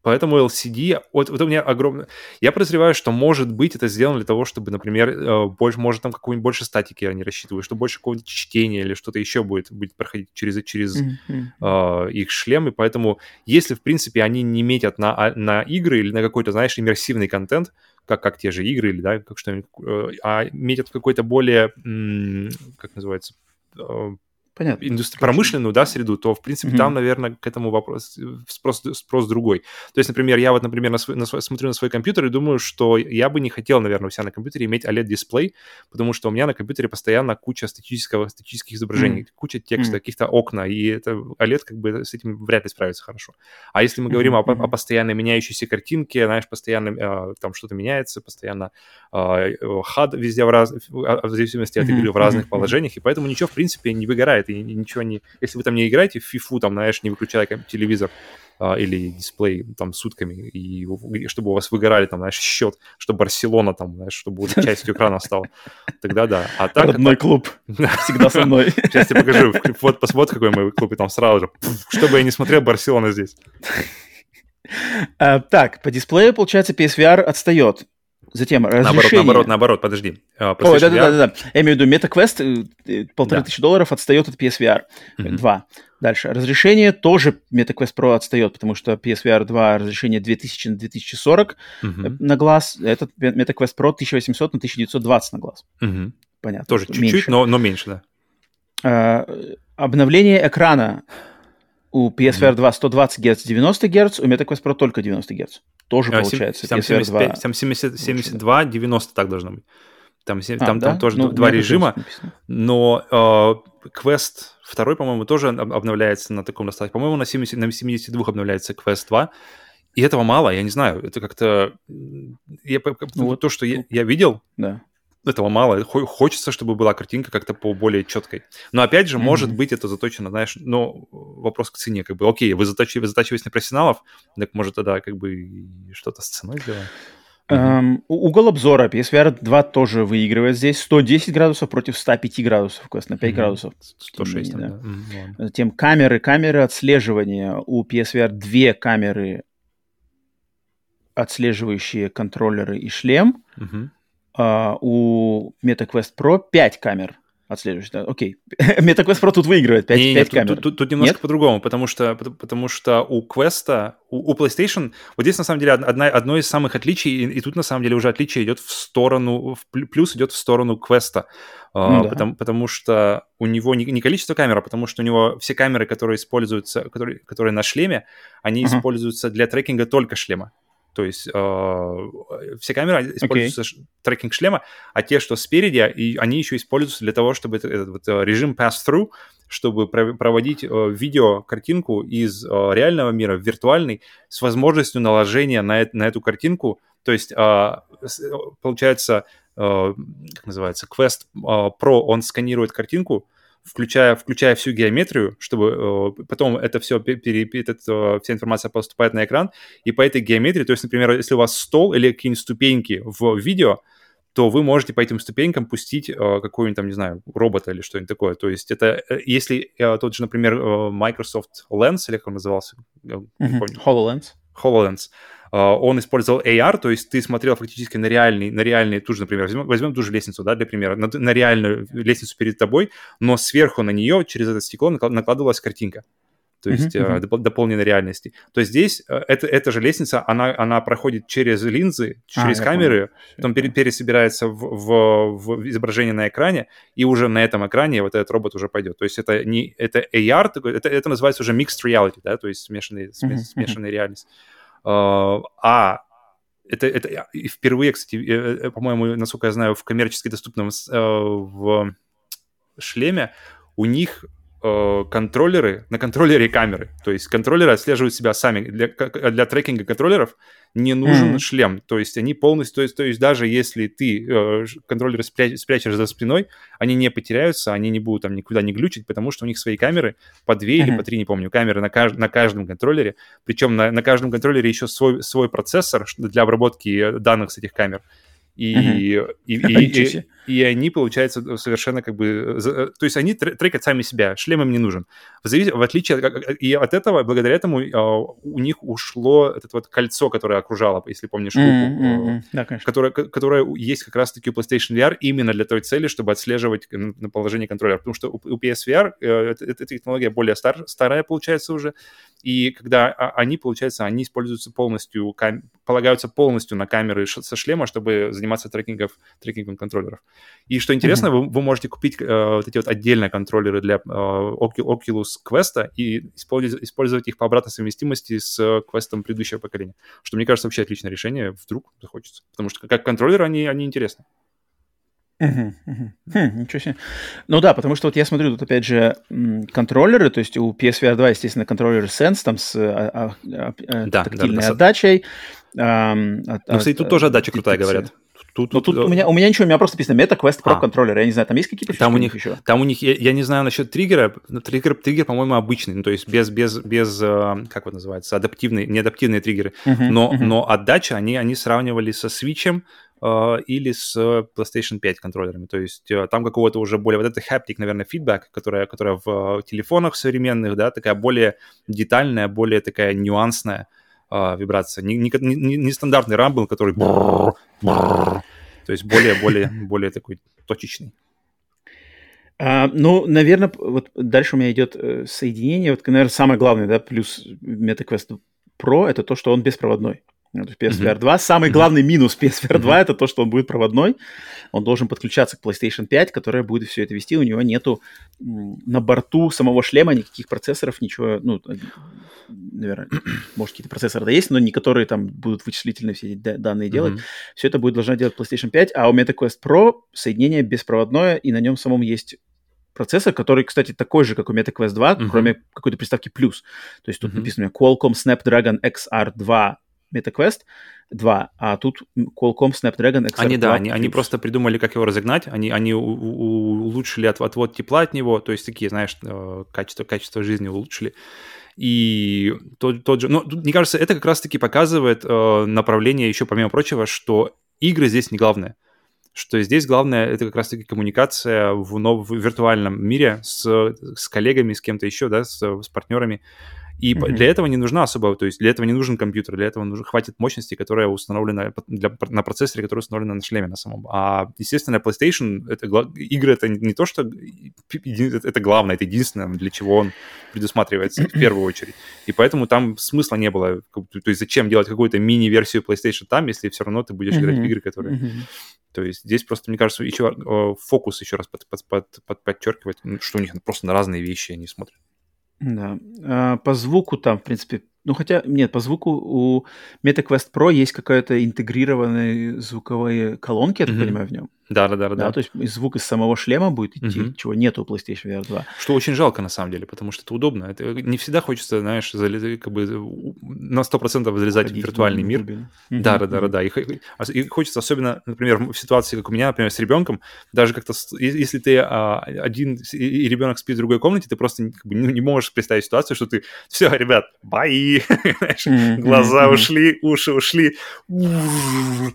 поэтому LCD, вот, вот у меня огромное... Я подозреваю, что, может быть, это сделано для того, чтобы, например, э, больше, может, там какой-нибудь больше статики они рассчитывают, что больше какого-нибудь чтения или что-то еще будет, будет проходить через, через. Мгм. э, их шлемы, поэтому если, в принципе, они не метят на, а- на игры или на какой-то, знаешь, иммерсивный контент, как, как те же игры или, да, как что-нибудь, э, а метят какой-то более, м, как называется, э, Понятно. индустри- промышленную да, среду, то, в принципе, Мгм. там, наверное, к этому вопрос, спрос, спрос другой. То есть, например, я вот, например, на свой, на свой- смотрю на свой компьютер и думаю, что я бы не хотел, наверное, у себя на компьютере иметь OLED-дисплей, потому что у меня на компьютере постоянно куча статического, статических изображений, куча текста, Мгм. каких-то окна, и это OLED как бы с этим вряд ли справится хорошо. А если мы говорим Мгм, о, о постоянно меняющейся картинке, знаешь, постоянно э, там что-то меняется, постоянно э, HUD везде в, раз... в а, зависимости от игры в разных мгм. положениях, и поэтому ничего, в принципе, не выгорает, и ничего не... Если вы там не играете в фифу, там, знаешь, не выключая телевизор а, или дисплей там сутками, и и чтобы у вас выгорали там, знаешь, счет, чтобы Барселона там, знаешь, чтобы уже частью экрана стала, тогда да. А так... Родной клуб. Всегда со мной. Сейчас я покажу. Вот посмотри, какой мой клуб, и там сразу же, чтобы я не смотрел, Барселона здесь. А, Так, по дисплею, получается, PSVR отстает. Затем Наоборот, разрешение. наоборот, наоборот, подожди. А, PlayStation да, да, VR да, да. Я имею в виду MetaQuest э, э, полторы Да. тысячи долларов отстает от PSVR Мгм. 2. Дальше. Разрешение тоже MetaQuest Pro отстает, потому что PSVR 2 разрешение 2000 на 2040 э, Мгм. на глаз. Этот MetaQuest Pro 1800 на 1920 на глаз. Мгм. Понятно. Тоже чуть-чуть, но, но меньше, да. А, э, обновление экрана у PSVR 2 120 Гц, 90 Гц, у MetaQuest Pro только 90 Гц. Тоже А, получается Там PSVR 2. 75, там 70, 72, 90 так должно быть. Там, се- А, там, да? там тоже Ну, два режима, но э, Quest 2, по-моему, тоже об- обновляется на таком достатке. По-моему, на, 70, на 72 обновляется Quest 2. И этого мало, я не знаю. Это как-то... Я, Ну вот. то, что я, я видел, Да. Этого мало. Хо- Хочется, чтобы была картинка как-то по более четкой. Но опять же, Мгм. может быть, это заточено, знаешь, но вопрос к цене. Как бы, окей, вы затачиваете, вы затачиваетесь на профессионалов, так может тогда как бы что-то с ценой сделаем. У- угол обзора PSVR 2 тоже выигрывает здесь. 110 градусов против 105 градусов. На 5 Мгм. градусов. 106 там, да. ладно. Затем камеры, камеры отслеживания. У PSVR две камеры, отслеживающие контроллеры и шлем. Мгм. А у MetaQuest Pro 5 камер, отслеживаешь. Да, окей. (laughs) MetaQuest Pro тут выигрывает 5, не, 5 нет, камер. Тут, тут, тут немножко по-другому, потому что, потому что у Quest, у, у PlayStation, вот здесь на самом деле одна, одно из самых отличий, и, и тут на самом деле уже отличие идет в сторону, в плюс идет в сторону Quest. Ну, да. потому, потому что у него не, не количество камер, а потому что у него все камеры, которые используются, которые, которые на шлеме, они uh-huh. используются для трекинга только шлема. То есть э, все камеры используются okay. трекинг шлема, а те, что спереди, и они еще используются для того, чтобы этот, этот вот э, режим pass-through, чтобы проводить э, видео, картинку из э, реального мира в виртуальный с возможностью наложения на, на эту картинку. То есть, э, получается, э, как называется, Quest э, Pro, он сканирует картинку, включая, включая всю геометрию, чтобы э, потом это все, пере, этот, э, вся информация поступает на экран, и по этой геометрии, то есть, например, если у вас стол или какие-нибудь ступеньки в видео, то вы можете по этим ступенькам пустить э, какой-нибудь там, не знаю, робота или что-нибудь такое. То есть это, э, если э, тот же, например, э, Microsoft Lens, или как он назывался? Mm-hmm. HoloLens. HoloLens. Uh, он использовал AR, то есть ты смотрел фактически на реальный, на реальный, ту же, например, возьмем, возьмем ту же лестницу, да, для примера, на, на реальную лестницу перед тобой, но сверху на нее через это стекло накладывалась картинка то есть uh-huh, uh-huh. дополненной реальности. То здесь э, это, эта же лестница, она, она проходит через линзы, а, через а, камеры, потом пере, пересобирается в, в, в изображение на экране, и уже на этом экране вот этот робот уже пойдет. То есть это не это AR, это, это называется уже mixed reality, да, то есть смешанный, uh-huh, смешанная uh-huh. реальность. Uh, а это, это впервые, кстати, по-моему, насколько я знаю, в коммерчески доступном в шлеме у них Э, контроллеры, на контроллере камеры. То есть контроллеры отслеживают себя сами. Для, для трекинга контроллеров не нужен mm-hmm. шлем. То есть они полностью... То есть, то есть даже если ты э, контроллеры спря- спрячешь за спиной, они не потеряются, они не будут там никуда не глючить, потому что у них свои камеры, по две mm-hmm. или по три, не помню, камеры на, кажд- на каждом контроллере. Причем на, на каждом контроллере еще свой, свой процессор для обработки данных с этих камер. И, uh-huh. и, и, и, и они, получается, совершенно как бы... То есть они трекают сами себя, шлем им не нужен. В, в отличие... И от этого, благодаря этому а, у них ушло это вот кольцо, которое окружало, если помнишь, руку, mm-hmm. да, которое, которое есть как раз-таки у PlayStation VR именно для той цели, чтобы отслеживать на положение контроллера. Потому что у PSVR э, эта технология более стар, старая, получается, уже. И когда они, получается, они используются полностью, полагаются полностью на камеры со шлема, чтобы заниматься трекингом, трекингом контроллеров. И что интересно, mm-hmm. вы, вы можете купить э, вот эти вот отдельные контроллеры для э, Oculus Quest и использовать, использовать их по обратной совместимости с Quest предыдущего поколения. Что, мне кажется, вообще отличное решение, вдруг захочется. Потому что как контроллеры они, они интересны. Угу, угу. Хм, ничего себе. Ну да, потому что вот я смотрю, тут опять же контроллеры, то есть у PSVR 2, естественно, контроллер Sense там с а, а, а, да, тактильной да, отдачей. А, ну, кстати, тут тоже отдача крутая, говорят. Тут, ну, тут, тут у, меня, у меня ничего, у меня просто написано MetaQuest Pro а. контроллер. Я не знаю, там есть какие-то там у них еще? Там у них, я, я не знаю насчет триггера. Триггер, триггер по-моему, обычный. Ну, то есть без, без, без э, как вот называется, адаптивные, не адаптивные триггеры. Uh-huh, но, uh-huh. но отдача, они, они сравнивали со Switch Uh, или с PlayStation 5 контроллерами. То есть там какого-то уже более... Вот это haptic, наверное, фидбэк, которая, которая в телефонах современных, да, такая более детальная, более такая нюансная uh, вибрация. Не, не, не, не стандартный рамбл, который... То есть более, более, более такой точечный. А, ну, наверное, вот дальше у меня идет э, соединение. Вот, наверное, самое главное, да, плюс MetaQuest Pro это то, что он беспроводной. PSVR 2. Самый главный минус PSVR 2 это то, что он будет проводной. Он должен подключаться к PlayStation 5, которая будет все это вести. У него нету на борту самого шлема никаких процессоров, ничего, ну, наверное, (clears throat) может, какие-то процессоры да есть, но не которые там будут вычислительные все эти данные делать. Mm-hmm. Все это будет должна делать PlayStation 5, а у MetaQuest Pro соединение беспроводное, и на нем самом есть процессор, который, кстати, такой же, как у MetaQuest 2, mm-hmm. кроме какой-то приставки плюс. То есть тут mm-hmm. написано Qualcomm Snapdragon XR2 MetaQuest 2, а тут Qualcomm Snapdragon XR2. Они, да, они, они просто придумали, как его разогнать, они, они у, у, улучшили от, отвод тепла от него, то есть такие, знаешь, э, качество, качество жизни улучшили. И тот, тот же, ну, мне кажется, это как раз-таки показывает э, направление еще, помимо прочего, что игры здесь не главное. Что здесь главное это как раз-таки коммуникация в, нов, в виртуальном мире с, с коллегами, с кем-то еще, да, с, с партнерами. И mm-hmm. для этого не нужна особо, то есть для этого не нужен компьютер, для этого нужно, хватит мощности, которая установлена для, на процессоре, который установлен на шлеме на самом. А, естественно, PlayStation, это, игры это не то, что это главное, это единственное, для чего он предусматривается в первую очередь. И поэтому там смысла не было. То есть зачем делать какую-то мини-версию PlayStation там, если все равно ты будешь mm-hmm. играть в игры, которые... Mm-hmm. То есть здесь просто, мне кажется, еще э, фокус еще раз под, под, под, под, подчеркивает, что у них просто на разные вещи они смотрят. Да. А, по звуку там, в принципе, ну, хотя, нет, по звуку у MetaQuest Pro есть какая-то интегрированные звуковые колонки, я так mm-hmm. понимаю, в нем. Да, да, да, да. То есть звук из самого шлема будет идти, угу. чего нету у PlayStation VR 2. Что очень жалко на самом деле, потому что это удобно. Это не всегда хочется, знаешь, залез, как бы на 100% залезать Ходить в виртуальный мир. Угу. Да, да, да, да, да. И, и хочется особенно, например, в ситуации, как у меня, например, с ребенком, даже как-то, если ты а, один и ребенок спит в другой комнате, ты просто как бы, не, не можешь представить ситуацию, что ты, все, ребят, бои, (laughs) глаза ушли, уши ушли,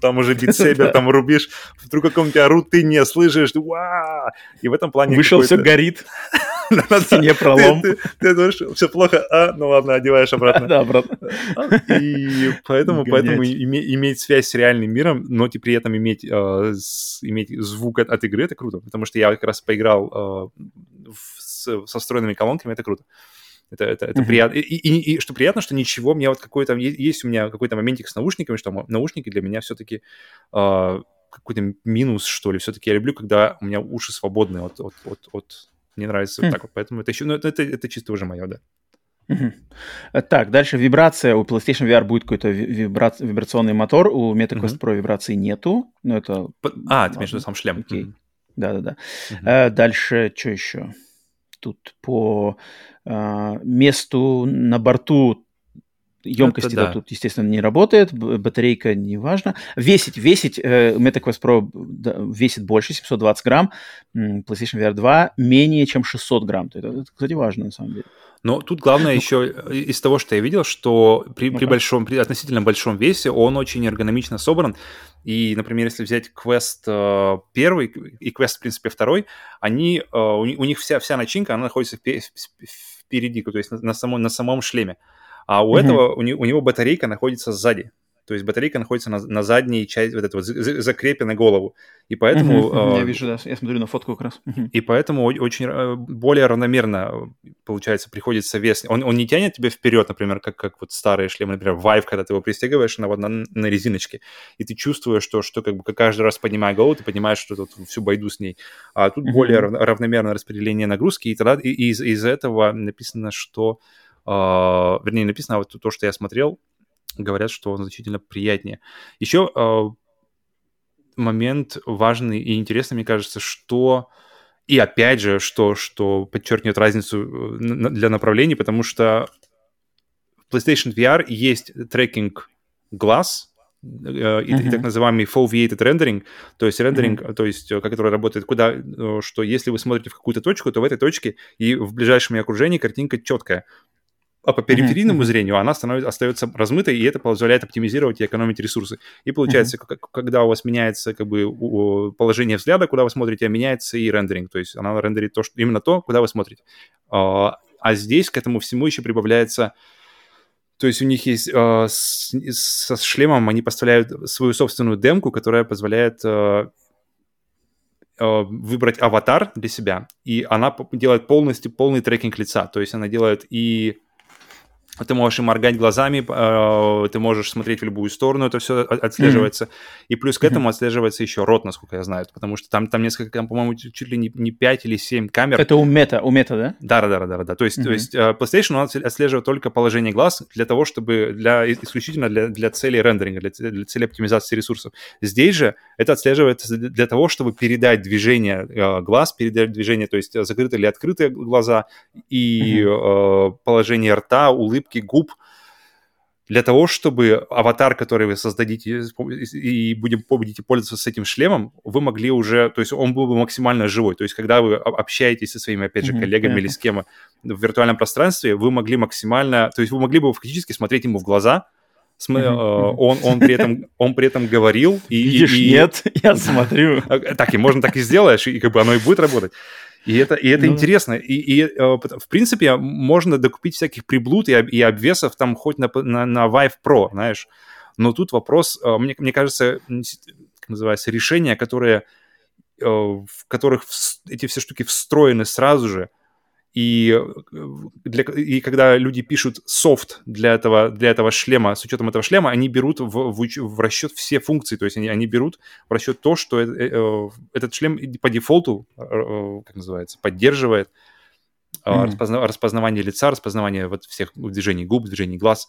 там уже (laughs) битсейбер, там рубишь, в другой комнате орут, ты не слышишь, Уа! и в этом плане... Вышел, все горит, (laughs) на стене пролом. Ты думаешь, все плохо, а, ну ладно, одеваешь обратно. (laughs) Да, обратно. И поэтому, иметь связь с реальным миром, но при этом иметь, а, иметь звук от, игры, это круто, потому что я как раз поиграл а, со встроенными колонками, это круто. Это, это, это uh-huh. приятно. И, и, и что приятно, что ничего, мне вот какой-то... Есть у меня какой-то моментик с наушниками, что наушники для меня все-таки э, какой-то минус, что ли. Все-таки я люблю, когда у меня уши свободные от... от, от, от... Мне нравится mm. вот хм. так вот. Поэтому это еще... Ну, это, это, это чисто уже мое, да. Угу. Так, дальше вибрация. У PlayStation VR будет какой-то вибра... вибрационный мотор, у MetaQuest угу. Pro вибрации нету. Ну, это... А, ты имеешь в виду сам шлем. Окей. Да-да-да. Угу. Дальше что еще? Тут по а, месту на борту Емкости да. тут, естественно, не работает, батарейка не важно. Весить, весить, э, MetaQuest Pro весит больше, 720 грамм, PlayStation VR 2 менее, чем 600 грамм. Это, это, кстати, важно, на самом деле. Но тут главное ну, еще из того, что я видел, что при, при большом, при относительно большом весе он очень эргономично собран. И, например, если взять Quest э, первый и Quest, в принципе, второй, они, э, у, у них вся, вся начинка, она находится впереди, то есть на, на, самом, на самом шлеме. А у mm-hmm. этого, у, не, у него батарейка находится сзади. То есть батарейка находится на, на задней части, вот это вот, закрепе на голову. И поэтому... Uh-huh, uh, я вижу, да, я смотрю на фотку как раз. Uh-huh. И поэтому очень э, более равномерно, получается, приходится вес. Он, он не тянет тебя вперед, например, как, как вот старые шлемы, например, Vive, когда ты его пристегиваешь на, на, на резиночке, и ты чувствуешь, что, что как бы каждый раз поднимая голову, ты понимаешь, что тут всю байду с ней. А тут uh-huh. более равномерное распределение нагрузки, и тогда и, и из, из этого написано, что... Uh, вернее, написано вот то, что я смотрел, говорят, что он значительно приятнее. Еще э, момент важный и интересный, мне кажется, что... И опять же, что, что подчеркнет разницу э, для направлений, потому что в PlayStation VR есть трекинг глаз, э, и, uh-huh. и так называемый foveated rendering, то есть рендеринг, uh-huh. то есть, который работает куда, что если вы смотрите в какую-то точку, то в этой точке и в ближайшем окружении картинка четкая а по периферийному mm-hmm. зрению она становится, остается размытой, и это позволяет оптимизировать и экономить ресурсы. И получается, mm-hmm. когда у вас меняется как бы положение взгляда, куда вы смотрите, меняется и рендеринг, то есть она рендерит то, что, именно то, куда вы смотрите. А, а здесь к этому всему еще прибавляется то есть у них есть э, с, со шлемом они поставляют свою собственную демку, которая позволяет э, выбрать аватар для себя, и она делает полностью полный трекинг лица. То есть она делает и ты можешь и моргать глазами, э, ты можешь смотреть в любую сторону, это все отслеживается. Mm-hmm. И плюс к этому mm-hmm. отслеживается еще рот, насколько я знаю, потому что там, там несколько, там, по-моему, чуть ли не, не 5 или 7 камер. Это у мета, у мета, да? Да, да, да, да, да. То есть, mm-hmm. то есть э, PlayStation он отслеживает только положение глаз для того, чтобы для исключительно для, для целей рендеринга, для, для цели оптимизации ресурсов. Здесь же это отслеживается для того, чтобы передать движение э, глаз, передать движение, то есть закрытые или открытые глаза и mm-hmm. положение рта, улыбки улыбки губ, для того, чтобы аватар, который вы создадите и будем, будете пользоваться с этим шлемом, вы могли уже, то есть он был бы максимально живой. То есть когда вы общаетесь со своими, опять же, коллегами mm-hmm. или с кем в виртуальном пространстве, вы могли максимально, то есть вы могли бы фактически смотреть ему в глаза, См- mm-hmm. он, он, при этом, он при этом говорил. И, Видишь, и, нет, я (laughs) смотрю. Так, и можно так и сделаешь, и как бы оно и будет работать. И это, и это ну, интересно. И, и э, в принципе можно докупить всяких приблуд и, и обвесов там хоть на, на, на Vive Pro, знаешь. Но тут вопрос, э, мне, мне кажется, как называется, решения, которые, э, в которых эти все штуки встроены сразу же, и, для, и когда люди пишут софт для этого, для этого шлема, с учетом этого шлема, они берут в, в, в расчет все функции, то есть они, они берут в расчет то, что э, э, этот шлем по дефолту, э, э как называется, поддерживает mm-hmm. распозна, распознавание лица, распознавание вот всех движений губ, движений глаз.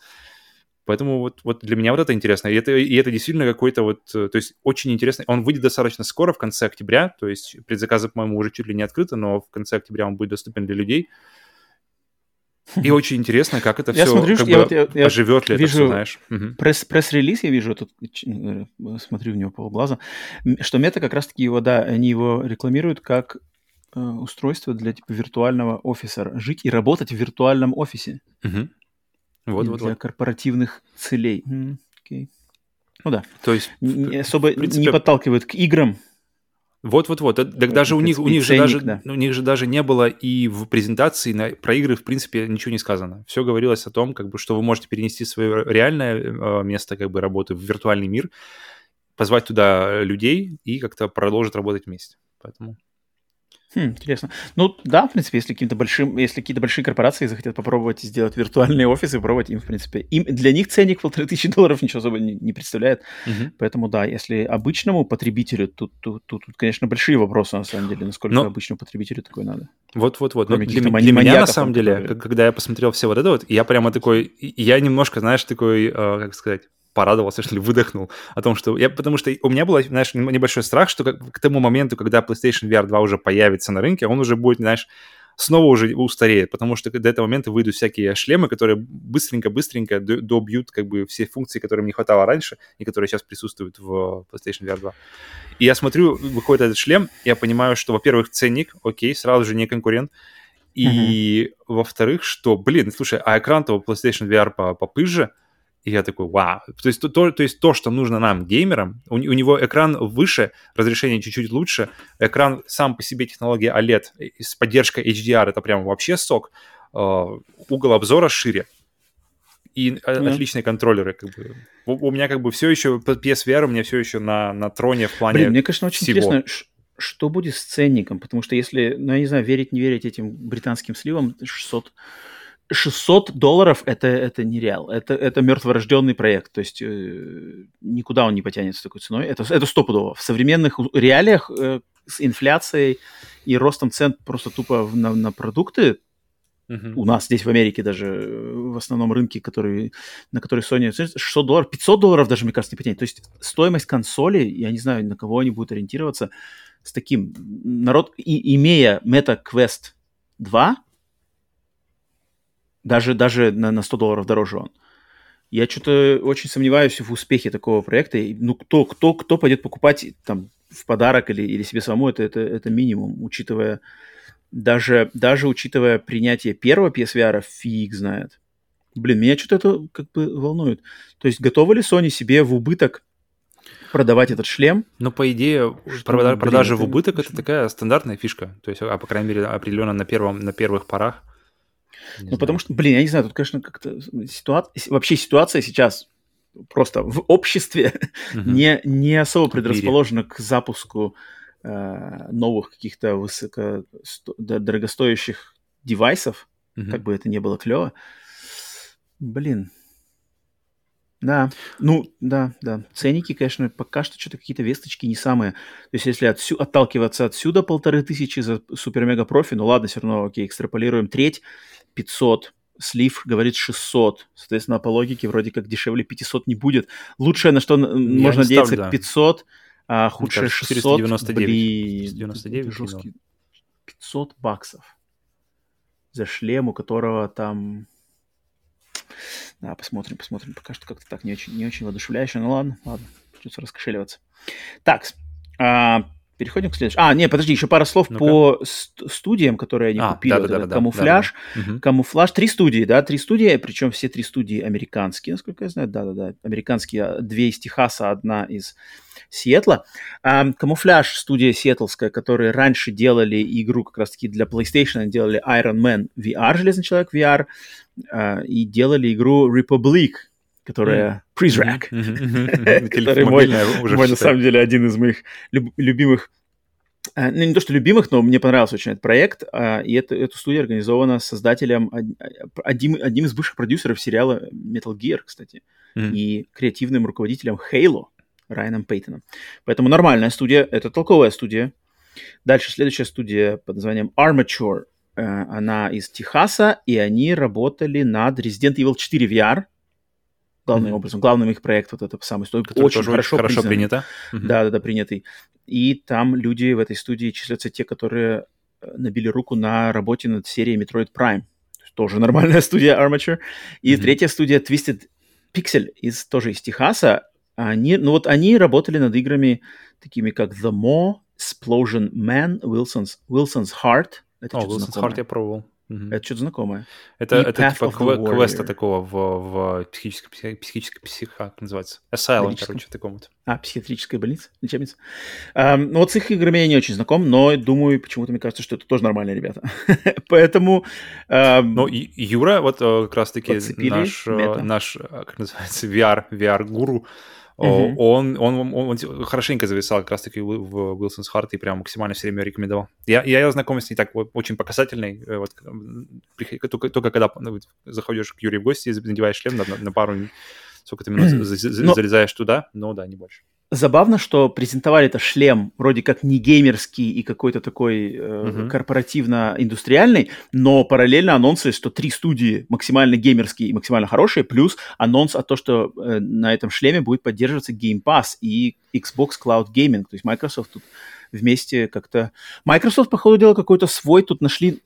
Поэтому вот, вот для меня вот это интересно. И это, и это действительно какой-то вот... Э, то есть очень интересно. Он выйдет достаточно скоро, в конце октября. То есть предзаказы, по-моему, уже чуть ли не открыты, но в конце октября он будет доступен для людей. И очень интересно, как это я все смотрю, как я, бы, вот, я, я оживет ли вижу это все, знаешь. Угу. Пресс, пресс-релиз я вижу, тут э, смотрю в него полглаза, что мета как раз-таки его, да, они его рекламируют как э, устройство для типа виртуального офиса. Жить и работать в виртуальном офисе. Угу. Вот, вот, для вот. корпоративных целей. Mm, okay. Ну да. То есть не, особо принципе... не подталкивает к играм. Вот-вот-вот. Так даже у них, у них же даже да. у них же даже не было и в презентации на, про игры в принципе ничего не сказано. Все говорилось о том, как бы, что вы можете перенести свое реальное э, место как бы работы в виртуальный мир, позвать туда людей и как-то продолжить работать вместе. Поэтому Хм, интересно. Ну да, в принципе, если каким-то большим, если какие-то большие корпорации захотят попробовать сделать виртуальные офисы, пробовать им, в принципе, им для них ценник полторы тысячи долларов ничего особо не, не представляет. Uh-huh. Поэтому да, если обычному потребителю, тут, тут, тут, тут, конечно, большие вопросы на самом деле, насколько Но... обычному потребителю такое надо. Вот-вот-вот. Для, для меня на самом деле, которые... когда я посмотрел все вот это вот, я прямо такой, я немножко, знаешь, такой, э, как сказать, порадовался, что ли, выдохнул о том, что... Я, потому что у меня был, знаешь, небольшой страх, что как, к тому моменту, когда PlayStation VR 2 уже появится на рынке, он уже будет, знаешь, снова уже устареет, потому что до этого момента выйдут всякие шлемы, которые быстренько-быстренько добьют как бы все функции, которым не хватало раньше и которые сейчас присутствуют в PlayStation VR 2. И я смотрю, выходит этот шлем, я понимаю, что, во-первых, ценник, окей, сразу же не конкурент, и, mm-hmm. во-вторых, что, блин, слушай, а экран-то у PlayStation VR попызже, и я такой, вау. То есть то, то, есть то что нужно нам, геймерам, у, у него экран выше, разрешение чуть-чуть лучше, экран сам по себе технология OLED с поддержкой HDR, это прям вообще сок, uh, угол обзора шире, и mm. отличные контроллеры. Как бы. у, у меня как бы все еще, PSVR у меня все еще на, на троне в плане Блин, мне, конечно, очень всего. интересно, что будет с ценником, потому что если, ну, я не знаю, верить, не верить этим британским сливам, 600 600 долларов это, это нереал. Это, это мертворожденный проект. То есть э, никуда он не потянется такой ценой. Это, это стопудово. В современных реалиях э, с инфляцией и ростом цен просто тупо на, на продукты, uh-huh. у нас здесь в Америке даже э, в основном рынке, который, на который Sony 600 долларов, 500 долларов даже, мне кажется, не потянет. То есть стоимость консоли, я не знаю, на кого они будут ориентироваться, с таким. Народ, и, имея Meta Quest 2, даже, даже на, на 100 долларов дороже он. Я что-то очень сомневаюсь в успехе такого проекта. Ну, кто, кто, кто пойдет покупать там в подарок или, или себе самому, это, это, это минимум, учитывая даже, даже учитывая принятие первого PSVR, фиг знает. Блин, меня что-то это как бы волнует. То есть готовы ли Sony себе в убыток продавать этот шлем? Ну, по идее, что, продажа, блин, в убыток это, это такая стандартная фишка. То есть, а по крайней мере, определенно на, первом, на первых порах. Не ну, знаю. потому что, блин, я не знаю, тут, конечно, как-то ситуация... Вообще ситуация сейчас просто в обществе (laughs) угу. не, не особо предрасположена к запуску э, новых каких-то высоко дорогостоящих девайсов, угу. как бы это не было клево. Блин. Да, ну, да, да. Ценники, конечно, пока что что-то какие-то весточки не самые. То есть, если отсю, отталкиваться отсюда полторы тысячи за супер-мега-профи, ну ладно, все равно, окей, экстраполируем треть, 500, слив говорит 600. Соответственно, по логике вроде как дешевле 500 не будет. Лучшее, на что Я можно надеяться, ставлю, да. 500, а худшее 600. 499. Блин, 499 жесткий. 500 баксов за шлем, у которого там... Да, посмотрим, посмотрим. Пока что как-то так не очень, не очень воодушевляюще. Ну ладно, ладно, придется раскошеливаться. Так, а, Переходим к следующему. А, не, подожди, еще пара слов ну по студиям, которые они а, купили. Да, вот да, да, камуфляж. Да, да. Камуфляж. Три студии, да, три студии, причем все три студии американские, насколько я знаю. Да-да-да, американские. А, две из Техаса, одна из Сиэтла. А, камуфляж студия сиэтлская, которые раньше делали игру как раз-таки для PlayStation, делали Iron Man VR, Железный Человек VR, а, и делали игру Republic, которая Prизрак, (laughs) который мой, мой на самом деле один из моих любимых э, ну, не то, что любимых, но мне понравился очень этот проект, а, и это, эта студия организована создателем, одним, одним из бывших продюсеров сериала Metal Gear, кстати, mm-hmm. и креативным руководителем Halo Райаном Пейтоном. Поэтому нормальная студия, это толковая студия. Дальше следующая студия под названием Armature, э, она из Техаса, и они работали над Resident Evil 4 VR, главным mm-hmm. образом. Главным их проект вот это самый стой. Очень хорошо, хорошо принято. Mm-hmm. Да, да, да, принятый. И там люди в этой студии числятся те, которые э, набили руку на работе над серией Metroid Prime. Тоже нормальная (laughs) студия Armature. И mm-hmm. третья студия Twisted Pixel, из, тоже из Техаса. Они, ну вот они работали над играми такими как The Maw, Explosion Man, Wilson's, Wilson's Heart. Это О, Wilson's Heart я пробовал. Угу. Это что-то знакомое. Это, это типа кве- квеста такого в, в психической, психической психо, как называется? Asylum, короче, такому-то. А, психиатрическая больница, лечебница. Um, ну вот с их играми я не очень знаком, но думаю, почему-то мне кажется, что это тоже нормальные ребята. (laughs) Поэтому... Um, ну, Юра, вот э, как раз-таки наш, э, наш, э, как называется, (laughs) VR, VR-гуру, Uh-huh. Он, он, он, он хорошенько зависал как раз-таки в Wilson's Heart и прям максимально все время рекомендовал. Я, я знакомый с ней так очень показательный. Э, вот, только, только когда ну, заходишь к Юрию в гости, надеваешь шлем на, на, пару, сколько ты минут залезаешь туда, но да, не больше забавно, что презентовали это шлем вроде как не геймерский и какой-то такой э, uh-huh. корпоративно-индустриальный, но параллельно анонсы, что три студии максимально геймерские и максимально хорошие, плюс анонс о том, что э, на этом шлеме будет поддерживаться Game Pass и Xbox Cloud Gaming, то есть Microsoft тут вместе как-то... Microsoft, по ходу дела, какой-то свой тут нашли,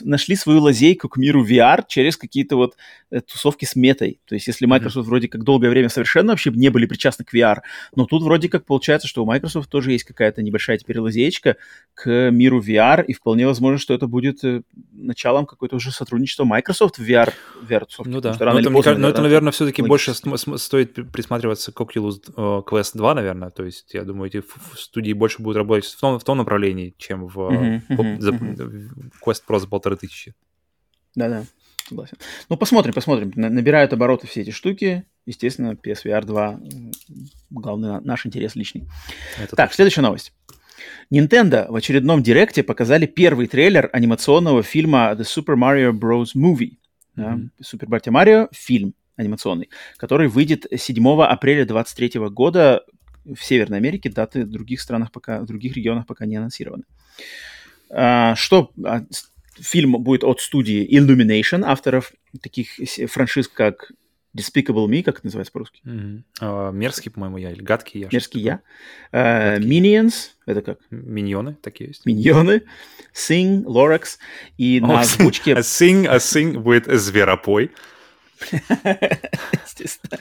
нашли свою лазейку к миру VR через какие-то вот э, тусовки с метой. То есть если Microsoft mm-hmm. вроде как долгое время совершенно вообще не были причастны к VR, но тут вроде как получается, что у Microsoft тоже есть какая-то небольшая теперь лазеечка к миру VR, и вполне возможно, что это будет э, началом какой-то уже сотрудничества Microsoft в VR, VR тусовке. Ну да, но это, поздно, но это, наверное, все-таки больше стоит присматриваться к Oculus э, Quest 2, наверное, то есть я думаю, эти студии больше будут работать в том, в том направлении, чем в uh-huh, uh-huh, за, uh-huh. Quest Pro за полторы тысячи. Да-да, согласен. Ну, посмотрим, посмотрим. Набирают обороты все эти штуки. Естественно, PSVR 2 главный наш интерес личный. Это так, точно. следующая новость. Nintendo в очередном директе показали первый трейлер анимационного фильма The Super Mario Bros. Movie. Mm-hmm. Да, Супер Братья Марио фильм анимационный, который выйдет 7 апреля 2023 года в Северной Америке, даты в других странах пока, в других регионах пока не анонсированы. А, что а, фильм будет от студии Illumination, авторов таких франшиз, как Despicable Me, как это называется по-русски? Mm-hmm. Uh, мерзкий, по-моему, я, или гадкий я. Мерзкий я. Uh, Minions, это как? Миньоны, такие есть. Миньоны. Sing, Lorax. И oh, на (laughs) озвучке... Sing, a sing будет зверопой. Естественно.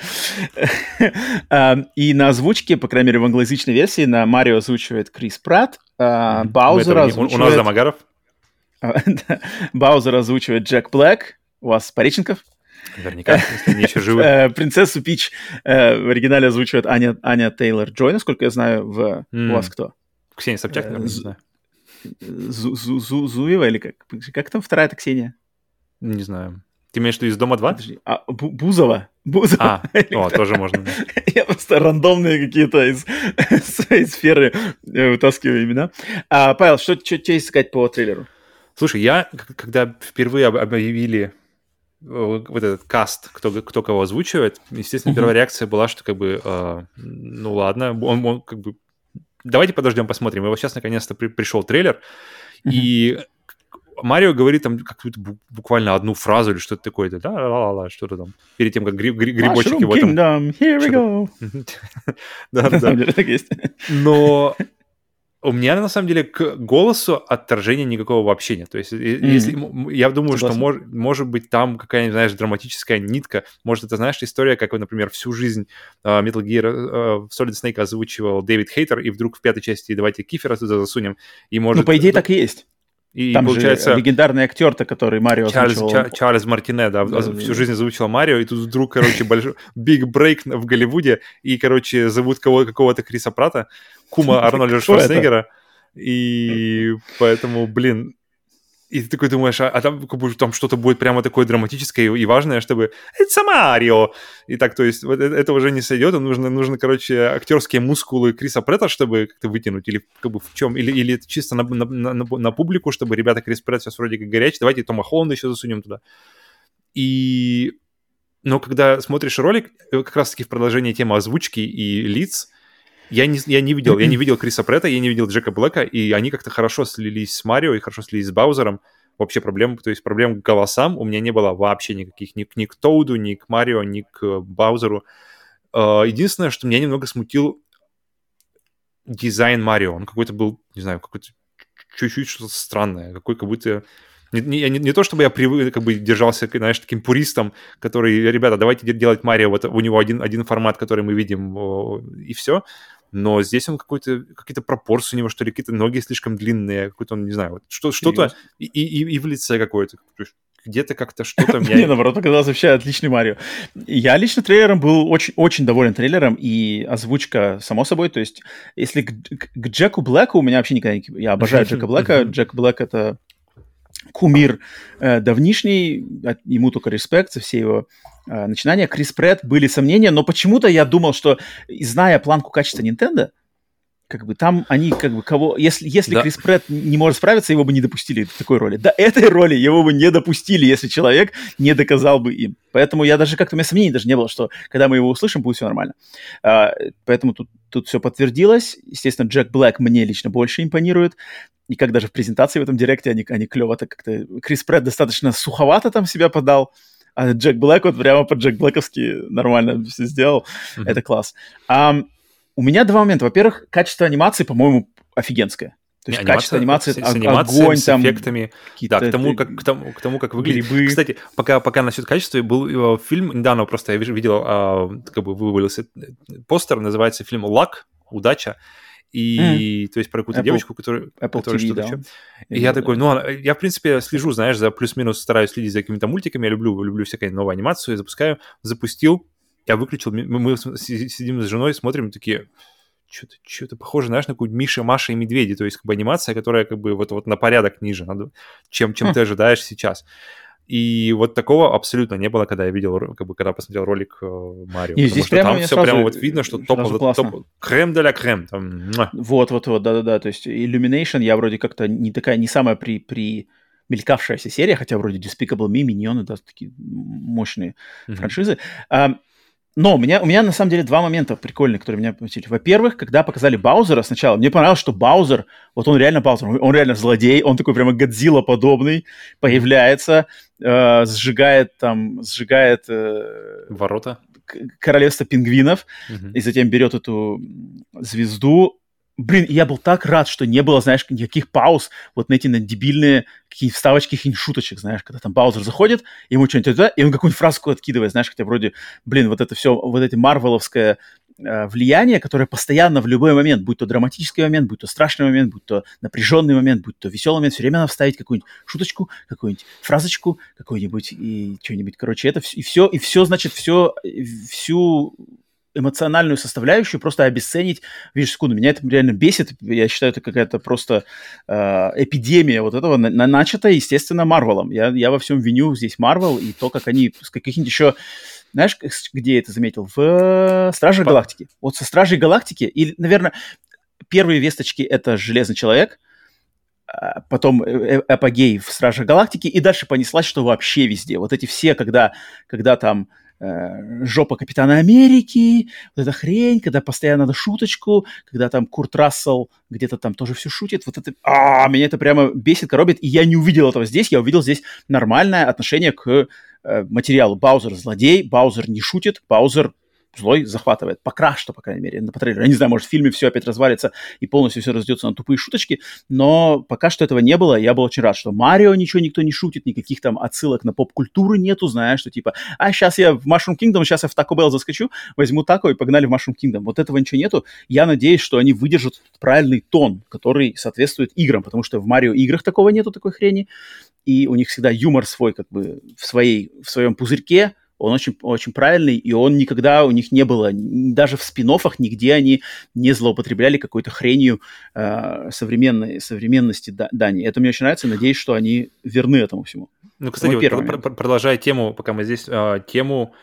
И на озвучке, по крайней мере, в англоязычной версии, на Марио озвучивает Крис Пратт, а Баузер озвучивает... У нас Замагаров. (laughs) Баузер озвучивает Джек Блэк. У вас Пореченков? Наверняка, если они еще живы. (laughs) Э, принцессу Пич э, в оригинале озвучивает Аня, Аня Тейлор Джой, насколько я знаю, в... у вас кто? Ксения Собчак, наверное, не знаю. Зуева или как? Как там вторая-то Ксения? Не знаю. Ты имеешь в виду из Дома 2? Подожди, а, Бузова? Бузова. А, (laughs) о, тоже можно. (laughs) Я просто рандомные какие-то из (laughs) своей сферы э, вытаскиваю имена. А, Павел, что, что искать по трейлеру? Слушай, я, когда впервые объявили э, вот этот каст, кто, кто кого озвучивает, естественно, первая реакция была, что как бы, э, ну ладно, он, он как бы, давайте подождем, посмотрим. И вот сейчас наконец-то при, пришел трейлер, и Марио говорит там какую-то буквально одну фразу или что-то такое-то, да, ла-ла-ла, что-то там, перед тем, как гри- гри- грибочек его там... here we go. (laughs) Да, да. Но у меня на самом деле к голосу отторжения никакого вообще нет. То есть, mm-hmm. если я думаю, Согласен. что мож, может быть там какая-нибудь, знаешь, драматическая нитка. Может, это, знаешь, история, как, например, всю жизнь uh, Metal Gear uh, Solid Snake озвучивал Дэвид Хейтер, и вдруг в пятой части давайте Кифера туда засунем. И может... Ну, по идее, так и есть. И Там получается, же легендарный актер-то, который Марио Чарльз, Чар, Чарльз Мартине, да, да, всю жизнь озвучил Марио, и тут вдруг, короче, большой биг брейк в Голливуде, и, короче, зовут кого- какого-то Криса Прата, кума (laughs) Арнольда Шварценеггера, и поэтому, блин, и ты такой думаешь, а, а там, как бы, там что-то будет прямо такое драматическое и важное, чтобы «Это Марио!» И так, то есть, вот это, это уже не сойдет, нужно, нужно, короче, актерские мускулы Криса Претта, чтобы как-то вытянуть, или как бы в чем, или, или чисто на, на, на, на публику, чтобы ребята Крис Претт сейчас вроде как горячий, давайте Тома Холланда еще засунем туда. И... Но когда смотришь ролик, э, как раз-таки в продолжении темы озвучки и лиц, я не, я не видел, я не видел Криса Претта, я не видел Джека Блэка, и они как-то хорошо слились с Марио и хорошо слились с Баузером. Вообще проблем, то есть проблем к голосам у меня не было вообще никаких, ни, ни к Тоуду, ни к Марио, ни к Баузеру. Uh, единственное, что меня немного смутил дизайн Марио. Он какой-то был, не знаю, какой-то чуть-чуть что-то странное, какой как будто... Не, не, не, не то, чтобы я привык, как бы держался, знаешь, таким пуристом, который, ребята, давайте делать Марио, вот у него один, один формат, который мы видим, и все но здесь он какой-то, какие-то пропорции у него, что ли, какие-то ноги слишком длинные, какой-то он, не знаю, вот что, что-то и, и, и в лице какое-то. Где-то как-то что-то. (laughs) Мне, наоборот, показалось вообще отличный Марио. Я лично трейлером был очень, очень доволен трейлером, и озвучка, само собой, то есть, если к, к Джеку Блэку у меня вообще никогда не... Я обожаю Джека Блэка. Джек Блэк — это кумир э, давнишний, ему только респект за все его э, начинания. Крис Прэтт были сомнения, но почему-то я думал, что, зная планку качества Nintendo, как бы там они как бы кого... Если, если да. Крис Прэтт не может справиться, его бы не допустили в такой роли. До этой роли его бы не допустили, если человек не доказал бы им. Поэтому я даже как-то... У меня сомнений даже не было, что когда мы его услышим, будет все нормально. А, поэтому тут, тут все подтвердилось. Естественно, Джек Блэк мне лично больше импонирует. И как даже в презентации в этом директе они, они клево так как-то... Крис Прэтт достаточно суховато там себя подал. А Джек Блэк вот прямо по Джек Блэковски нормально все сделал. Mm-hmm. Это класс. Um, у меня два момента. Во-первых, качество анимации, по-моему, офигенское. То есть анимация, качество анимации, с, с анимацией, огонь, с там, эффектами. Да, к тому, как, к, тому, к тому, как выглядит. Грибы. Кстати, пока, пока насчет качества, был э, фильм, недавно просто я видел, э, как бы вывалился постер, называется фильм «Лак», «Удача», и, mm. то есть, про какую-то Apple, девочку, которая, Apple которая TV, что-то да. еще. И я, я такой, ну, я, в принципе, слежу, знаешь, за плюс-минус стараюсь следить за какими-то мультиками, я люблю, люблю всякую новую анимацию, запускаю, запустил, я выключил, мы, сидим с женой, смотрим, такие, что-то, что-то похоже, знаешь, на какую-то Миша, Маша и Медведи, то есть как бы анимация, которая как бы вот, вот на порядок ниже, надо, чем, чем ты (laughs) ожидаешь сейчас. И вот такого абсолютно не было, когда я видел, как бы, когда посмотрел ролик э, Марио. И здесь прямо там все сразу, прямо вот видно, что топ, топ, крем де ля крем. Там, вот, вот, вот, да-да-да. То есть Illumination я вроде как-то не такая, не самая при, при мелькавшаяся серия, хотя вроде Despicable Me, Миньоны, да, такие мощные mm-hmm. франшизы. А, но у меня, у меня на самом деле два момента прикольных, которые меня посетили. Во-первых, когда показали Баузера сначала, мне понравилось, что Баузер, вот он реально Баузер, он реально злодей, он такой прямо Годзилла подобный, появляется, э, сжигает там, сжигает... Э, Ворота? Королевство пингвинов, угу. и затем берет эту звезду, Блин, я был так рад, что не было, знаешь, никаких пауз, вот на эти на дебильные какие-нибудь вставочки, каких-нибудь шуточек, знаешь, когда там Баузер заходит, ему что-нибудь туда, и он какую-нибудь фразку откидывает, знаешь, хотя вроде, блин, вот это все, вот эти марвеловское э, влияние, которое постоянно в любой момент, будь то драматический момент, будь то страшный момент, будь то напряженный момент, будь то веселый момент, все время надо вставить какую-нибудь шуточку, какую-нибудь фразочку, какую-нибудь и что-нибудь, короче, это все, и все, и все, значит, все, всю эмоциональную составляющую просто обесценить. Видишь, секунду, меня это реально бесит. Я считаю, это какая-то просто э, эпидемия вот этого, на, на, начата, естественно, Марвелом. Я, я во всем виню здесь Марвел и то, как они с каких-нибудь еще... Знаешь, где я это заметил? В Страже Галактики. Вот со Стражей Галактики, или, наверное, первые весточки — это Железный Человек, а потом э, э, апогей в Страже Галактики, и дальше понеслась, что вообще везде. Вот эти все, когда, когда там э, жопа Капитана Америки, вот эта хрень, когда постоянно надо шуточку, когда там Курт Рассел где-то там тоже все шутит, вот это, а, меня это прямо бесит, коробит, и я не увидел этого здесь, я увидел здесь нормальное отношение к э, материалу. Баузер злодей, Баузер не шутит, Баузер злой захватывает. Пока что, по крайней мере, на по трейлеру. Я не знаю, может, в фильме все опять развалится и полностью все раздется на тупые шуточки, но пока что этого не было. Я был очень рад, что Марио ничего никто не шутит, никаких там отсылок на поп-культуру нету, знаешь, что типа, а сейчас я в Mushroom Kingdom, сейчас я в Taco Bell заскочу, возьму тако и погнали в Mushroom Kingdom. Вот этого ничего нету. Я надеюсь, что они выдержат правильный тон, который соответствует играм, потому что в Марио играх такого нету, такой хрени, и у них всегда юмор свой, как бы, в, своей, в своем пузырьке, он очень, очень правильный, и он никогда у них не было, даже в спин нигде они не злоупотребляли какой-то хренью э, современной, современности Дани. Это мне очень нравится, надеюсь, что они верны этому всему. Ну, кстати, вот, вот, пр- продолжая тему, пока мы здесь, э, тему,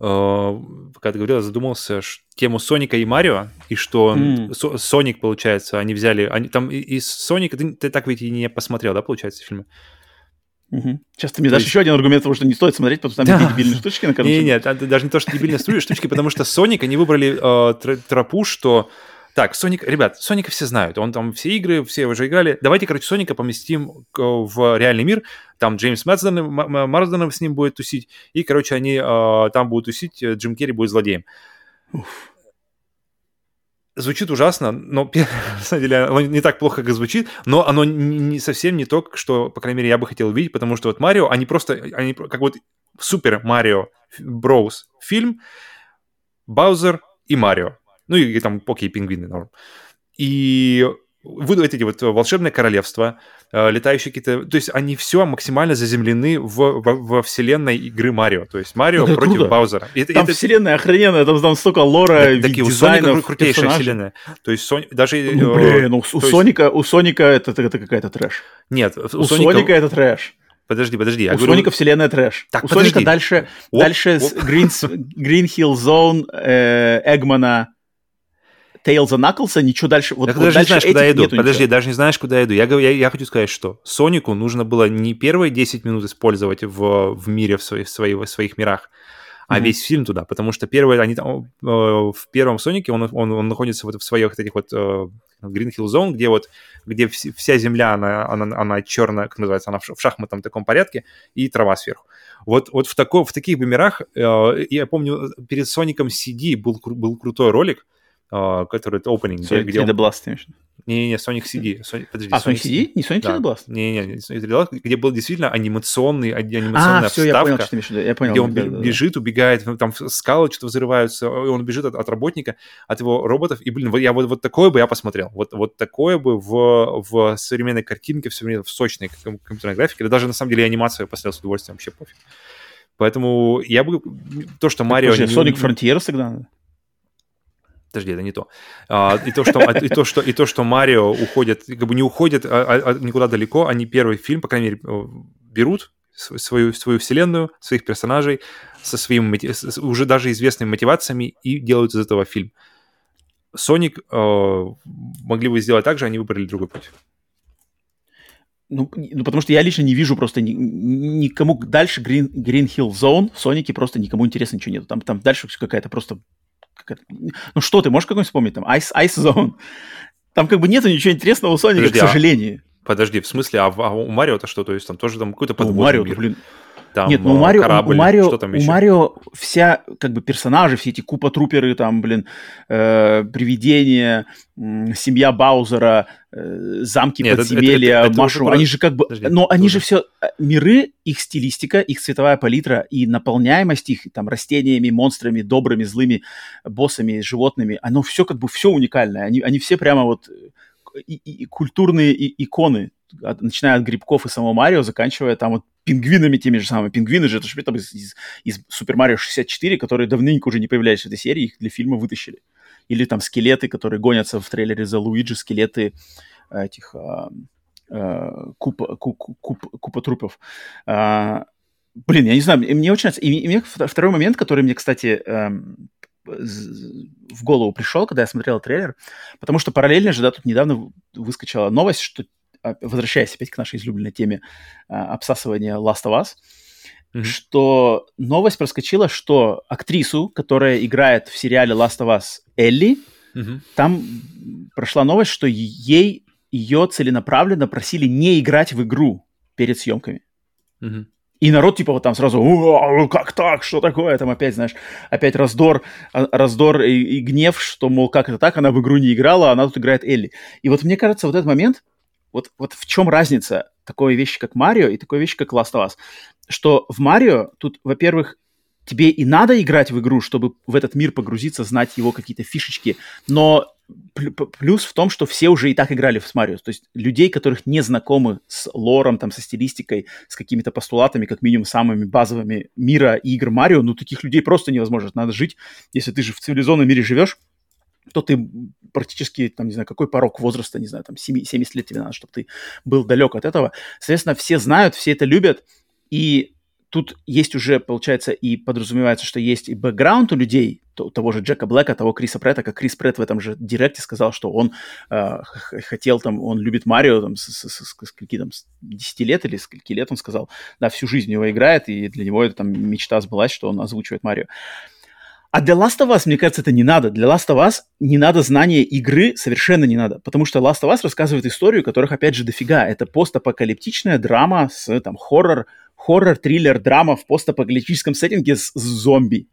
э, пока ты говорил, я задумался, ш, тему Соника и Марио, и что mm. Со, Соник, получается, они взяли, они, там из Соника, ты, ты так ведь и не посмотрел, да, получается, фильмы? Угу. Сейчас ты мне дашь есть... еще один аргумент, потому что не стоит смотреть, потому что там да. дебильные штучки на короче. Нет, нет, даже не то, что дебильные штучки, потому что Sonic, они выбрали э, тропу, что... Так, Соник, ребят, Соника все знают, он там все игры, все уже играли. Давайте, короче, Соника поместим в реальный мир. Там Джеймс Марсден, Марсден с ним будет тусить, и, короче, они э, там будут тусить, э, Джим Керри будет злодеем. Уф звучит ужасно, но (laughs) на самом деле оно не так плохо, как звучит, но оно не, совсем не то, что, по крайней мере, я бы хотел увидеть, потому что вот Марио, они просто, они как вот супер Марио Броуз фильм, Баузер и Марио. Ну и, там Поки и Пингвины. Норм. И выдают эти вот волшебное королевство, э, летающие какие-то... То есть они все максимально заземлены в, в, во вселенной игры Марио. То есть Марио это против круто. Баузера. Это, там это... вселенная охрененная, там, там столько лора, да, такие, у Соника крутейшая персонажей. вселенная. То есть Сон... даже... Ну, блин, ну, у, Соника, есть... у Соника это, это, это какая-то трэш. Нет, у, у Соника... Соника это трэш. Подожди, подожди. Я у говорю... Соника вселенная трэш. Так, у подожди. Соника дальше, оп, дальше оп. Green, Green Hill Zone, э, Эгмана, Тейлза Наклса, ничего дальше... Вот, так вот даже не знаешь, куда я иду. Подожди, ничего. даже не знаешь, куда я иду. Я, я, я хочу сказать, что Сонику нужно было не первые 10 минут использовать в, в мире, в, своих, в своих мирах, а mm-hmm. весь фильм туда, потому что первые, они там, э, в первом Сонике он, он, он находится вот в своих этих вот э, Green Hill Zone, где вот, где вс- вся земля, она, она, она черная, как называется, она в, в шахматном таком порядке, и трава сверху. Вот, вот в, тако, в таких бы мирах, э, я помню, перед Соником CD был, был крутой ролик, который это opening, Sonic где, 3D он... Blast, конечно. Не-не-не, Sonic CD. Sonic, подожди, а, Sonic CD? Не Sonic 3D да. Blast? Не-не-не, Sonic 3D Blast, где был действительно анимационный, анимационная а, все, вставка, я понял, что ты я понял, где он да, бежит, да. убегает, там скалы что-то взрываются, и он бежит от, от работника, от его роботов, и, блин, я вот, вот такое бы я посмотрел, вот, вот такое бы в, в современной картинке, в современной, в сочной компьютерной графике, да даже на самом деле анимацию я посмотрел с удовольствием, вообще пофиг. Поэтому я бы... То, что Марио... Sonic Frontiers тогда? Подожди, это не то. А, и, то что, и, то, что, и то, что Марио уходит, как бы не уходит а, а, а никуда далеко, они первый фильм, по крайней мере, э, берут свою, свою вселенную, своих персонажей со своими уже даже известными мотивациями и делают из этого фильм. Соник э, могли бы сделать так же, они выбрали другой путь. Ну, ну, потому что я лично не вижу просто ни, никому дальше Green, Green Hill Zone в Сонике просто никому интересно ничего нет. Там, там дальше какая-то просто ну что ты, можешь какой-нибудь вспомнить? Там Ice, Ice Zone. Там как бы нету ничего интересного у Соника, Подожди, к а сожалению. А, подожди, в смысле, а, а у Марио-то что? То есть там тоже там какой-то подводный у Марио, блин, там Нет, ну у Марио, корабль, у Марио, что там еще? у Марио вся, как бы, персонажи, все эти купа-труперы, там, блин, э, привидения, э, семья Баузера, э, замки Нет, подземелья, это, это, это Машу, они же как бы, Подожди, но они же все, э, миры, их стилистика, их цветовая палитра и наполняемость их, там, растениями, монстрами, добрыми, злыми, боссами, животными, оно все как бы, все уникальное, они, они все прямо вот э, и, и, культурные и, иконы, начиная от грибков и самого Марио, заканчивая там вот пингвинами теми же самыми. Пингвины же, это же там из, Super Mario 64, которые давненько уже не появлялись в этой серии, их для фильма вытащили. Или там скелеты, которые гонятся в трейлере за Луиджи, скелеты э, этих а, а, купа, куп, куп, купа трупов. А, блин, я не знаю, мне очень нравится. И, и мне второй момент, который мне, кстати, эм, в голову пришел, когда я смотрел трейлер, потому что параллельно же, да, тут недавно выскочила новость, что возвращаясь опять к нашей излюбленной теме а, обсасывания Last of Us, mm-hmm. что новость проскочила, что актрису, которая играет в сериале Last of Us Элли, mm-hmm. там прошла новость, что ей ее целенаправленно просили не играть в игру перед съемками. Mm-hmm. И народ типа вот там сразу, как так, что такое, там опять, знаешь, опять раздор, а, раздор и, и гнев, что, мол, как это так, она в игру не играла, а она тут играет Элли. И вот мне кажется, вот этот момент, вот, вот в чем разница такой вещи, как Марио, и такой вещи, как Last of Us, что в Марио тут, во-первых, тебе и надо играть в игру, чтобы в этот мир погрузиться, знать его какие-то фишечки, но плюс в том, что все уже и так играли в Марио. То есть людей, которых не знакомы с лором, там, со стилистикой, с какими-то постулатами, как минимум самыми базовыми мира игр Марио, ну, таких людей просто невозможно. Надо жить, если ты же в цивилизованном мире живешь, то ты практически, там, не знаю, какой порог возраста, не знаю, там, 70 лет тебе надо, чтобы ты был далек от этого. Соответственно, все знают, все это любят, и тут есть уже, получается, и подразумевается, что есть и бэкграунд у людей, то, того же Джека Блэка, того Криса Претта, как Крис Претт в этом же директе сказал, что он э, хотел там, он любит Марио там с, с, с, с скольки там, с 10 лет или скольки лет он сказал, да, всю жизнь у него играет, и для него это там мечта сбылась, что он озвучивает Марио. А для Last of Us, мне кажется, это не надо. Для Last of Us не надо знания игры, совершенно не надо. Потому что Last of Us рассказывает историю, которых, опять же, дофига. Это постапокалиптичная драма с там хоррор, хоррор, триллер, драма в постапокалиптическом сеттинге с, зомби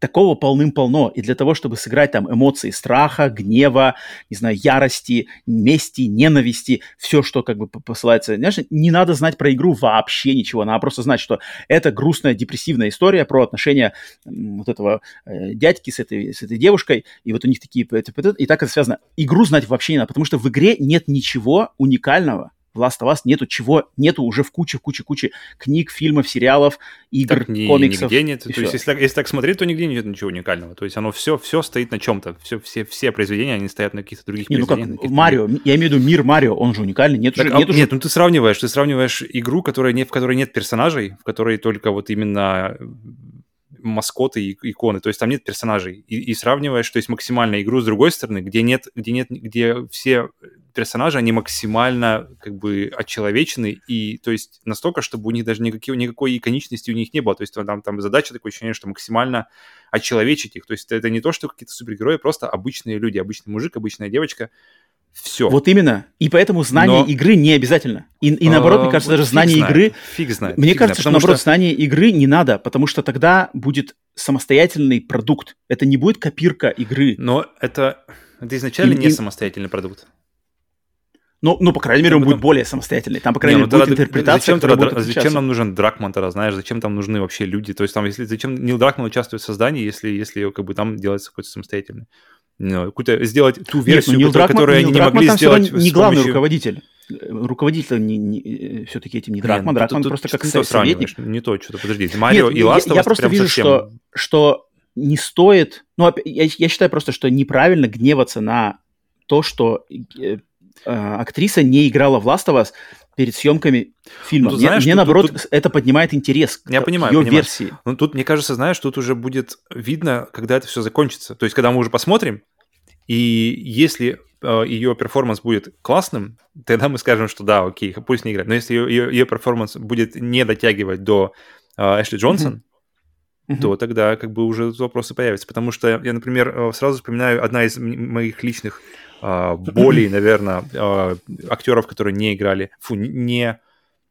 такого полным-полно. И для того, чтобы сыграть там эмоции страха, гнева, не знаю, ярости, мести, ненависти, все, что как бы посылается, знаешь, не надо знать про игру вообще ничего. Надо просто знать, что это грустная, депрессивная история про отношения вот этого э, дядьки с этой, с этой девушкой, и вот у них такие... И так это связано. Игру знать вообще не надо, потому что в игре нет ничего уникального, в Last of Us нету чего, нету уже в куче, куче, куче книг, фильмов, сериалов, игр, так, ни, комиксов. Нигде нет. То есть, если, если так смотреть, то нигде нет ничего уникального. То есть, оно все, все стоит на чем-то. Все, все, все произведения, они стоят на каких-то других не, ну как, Марио, я имею в виду мир Марио, он же уникальный. Нет, так, уже, а, нет, нет, ну ты сравниваешь, ты сравниваешь игру, которая не, в которой нет персонажей, в которой только вот именно маскоты и иконы, то есть там нет персонажей, и, и сравниваешь, то есть максимально игру с другой стороны, где нет, где нет, где все персонажи, они максимально как бы отчеловечены, и то есть настолько, чтобы у них даже никакой, никакой иконичности у них не было. То есть там, там задача такое ощущение, что максимально отчеловечить их. То есть это не то, что какие-то супергерои, просто обычные люди, обычный мужик, обычная девочка, все. Вот именно. И поэтому знание Но... игры не обязательно. И, и наоборот, мне кажется, даже знание знает. игры... Фиг знает. Мне фиг кажется, знает, что наоборот, что... знание игры не надо, потому что тогда будет самостоятельный продукт. Это не будет копирка игры. Но это, это изначально и, не и... самостоятельный продукт. Ну, ну, по крайней мере, он будет там... более самостоятельный. Там, по крайней не, мере, ну, будет интерпретация, зачем, тогда, зачем нам нужен Дракман тогда, знаешь, зачем там нужны вообще люди? То есть там, если зачем Нил Дракман участвует в создании, если, если как бы там делается какой-то самостоятельный? Ну, какую-то сделать ту версию, Нет, ну, Дракман, которую они не Дракман могли сделать не главный помощью... руководитель. Руководитель не, не, все-таки этим не Дракман, Нет, Дракман тут, просто тут, как не советник. Не то, что-то, подожди. Марио Нет, и Ласт я, я просто вижу, совсем... что, что не стоит... Ну, я, я считаю просто, что неправильно гневаться на то, что э, Э, актриса не играла в Last of Us перед съемками фильма. Ну, мне, знаешь, мне наоборот, тут... это поднимает интерес я к понимаю, ее понимаю. версии. Ну, тут, мне кажется, знаешь, тут уже будет видно, когда это все закончится. То есть, когда мы уже посмотрим, и если э, ее перформанс будет классным, тогда мы скажем, что да, окей, пусть не играет. Но если ее, ее, ее перформанс будет не дотягивать до э, Эшли Джонсон, mm-hmm. То тогда как бы уже вопросы появятся. Потому что я, например, э, сразу вспоминаю одна из моих личных а, более, (laughs) наверное, а, актеров, которые не играли, фу, не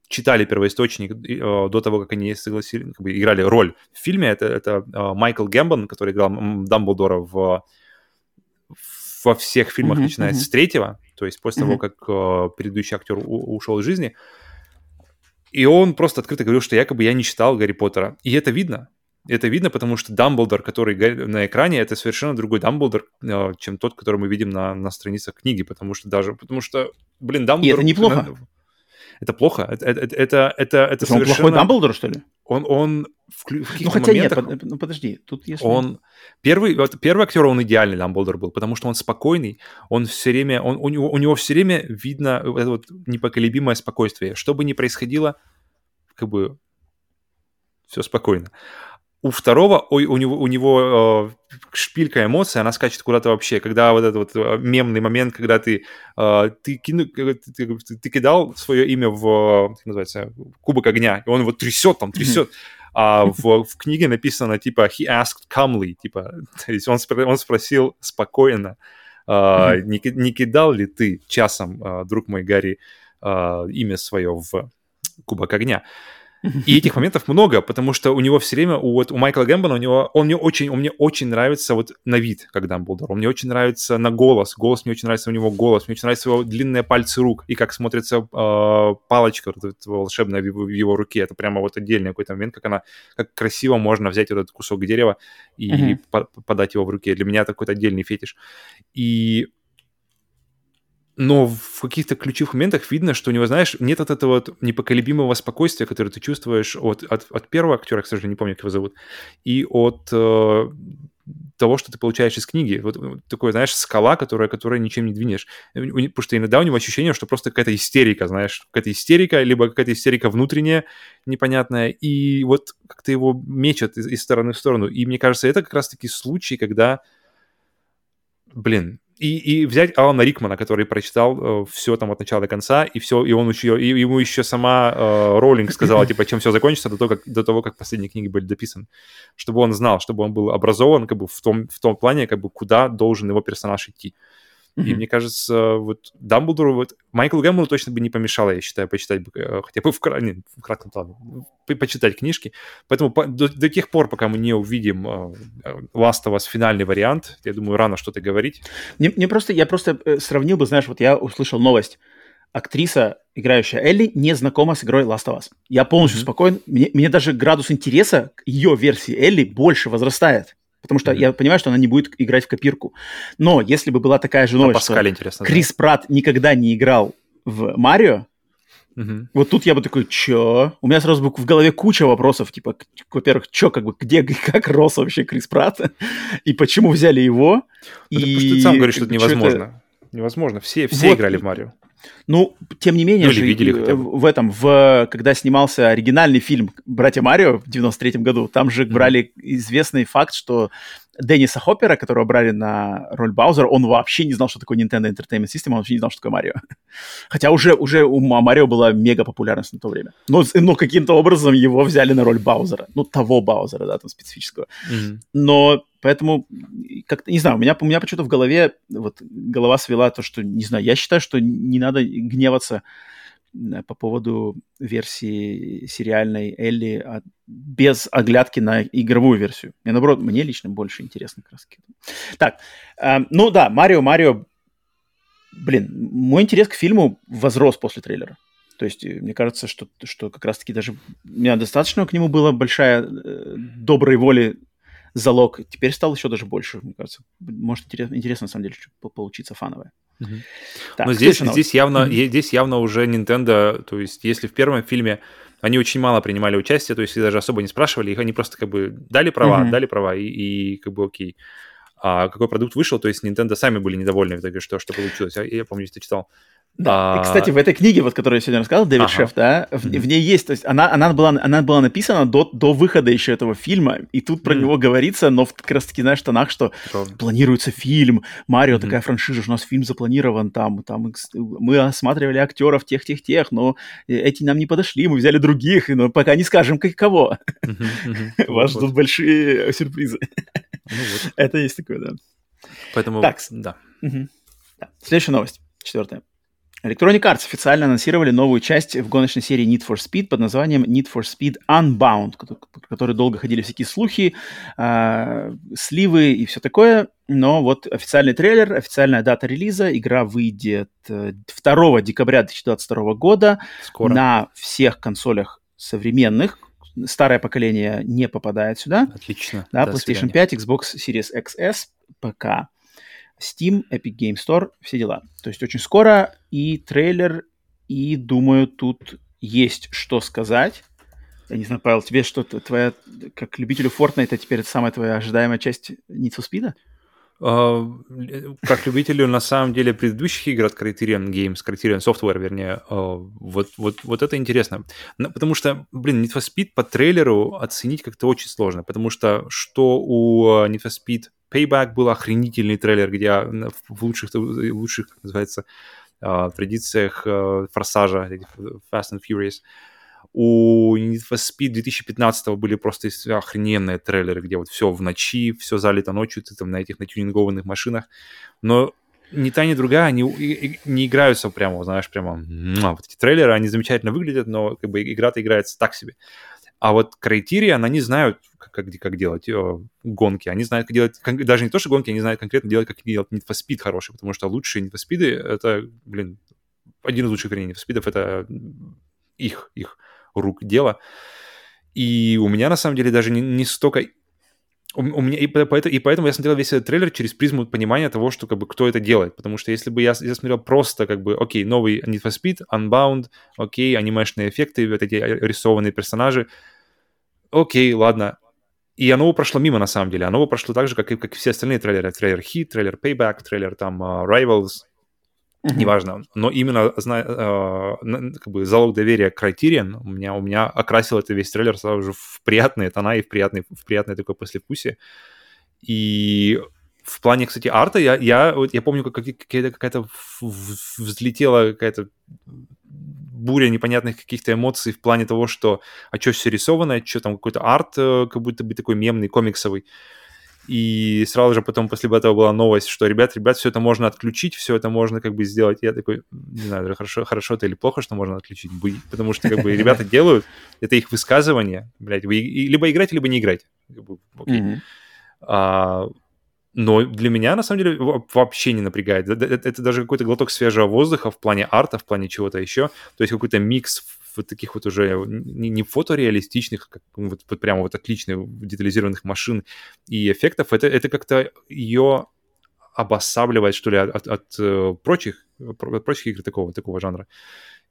читали первоисточник а, до того, как они согласились, как бы играли роль в фильме. Это, это Майкл Гэмбон, который играл Дамблдора в, во всех фильмах, mm-hmm, начиная mm-hmm. с третьего, то есть после mm-hmm. того, как предыдущий актер у, ушел из жизни. И он просто открыто говорил, что якобы я не читал Гарри Поттера. И это видно. Это видно, потому что Дамблдор, который на экране, это совершенно другой Дамблдор, э, чем тот, который мы видим на, на страницах книги, потому что даже, потому что, блин, Дамблдор... И это неплохо. Это плохо. Это, это, это, это, это совершенно... Он плохой Дамблдор, что ли? Он, он в, в ну, хотя моментах... нет, ну подожди, тут если... Он... Первый, вот, первый актер, он идеальный Дамблдор был, потому что он спокойный, он все время, он, у, него, у него все время видно это вот непоколебимое спокойствие. Что бы ни происходило, как бы все спокойно. У второго, ой, у него, у него э, шпилька эмоций, она скачет куда-то вообще. Когда вот этот вот э, мемный момент, когда ты, э, ты, кину, ты, ты, ты кидал свое имя в, как называется, кубок огня, и он его трясет там, трясет. А в, в книге написано, типа, he asked calmly, типа, (laughs) то есть он, он спросил спокойно, э, не, не кидал ли ты часом, э, друг мой Гарри, э, имя свое в кубок огня. И этих моментов много, потому что у него все время, у, вот, у Майкла Гэмбона, у него, он мне очень, он мне очень нравится вот на вид, как Дамблдор. Он мне очень нравится на голос. Голос мне очень нравится у него голос. Мне очень нравятся его длинные пальцы рук и как смотрится э, палочка вот, волшебная в его, в его руке. Это прямо вот отдельный какой-то момент, как она, как красиво можно взять вот этот кусок дерева и mm-hmm. по подать его в руке. Для меня это какой-то отдельный фетиш. И но в каких-то ключевых моментах видно, что у него, знаешь, нет от этого вот непоколебимого спокойствия, которое ты чувствуешь от, от, от первого актера, к сожалению, не помню, как его зовут, и от э, того, что ты получаешь из книги. Вот такое, знаешь, скала, которая, которая ничем не двинешь. Потому что иногда у него ощущение, что просто какая-то истерика, знаешь, какая-то истерика, либо какая-то истерика внутренняя, непонятная, и вот как-то его мечет из, из стороны в сторону. И мне кажется, это как раз-таки случай, когда, блин, и, и взять Алана Рикмана, который прочитал э, все там от начала до конца, и все, и он еще, и ему еще сама э, Роллинг сказала, типа, чем все закончится до того, как, до того, как последние книги были дописаны. Чтобы он знал, чтобы он был образован как бы в том, в том плане, как бы куда должен его персонаж идти. Mm-hmm. И мне кажется, вот Дамблдору, вот Майкл Гэмблу точно бы не помешало, я считаю, почитать бы э, хотя бы в, не, в кратком плане, почитать книжки. Поэтому по, до, до тех пор, пока мы не увидим uh, Last of Us финальный вариант, я думаю, рано что-то говорить. Мне, мне просто, я просто сравнил бы, знаешь, вот я услышал новость. Актриса, играющая Элли, не знакома с игрой Last of Us. Я полностью mm-hmm. спокоен. Мне, мне даже градус интереса к ее версии Элли больше возрастает. Потому что mm-hmm. я понимаю, что она не будет играть в копирку. Но если бы была такая же новость, что интересно, Крис да. Пратт никогда не играл в Марио, mm-hmm. вот тут я бы такой, чё? У меня сразу в голове куча вопросов, типа, во-первых, чё, как бы, где, (laughs) как рос вообще Крис Пратт? И почему взяли его? Это и... Потому что ты сам говоришь, что это невозможно. Это... Невозможно. Все, все вот. играли в Марио. Ну, тем не менее, ну, же, видели хотя бы. в этом, в, когда снимался оригинальный фильм «Братья Марио» в 93 году, там же брали известный факт, что Денниса Хоппера, которого брали на роль Баузера, он вообще не знал, что такое Nintendo Entertainment System, он вообще не знал, что такое Марио. (laughs) Хотя уже, уже у Марио была мега популярность на то время. Но, но каким-то образом его взяли на роль Баузера. Ну, того Баузера, да, там специфического. Mm-hmm. Но поэтому, как-то, не знаю, у меня, у меня почему-то в голове, вот голова свела то, что, не знаю, я считаю, что не надо гневаться по поводу версии сериальной Элли а без оглядки на игровую версию. Мне, наоборот, мне лично больше интересно раз. Так, э, ну да, Марио, Марио, блин, мой интерес к фильму возрос после трейлера. То есть э, мне кажется, что, что как раз-таки даже у меня достаточно к нему было большая э, доброй воли залог. Теперь стал еще даже больше, мне кажется. Может, интересно, интересно на самом деле, что получится фановое. Угу. Так, Но здесь, здесь, явно, здесь явно уже Nintendo, то есть если в первом фильме они очень мало принимали участие, то есть даже особо не спрашивали, их они просто как бы дали права, mm дали права и, и как бы окей. А какой продукт вышел, то есть Nintendo сами были недовольны в итоге, что, что получилось. Я, я помню, ты читал. Да. А... И, кстати, в этой книге, вот, которую я сегодня рассказал, Дэвид ага. Шеф, да, в, mm-hmm. в ней есть, то есть она, она, была, она была написана до, до выхода еще этого фильма, и тут про mm-hmm. него говорится, но в как раз-таки, знаешь, тонах, что Правда. планируется фильм, Марио mm-hmm. такая франшиза, у нас фильм запланирован там, там мы осматривали актеров тех-тех-тех, но эти нам не подошли, мы взяли других, но пока не скажем, как кого. (laughs) Вас ждут большие сюрпризы. Ну (laughs) Это есть такое, да. Поэтому, так, да. Следующая новость, четвертая. Electronic Arts официально анонсировали новую часть в гоночной серии Need for Speed под названием Need for Speed Unbound, про который долго ходили всякие слухи, э, сливы и все такое. Но вот официальный трейлер, официальная дата релиза. Игра выйдет 2 декабря 2022 года Скоро. на всех консолях современных. Старое поколение не попадает сюда. Отлично. Да, До PlayStation свидания. 5, Xbox Series XS, ПК. Steam, Epic Game Store, все дела. То есть очень скоро и трейлер, и, думаю, тут есть что сказать. Я не знаю, Павел, тебе что-то, твоя, как любителю Fortnite, это теперь самая твоя ожидаемая часть Need for Speed? Uh, как любителю, на самом деле, предыдущих игр от Criterion Games, Criterion Software, вернее, uh, вот, вот, вот это интересно. Потому что, блин, Need for Speed по трейлеру оценить как-то очень сложно, потому что что у Need for Speed Payback был охренительный трейлер, где в лучших, лучших как называется, uh, традициях uh, форсажа, Fast and Furious, у Need for Speed 2015 были просто охрененные трейлеры, где вот все в ночи, все залито ночью, ты там на этих натюнингованных машинах. Но ни та, ни другая, они не играются прямо, знаешь, прямо, вот эти трейлеры, они замечательно выглядят, но как бы игра-то играется так себе. А вот Criterion, они знают, как, как, как делать э, гонки. Они знают, как делать... Даже не то, что гонки, они знают конкретно делать, как делать Need for Speed хороший, потому что лучшие Need for Speed — это, блин, один из лучших Need for Speed — это их, их рук дело. И у меня, на самом деле, даже не, не столько у, у меня и поэтому, и поэтому я смотрел весь этот трейлер через призму понимания того, что как бы кто это делает, потому что если бы я, я смотрел просто как бы, окей, новый Need for Speed, Unbound, окей, анимешные эффекты, вот эти рисованные персонажи, окей, ладно, и оно прошло мимо, на самом деле. Оно прошло так же, как и, как все остальные трейлеры. Трейлер Heat, трейлер Payback, трейлер там uh, Rivals, Uh-huh. Неважно. Но именно зна, э, как бы залог доверия Criterion у меня, у меня окрасил это весь трейлер сразу же в приятные тона и в, приятный, в приятное такое послевкусие. И в плане, кстати, арта я, я, вот, я помню, как какая-то, какая-то взлетела какая-то буря непонятных каких-то эмоций в плане того, что а что все рисованное, что там какой-то арт э, как будто бы такой мемный, комиксовый. И сразу же потом после этого была новость, что, ребят, ребят, все это можно отключить, все это можно как бы сделать. Я такой, не знаю, хорошо, хорошо это или плохо, что можно отключить, потому что как бы ребята делают, это их высказывание, блядь, вы либо играть, либо не играть. А, но для меня, на самом деле, вообще не напрягает. Это даже какой-то глоток свежего воздуха в плане арта, в плане чего-то еще. То есть какой-то микс вот таких вот уже не, не фотореалистичных, как вот, вот прямо вот отличных детализированных машин и эффектов, это, это как-то ее обосабливает, что ли, от, от, от э, прочих, от прочих игр такого, такого жанра.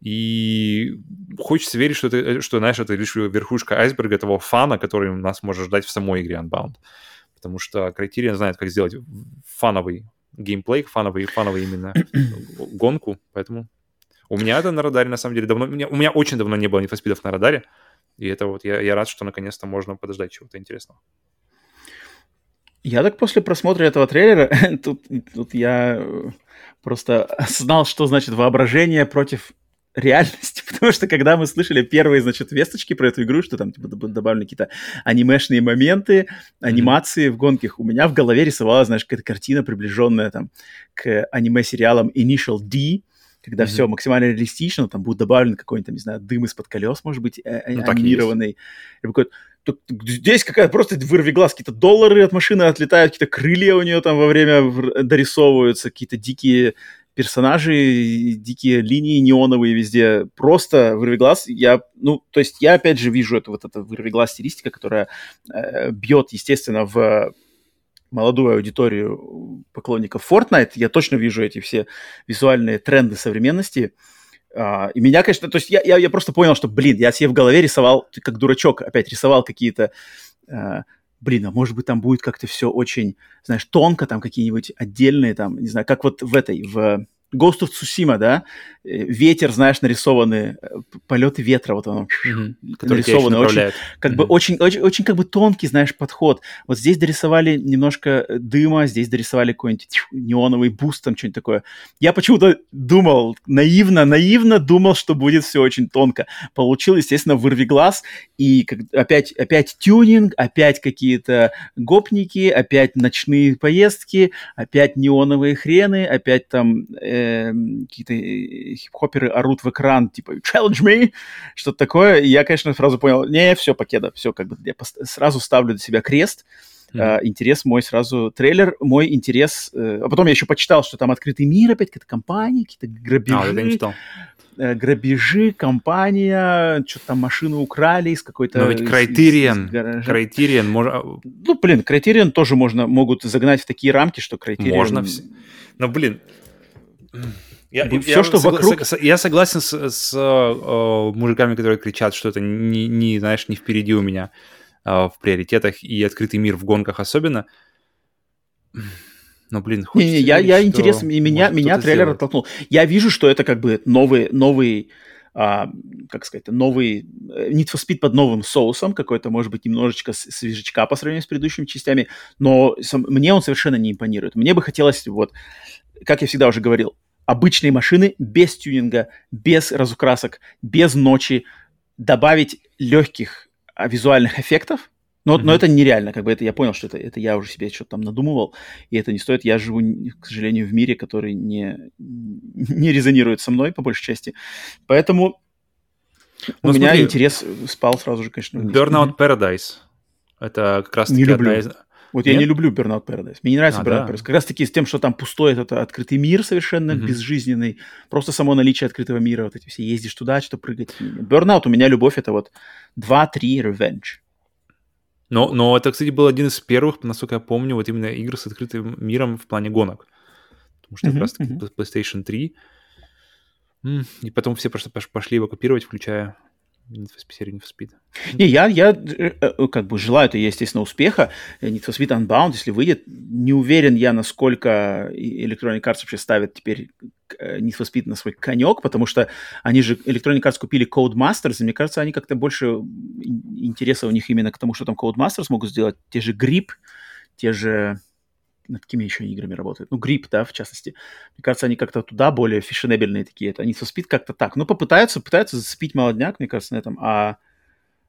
И хочется верить, что, это, что, знаешь, это лишь верхушка айсберга того фана, который нас может ждать в самой игре Unbound. Потому что Criterion знает, как сделать фановый геймплей, фановый, фановый именно (clears throat) гонку, поэтому у меня это на радаре, на самом деле, давно... У меня, у меня очень давно не было нефоспидов на радаре, и это вот я, я рад, что наконец-то можно подождать чего-то интересного. Я так после просмотра этого трейлера, (laughs) тут, тут я просто знал, что значит воображение против реальности, (laughs) потому что когда мы слышали первые, значит, весточки про эту игру, что там типа, добавлены какие-то анимешные моменты, анимации mm-hmm. в гонках, у меня в голове рисовалась, знаешь, какая-то картина, приближенная там к аниме-сериалам Initial D, когда mm-hmm. все максимально реалистично, там будет добавлен какой-нибудь, там, не знаю, дым из-под колес, может быть, э, ну, анимированный. Здесь какая-то просто вырви глаз, какие-то доллары от машины отлетают, какие-то крылья у нее там во время дорисовываются, какие-то дикие персонажи, дикие линии неоновые везде. Просто вырви глаз. Я, ну, то есть я опять же вижу это вот это вырви глаз стилистика, которая э, бьет, естественно, в молодую аудиторию поклонников Fortnite, я точно вижу эти все визуальные тренды современности. Uh, и меня, конечно, то есть я, я, я просто понял, что, блин, я себе в голове рисовал, как дурачок, опять рисовал какие-то, uh, блин, а может быть там будет как-то все очень, знаешь, тонко, там какие-нибудь отдельные, там, не знаю, как вот в этой, в Ghost of Tsushima, да, ветер, знаешь, нарисованы, э, потоки ветра, вот он mm-hmm. нарисованы, очень, как mm-hmm. бы очень, очень, очень как бы тонкий, знаешь, подход. Вот здесь дорисовали немножко э, дыма, здесь дорисовали какой-нибудь неоновый boost, там что-нибудь такое. Я почему-то думал, наивно, наивно думал, что будет все очень тонко. Получил, естественно, вырви глаз, и как, опять, опять тюнинг, опять какие-то гопники, опять ночные поездки, опять неоновые хрены, опять там э, Эм, какие-то э, хип-хоперы орут в экран, типа «challenge me», что-то такое. И я, конечно, сразу понял, не, все, покеда, все, как бы я сразу ставлю для себя крест, Mm-hmm. Uh, интерес мой сразу трейлер, мой интерес. Uh, а потом я еще почитал, что там открытый мир, опять какая-то компания, какие-то грабежи. А, не читал. Uh, грабежи, компания, что-то там машину украли из какой-то... Но ведь Criterion, Criterion, можно... Ну, блин, Criterion тоже можно, могут загнать в такие рамки, что Criterion... Можно. Но, блин, я, я, все, что согла- вокруг... Сог- я согласен с, с э, мужиками, которые кричат, что это не, не, знаешь, не впереди у меня э, в приоритетах и открытый мир в гонках особенно. Но, блин, не, не, я, я интерес, и меня, меня трейлер сделать. оттолкнул. Я вижу, что это как бы новый, новый а, как сказать, новый э, Need for Speed под новым соусом, какой-то, может быть, немножечко свежечка по сравнению с предыдущими частями, но сам, мне он совершенно не импонирует. Мне бы хотелось, вот, как я всегда уже говорил, обычные машины без тюнинга, без разукрасок, без ночи, добавить легких а, визуальных эффектов, Но, mm-hmm. но это нереально, как бы это я понял, что это, это я уже себе что-то там надумывал, и это не стоит. Я живу, к сожалению, в мире, который не, (laughs) не резонирует со мной, по большей части. Поэтому ну, у смотри, меня интерес спал сразу же, конечно. Burnout Paradise. Это как раз не люблю. одна из... Вот Нет? я не люблю Burnout Paradise. Мне не нравится а, Burnout да? Paradise. Как раз таки с тем, что там пустой этот открытый мир совершенно mm-hmm. безжизненный. Просто само наличие открытого мира. Вот эти все ездишь туда, что прыгать. Burnout у меня любовь это вот 2-3 Revenge. Но, но это, кстати, был один из первых, насколько я помню, вот именно игр с открытым миром в плане гонок. Потому что mm-hmm, как раз-таки mm-hmm. PlayStation 3. И потом все просто пошли его копировать, включая Need for Speed, Need for Speed. Не, я, я э, э, как бы желаю это, естественно, успеха. Need for Speed Unbound, если выйдет, не уверен я, насколько Electronic Arts вообще ставит теперь э, Need for Speed на свой конек, потому что они же, Electronic Arts купили Codemasters, и мне кажется, они как-то больше интереса у них именно к тому, что там Codemasters могут сделать. Те же Grip, те же над какими еще играми работают? Ну, Grip, да, в частности. Мне кажется, они как-то туда более фешенебельные такие. Это они со спид как-то так. Ну, попытаются, пытаются зацепить молодняк, мне кажется, на этом. А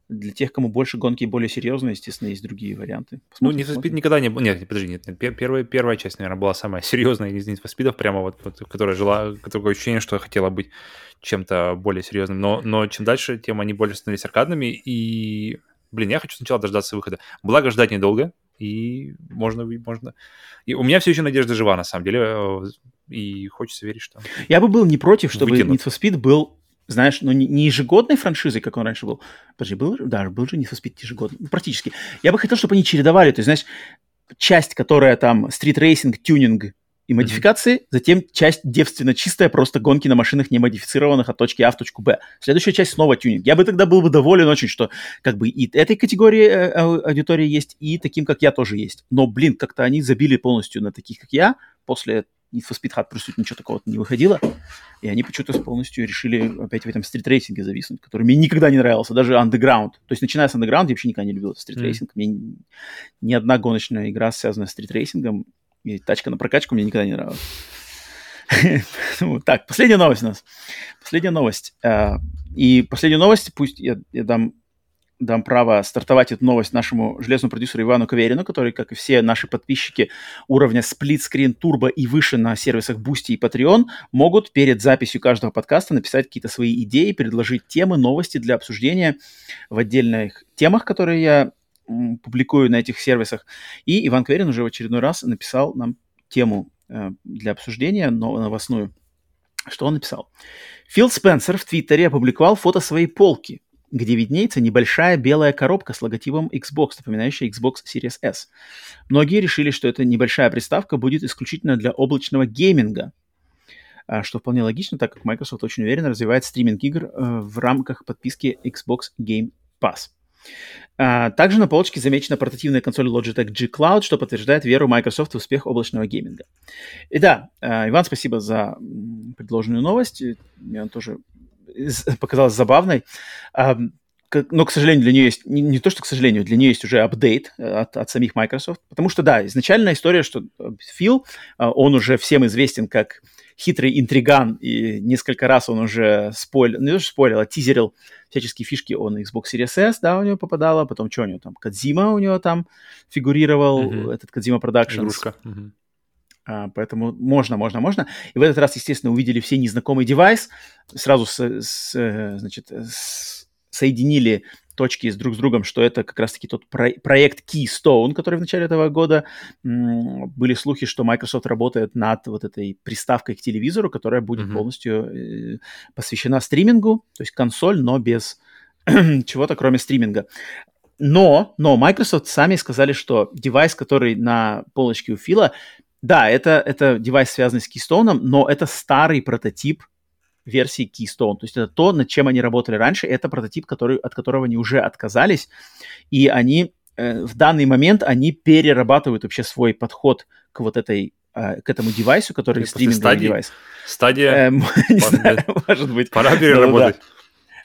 для тех, кому больше гонки более серьезные, естественно, есть другие варианты. Посмотрим, ну, for Speed никогда не был... Нет, подожди, нет, нет. Первая, первая часть, наверное, была самая (laughs) серьезная из Need for Speed, прямо вот, вот которая жила, такое ощущение, что хотела быть чем-то более серьезным. Но, но чем дальше, тем они более становились аркадными, и, блин, я хочу сначала дождаться выхода. Благо, ждать недолго, и можно, можно... И у меня все еще надежда жива, на самом деле, э, и хочется верить, что... Я бы был не против, чтобы вытянут. Need for Speed был, знаешь, ну, не ежегодной франшизой, как он раньше был. Подожди, был, да, был же Need for Speed ежегодный, ну, практически. Я бы хотел, чтобы они чередовали, то есть, знаешь, часть, которая там стрит-рейсинг, тюнинг, и модификации, mm-hmm. затем часть девственно чистая, просто гонки на машинах не модифицированных от точки А в точку Б. Следующая часть снова тюнинг. Я бы тогда был бы доволен очень, что как бы и этой категории э, аудитории есть, и таким, как я, тоже есть. Но, блин, как-то они забили полностью на таких, как я, после Need for Speed Hot Pursuit ничего такого не выходило, и они почему-то полностью решили опять в этом стрит-рейсинге зависнуть, который мне никогда не нравился, даже Underground. То есть, начиная с Underground, я вообще никогда не любил стрит-рейсинг. Mm. Мне ни одна гоночная игра, связанная с стрит-рейсингом, и тачка на прокачку мне никогда не нравилась. (laughs) Так, последняя новость у нас. Последняя новость. А, и последняя новость, пусть я, я дам, дам право стартовать эту новость нашему железному продюсеру Ивану Каверину, который, как и все наши подписчики уровня Split Screen Turbo и выше на сервисах Boosty и Patreon, могут перед записью каждого подкаста написать какие-то свои идеи, предложить темы, новости для обсуждения в отдельных темах, которые я публикую на этих сервисах. И Иван Кверин уже в очередной раз написал нам тему э, для обсуждения, но новостную. Что он написал? Фил Спенсер в Твиттере опубликовал фото своей полки, где виднеется небольшая белая коробка с логотипом Xbox, напоминающая Xbox Series S. Многие решили, что эта небольшая приставка будет исключительно для облачного гейминга, а, что вполне логично, так как Microsoft очень уверенно развивает стриминг игр э, в рамках подписки Xbox Game Pass. А, также на полочке замечена портативная консоль Logitech G Cloud, что подтверждает веру Microsoft в успех облачного гейминга. И да, а, Иван, спасибо за предложенную новость. Она тоже (laughs) показалась забавной. А, но, к сожалению, для нее есть, не, не то, что к сожалению, для нее есть уже апдейт э, от, от самих Microsoft, потому что, да, изначальная история, что Фил, он уже всем известен как хитрый интриган, и несколько раз он уже спойлер, ну, не то, что спойлер, а тизерил всяческие фишки он Xbox Series S, да, у него попадало, потом что у него там, Кадзима у него там фигурировал, mm-hmm. этот Кадзима Productions. Игрушка. Mm-hmm. А, поэтому можно, можно, можно. И в этот раз, естественно, увидели все незнакомый девайс, сразу с, с, э, значит, с, соединили точки с друг с другом, что это как раз-таки тот про- проект Keystone, который в начале этого года м- были слухи, что Microsoft работает над вот этой приставкой к телевизору, которая будет mm-hmm. полностью э, посвящена стримингу, то есть консоль, но без (clears throat) чего-то кроме стриминга. Но, но Microsoft сами сказали, что девайс, который на полочке у Фила, да, это, это девайс, связанный с Keystone, но это старый прототип версии Keystone. То есть это то, над чем они работали раньше. Это прототип, который, от которого они уже отказались. И они э, в данный момент они перерабатывают вообще свой подход к вот этой э, к этому девайсу, который стриминговый девайс. Стадия? Эм, (laughs) не знаю, может быть. Пора переработать.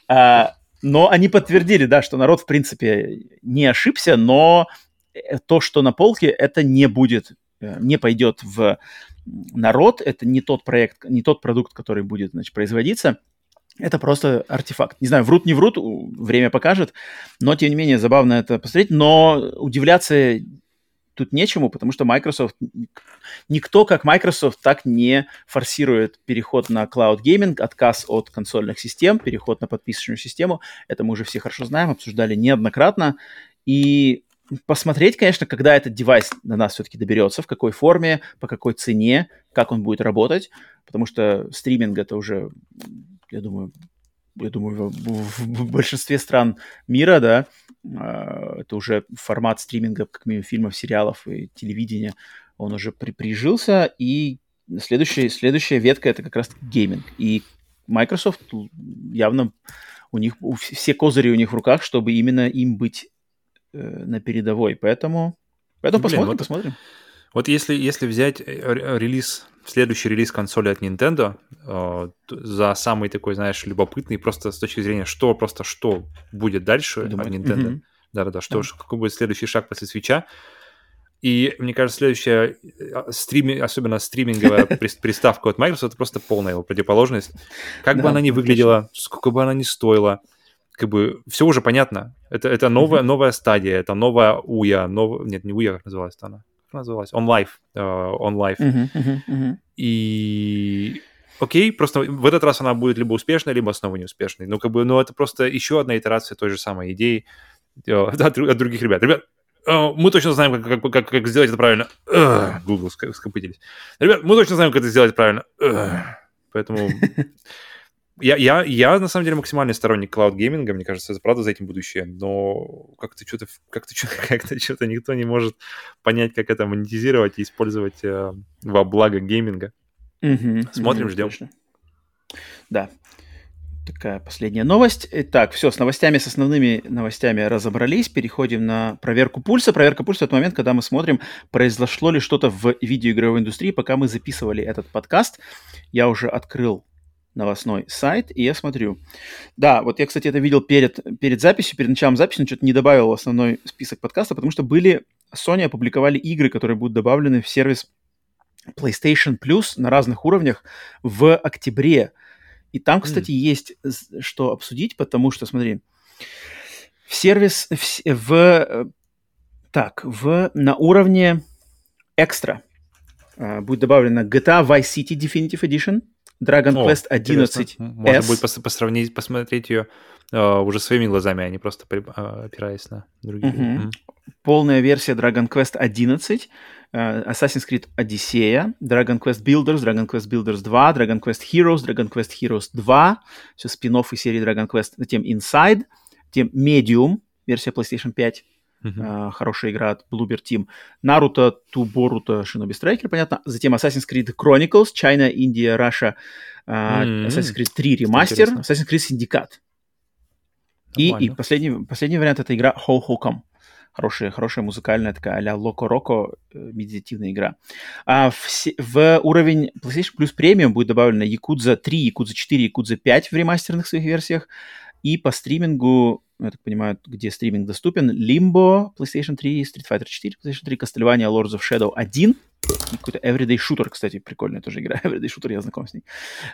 А, но они подтвердили, да, что народ, в принципе, не ошибся, но э, то, что на полке, это не будет, не пойдет в народ, это не тот проект, не тот продукт, который будет, значит, производиться. Это просто артефакт. Не знаю, врут, не врут, время покажет, но, тем не менее, забавно это посмотреть. Но удивляться тут нечему, потому что Microsoft, никто, как Microsoft, так не форсирует переход на Cloud Gaming, отказ от консольных систем, переход на подписочную систему. Это мы уже все хорошо знаем, обсуждали неоднократно. И посмотреть, конечно, когда этот девайс до нас все-таки доберется, в какой форме, по какой цене, как он будет работать, потому что стриминг это уже я думаю, я думаю, в, большинстве стран мира, да, а, это уже формат стриминга, как минимум, фильмов, сериалов и телевидения, он уже при, прижился, и следующая, следующая ветка это как раз гейминг. И Microsoft явно у них у, все козыри у них в руках, чтобы именно им быть на передовой. Поэтому, поэтому Блин, посмотрим, вот, посмотрим. Вот если, если взять э, релиз следующий релиз консоли от Nintendo э, за самый такой, знаешь, любопытный, просто с точки зрения, что просто что будет дальше Думаю. от Nintendo. Mm-hmm. Да-да-да, что, да. какой будет следующий шаг после свеча. И мне кажется, следующая э, стрими, особенно стриминговая (laughs) приставка от Microsoft, это просто полная его противоположность. Как бы она ни выглядела, сколько бы она ни стоила, как бы все уже понятно. Это, это новая, новая стадия, это новая УЯ, нов... нет, не УЯ, как называлась она? называлась? On Life. Uh, on Life. Uh-huh, uh-huh. И окей, просто в этот раз она будет либо успешной, либо снова неуспешной. Ну, как бы, ну, это просто еще одна итерация той же самой идеи uh, от, от других ребят. Ребят, uh, мы точно знаем, как, как, как, как сделать это правильно. Uh, Google скопытились. Ребят, мы точно знаем, как это сделать правильно. Поэтому (laughs) я, я, я на самом деле максимальный сторонник клауд-гейминга, мне кажется, это правда за этим будущее, но как-то что-то что-то как-то что-то (laughs) никто не может понять, как это монетизировать и использовать э, во благо гейминга. Mm-hmm. Смотрим, mm-hmm, ждем. Точно. Да. Такая последняя новость. Итак, все, с новостями, с основными новостями разобрались. Переходим на проверку пульса. Проверка пульса – это момент, когда мы смотрим, произошло ли что-то в видеоигровой индустрии. Пока мы записывали этот подкаст, я уже открыл новостной сайт, и я смотрю. Да, вот я, кстати, это видел перед, перед записью, перед началом записи, но что-то не добавил в основной список подкаста, потому что были... Sony опубликовали игры, которые будут добавлены в сервис PlayStation Plus на разных уровнях в октябре. И там, кстати, mm. есть что обсудить, потому что, смотри, в сервис, в, в так, в, на уровне экстра uh, будет добавлена GTA Vice City Definitive Edition – Dragon О, Quest 11 Можно будет пос- посравнить, посмотреть ее э, уже своими глазами, а не просто при, э, опираясь на другие. Угу. Mm-hmm. Полная версия Dragon Quest 11, э, Assassin's Creed Odyssey, Dragon Quest Builders, Dragon Quest Builders 2, Dragon Quest Heroes, Dragon Quest Heroes 2, все спин серии Dragon Quest, затем Inside, затем Medium, версия PlayStation 5, Uh-huh. Uh, хорошая игра от Bloober Team. Наруто, Туборуто, Shinobi Striker, понятно. Затем Assassin's Creed Chronicles, China, India, Russia, mm-hmm. Assassin's Creed 3 ремастер, Assassin's Creed Syndicate. И, и последний, последний вариант это игра Ho Ho Come. Хорошая, хорошая музыкальная такая а-ля Локо Роко медитативная игра. А в, в уровень PlayStation Plus Premium будет добавлена Yakuza 3, Yakuza 4, Yakuza 5 в ремастерных своих версиях. И по стримингу я так понимаю, где стриминг доступен, Limbo, PlayStation 3, Street Fighter 4, PlayStation 3, Castlevania, Lords of Shadow 1, и какой-то Everyday Shooter, кстати, прикольная тоже игра, Everyday Shooter, я знаком с ней,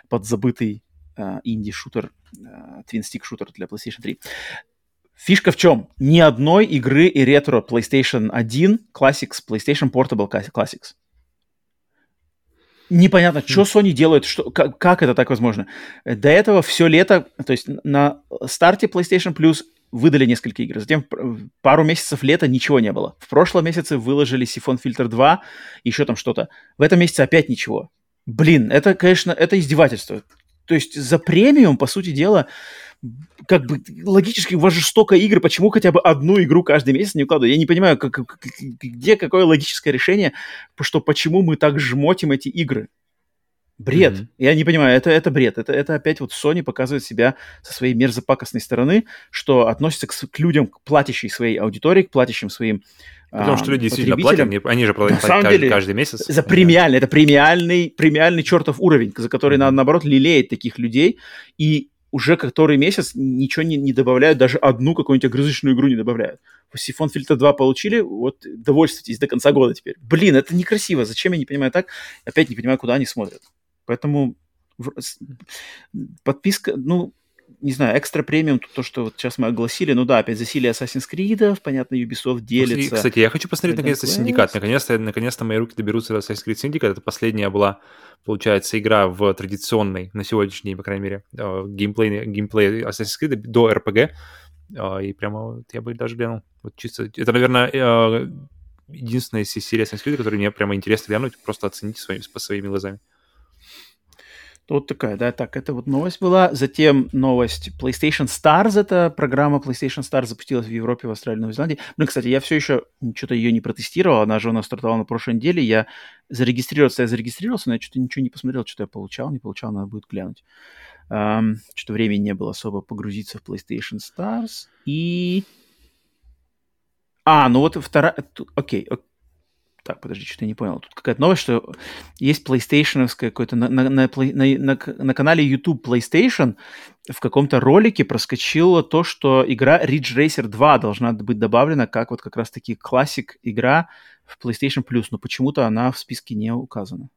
подзабытый uh, инди-шутер, uh, твин-стик-шутер для PlayStation 3. Фишка в чем? Ни одной игры и ретро PlayStation 1 Classics, PlayStation Portable Classics непонятно, что Sony делает, что, как, как это так возможно. До этого все лето, то есть на старте PlayStation Plus выдали несколько игр, затем пару месяцев лета ничего не было. В прошлом месяце выложили Siphon Filter 2, еще там что-то. В этом месяце опять ничего. Блин, это, конечно, это издевательство. То есть за премиум, по сути дела, как бы логически у вас же столько игр, почему хотя бы одну игру каждый месяц не укладывать? Я не понимаю, как, где какое логическое решение, что почему мы так жмотим эти игры. Бред. Mm-hmm. Я не понимаю, это, это бред. Это, это опять вот Sony показывает себя со своей мерзопакостной стороны, что относится к, к людям, к платящей своей аудитории, к платящим своим Потому а, что люди действительно платят, они же платят каждый, деле, каждый месяц. За премиальный, это премиальный, премиальный чертов уровень, за который mm-hmm. надо, наоборот, лелеять таких людей. И уже который месяц ничего не, не добавляют, даже одну какую-нибудь огрызочную игру не добавляют. Сифон Фильтр 2 получили, вот довольствуйтесь до конца года теперь. Блин, это некрасиво. Зачем я не понимаю так? Опять не понимаю, куда они смотрят. Поэтому подписка, ну, не знаю, Extra Premium, то, что вот сейчас мы огласили, ну да, опять засилие Assassin's Creed, понятно, Ubisoft делится. Кстати, я хочу посмотреть наконец-то Синдикат. Наконец-то, наконец-то мои руки доберутся до Assassin's Creed Syndicate. Это последняя была, получается, игра в традиционной, на сегодняшний день, по крайней мере, э, геймплей, геймплей Assassin's Creed до RPG. Э, и прямо я бы даже глянул. Вот чисто... Это, наверное, э, единственная из серии Assassin's Creed, которая мне прямо интересно глянуть, просто оценить своими, по своими глазами. Вот такая, да, так, это вот новость была. Затем новость PlayStation Stars, это программа PlayStation Stars запустилась в Европе, в Австралии, Новой Зеландии. Ну, кстати, я все еще что-то ее не протестировал, она же у нас стартовала на прошлой неделе, я зарегистрировался, я зарегистрировался, но я что-то ничего не посмотрел, что я получал, не получал, надо будет глянуть. Um, что-то времени не было особо погрузиться в PlayStation Stars. И... А, ну вот вторая... Окей, окей так, подожди, что-то я не понял. Тут какая-то новость, что есть PlayStation какой-то на, на, на, на, на, на канале YouTube PlayStation в каком-то ролике проскочило то, что игра Ridge Racer 2 должна быть добавлена как вот как раз-таки классик игра в PlayStation Plus, но почему-то она в списке не указана.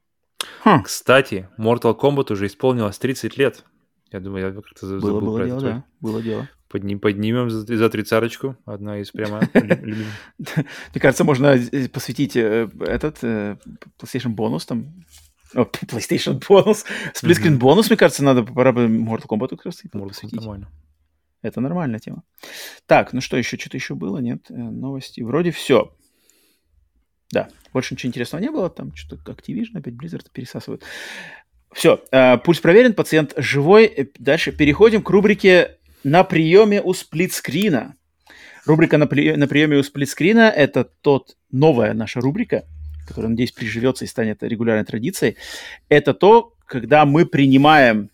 Хм. Кстати, Mortal Kombat уже исполнилось 30 лет. Я думаю, я как-то забыл было, было про дело, это. Да, было дело. Подним, поднимем за, за тридцаточку. Одна из прямо (laughs) любимых. Мне кажется, можно посвятить э, этот э, PlayStation бонус там. (laughs) PlayStation бонус. Сплитскрин бонус, мне кажется, надо пора бы Mortal Kombat как раз посвятить. Нормально. Это нормальная тема. Так, ну что еще? Что-то еще было? Нет? Э, новости. Вроде все. Да, больше ничего интересного не было. Там что-то Activision опять Blizzard пересасывают. Все, пульс проверен, пациент живой. Дальше переходим к рубрике на приеме у сплитскрина. Рубрика на, при... на приеме у сплитскрина – это тот новая наша рубрика, которая, надеюсь, приживется и станет регулярной традицией. Это то, когда мы принимаем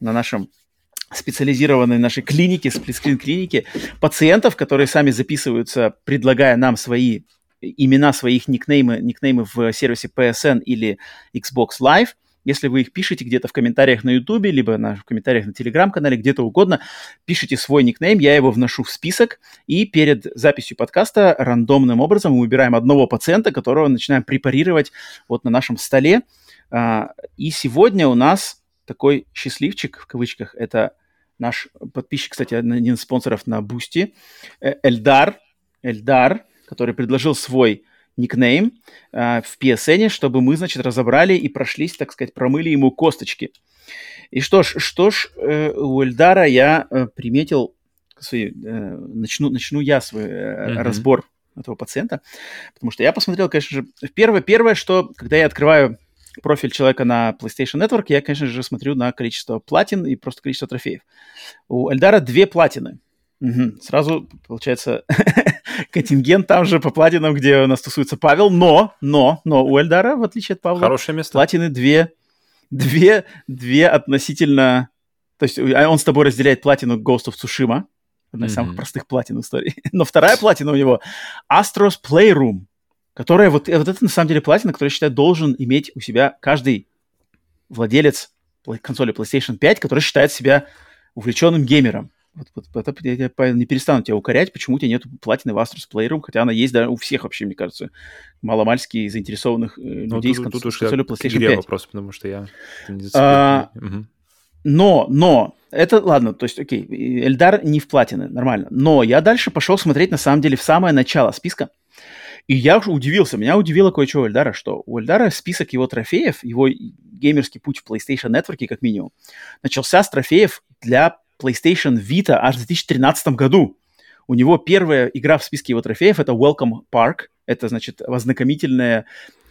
на нашем специализированной нашей клинике, сплитскрин клинике, пациентов, которые сами записываются, предлагая нам свои имена своих никнеймы, никнеймы в сервисе PSN или Xbox Live – если вы их пишете где-то в комментариях на YouTube, либо на, в комментариях на Телеграм-канале, где-то угодно, пишите свой никнейм, я его вношу в список, и перед записью подкаста рандомным образом мы выбираем одного пациента, которого начинаем препарировать вот на нашем столе. А, и сегодня у нас такой счастливчик, в кавычках, это наш подписчик, кстати, один из спонсоров на Бусти, э, Эльдар, Эльдар, который предложил свой никнейм э, в PSN, чтобы мы, значит, разобрали и прошлись, так сказать, промыли ему косточки. И что ж, что ж, э, у Эльдара я э, приметил свои, э, начну, начну я свой э, mm-hmm. разбор этого пациента, потому что я посмотрел, конечно же, первое, первое, что, когда я открываю профиль человека на PlayStation Network, я, конечно же, смотрю на количество платин и просто количество трофеев. У Эльдара две платины. Угу. Сразу, получается, (laughs) контингент там же по платинам, где у нас тусуется Павел, но, но, но у Эльдара, в отличие от Павла, Хорошее место. платины две, две, две относительно... То есть а он с тобой разделяет платину Ghost of Tsushima, одна из mm-hmm. самых простых платин в истории. (laughs) Но вторая платина у него Astros Playroom, которая вот, вот это на самом деле платина, которую я считаю должен иметь у себя каждый владелец консоли PlayStation 5, который считает себя увлеченным геймером. Вот, вот это я, я не перестану тебя укорять, почему у тебя нет платины в Astros Playroom, хотя она есть да, у всех вообще, мне кажется, маломальски заинтересованных э, ну, людей с, тут, с консолью PlayStation 5. вопрос, потому что я а, угу. Но, но, это, ладно, то есть, окей, Эльдар не в платины, нормально. Но я дальше пошел смотреть, на самом деле, в самое начало списка. И я уже удивился, меня удивило кое-что у Эльдара, что у Эльдара список его трофеев, его геймерский путь в PlayStation Network, как минимум, начался с трофеев для PlayStation Vita аж в 2013 году. У него первая игра в списке его трофеев — это Welcome Park. Это, значит, ознакомительная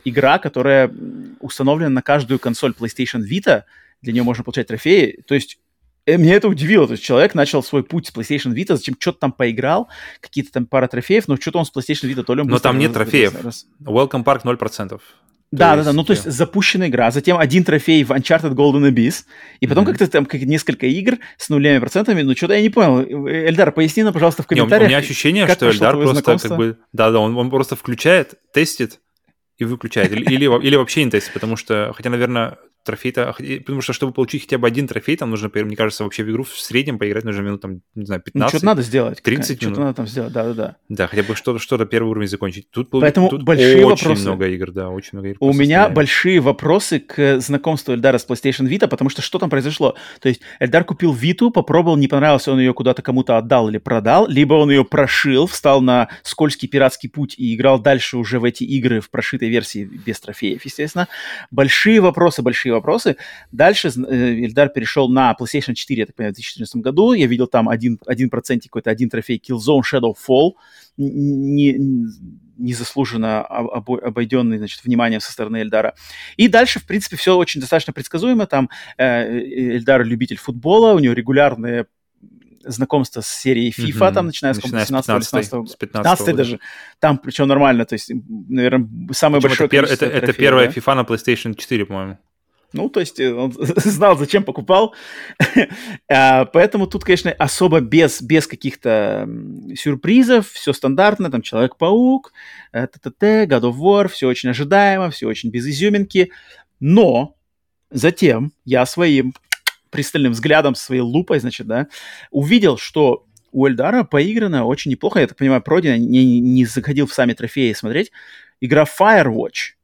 игра, которая установлена на каждую консоль PlayStation Vita. Для нее можно получать трофеи. То есть э, меня это удивило. То есть человек начал свой путь с PlayStation Vita, зачем что-то там поиграл, какие-то там пара трофеев, но что-то он с PlayStation Vita то ли он Но там нет трофеев. Раз... Welcome Park 0%. Да, да, да. Ну, то есть запущенная игра, затем один трофей в Uncharted Golden Abyss, и потом mm-hmm. как-то там как несколько игр с нулями процентами. Ну, что-то я не понял. Эльдар, поясни нам, пожалуйста, в комментариях. Не, у меня ощущение, что Эльдар просто знакомство? как бы... Да-да, он, он просто включает, тестит и выключает. Или, или, или вообще не тестит, потому что, хотя, наверное, трофей-то... Потому что, чтобы получить хотя бы один трофей, там нужно, мне кажется, вообще в игру в среднем поиграть нужно минут, там, не знаю, 15. Ну, что-то надо сделать. 30 минут. Что-то надо там сделать, да-да-да. Да, хотя бы что-то, что-то первый уровень закончить. Тут, Поэтому тут большие очень вопросы. много игр, да, очень много игр. У меня большие вопросы к знакомству Эльдара с PlayStation Vita, потому что что там произошло? То есть Эльдар купил Виту, попробовал, не понравился, он ее куда-то кому-то отдал или продал, либо он ее прошил, встал на скользкий пиратский путь и играл дальше уже в эти игры в прошитой версии без трофеев, естественно. Большие вопросы, большие вопросы. Дальше Эльдар перешел на PlayStation 4, я так понимаю, в 2014 году. Я видел там один, один процент, какой-то один трофей Killzone Shadow Fall. Не, незаслуженно обойденный, значит, вниманием со стороны Эльдара. И дальше, в принципе, все очень достаточно предсказуемо. Там э, Эльдар любитель футбола, у него регулярные знакомство с серией FIFA, mm-hmm. там, начиная с, начиная 17 с 15, с 15, 15 даже. Там, причем нормально, то есть, наверное, самое причем большое это, пер, это, это первая да? FIFA на PlayStation 4, по-моему. Ну, то есть он (laughs) знал, зачем покупал. (laughs) А, поэтому тут, конечно, особо без, без каких-то сюрпризов, все стандартно, там Человек-паук, э, ТТТ, God of War, все очень ожидаемо, все очень без изюминки. Но затем я своим пристальным взглядом, своей лупой, значит, да, увидел, что у Эльдара поиграно очень неплохо, я так понимаю, пройдено, не, не заходил в сами трофеи смотреть, игра Firewatch.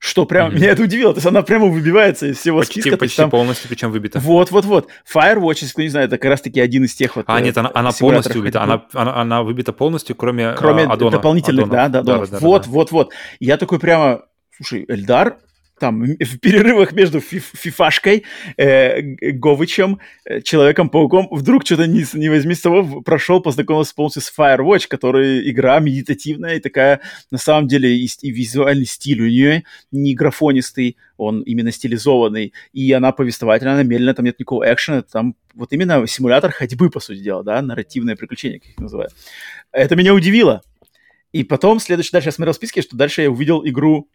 Что прям, mm-hmm. меня это удивило, то есть она прямо выбивается из всего почти, списка. Почти там... полностью, причем выбита. Вот, вот, вот. Firewatch, если кто не знает, это как раз-таки один из тех вот... А, нет, она, она полностью выбита, она, она, она выбита полностью, кроме Кроме а, аддона, дополнительных, аддонов. да, да, да, да. Вот, да. вот, вот. Я такой прямо, слушай, Эльдар там в перерывах между фиф, фифашкой, э, Говычем, э, Человеком-пауком, вдруг что-то не, не возьми с того, прошел, познакомился полностью с Firewatch, которая игра медитативная и такая, на самом деле, и, и визуальный стиль у нее не графонистый, он именно стилизованный, и она повествовательная, она медленная, там нет никакого экшена, там вот именно симулятор ходьбы, по сути дела, да, нарративное приключение, как их называют. Это меня удивило. И потом, следующий, дальше я смотрел списки, что дальше я увидел игру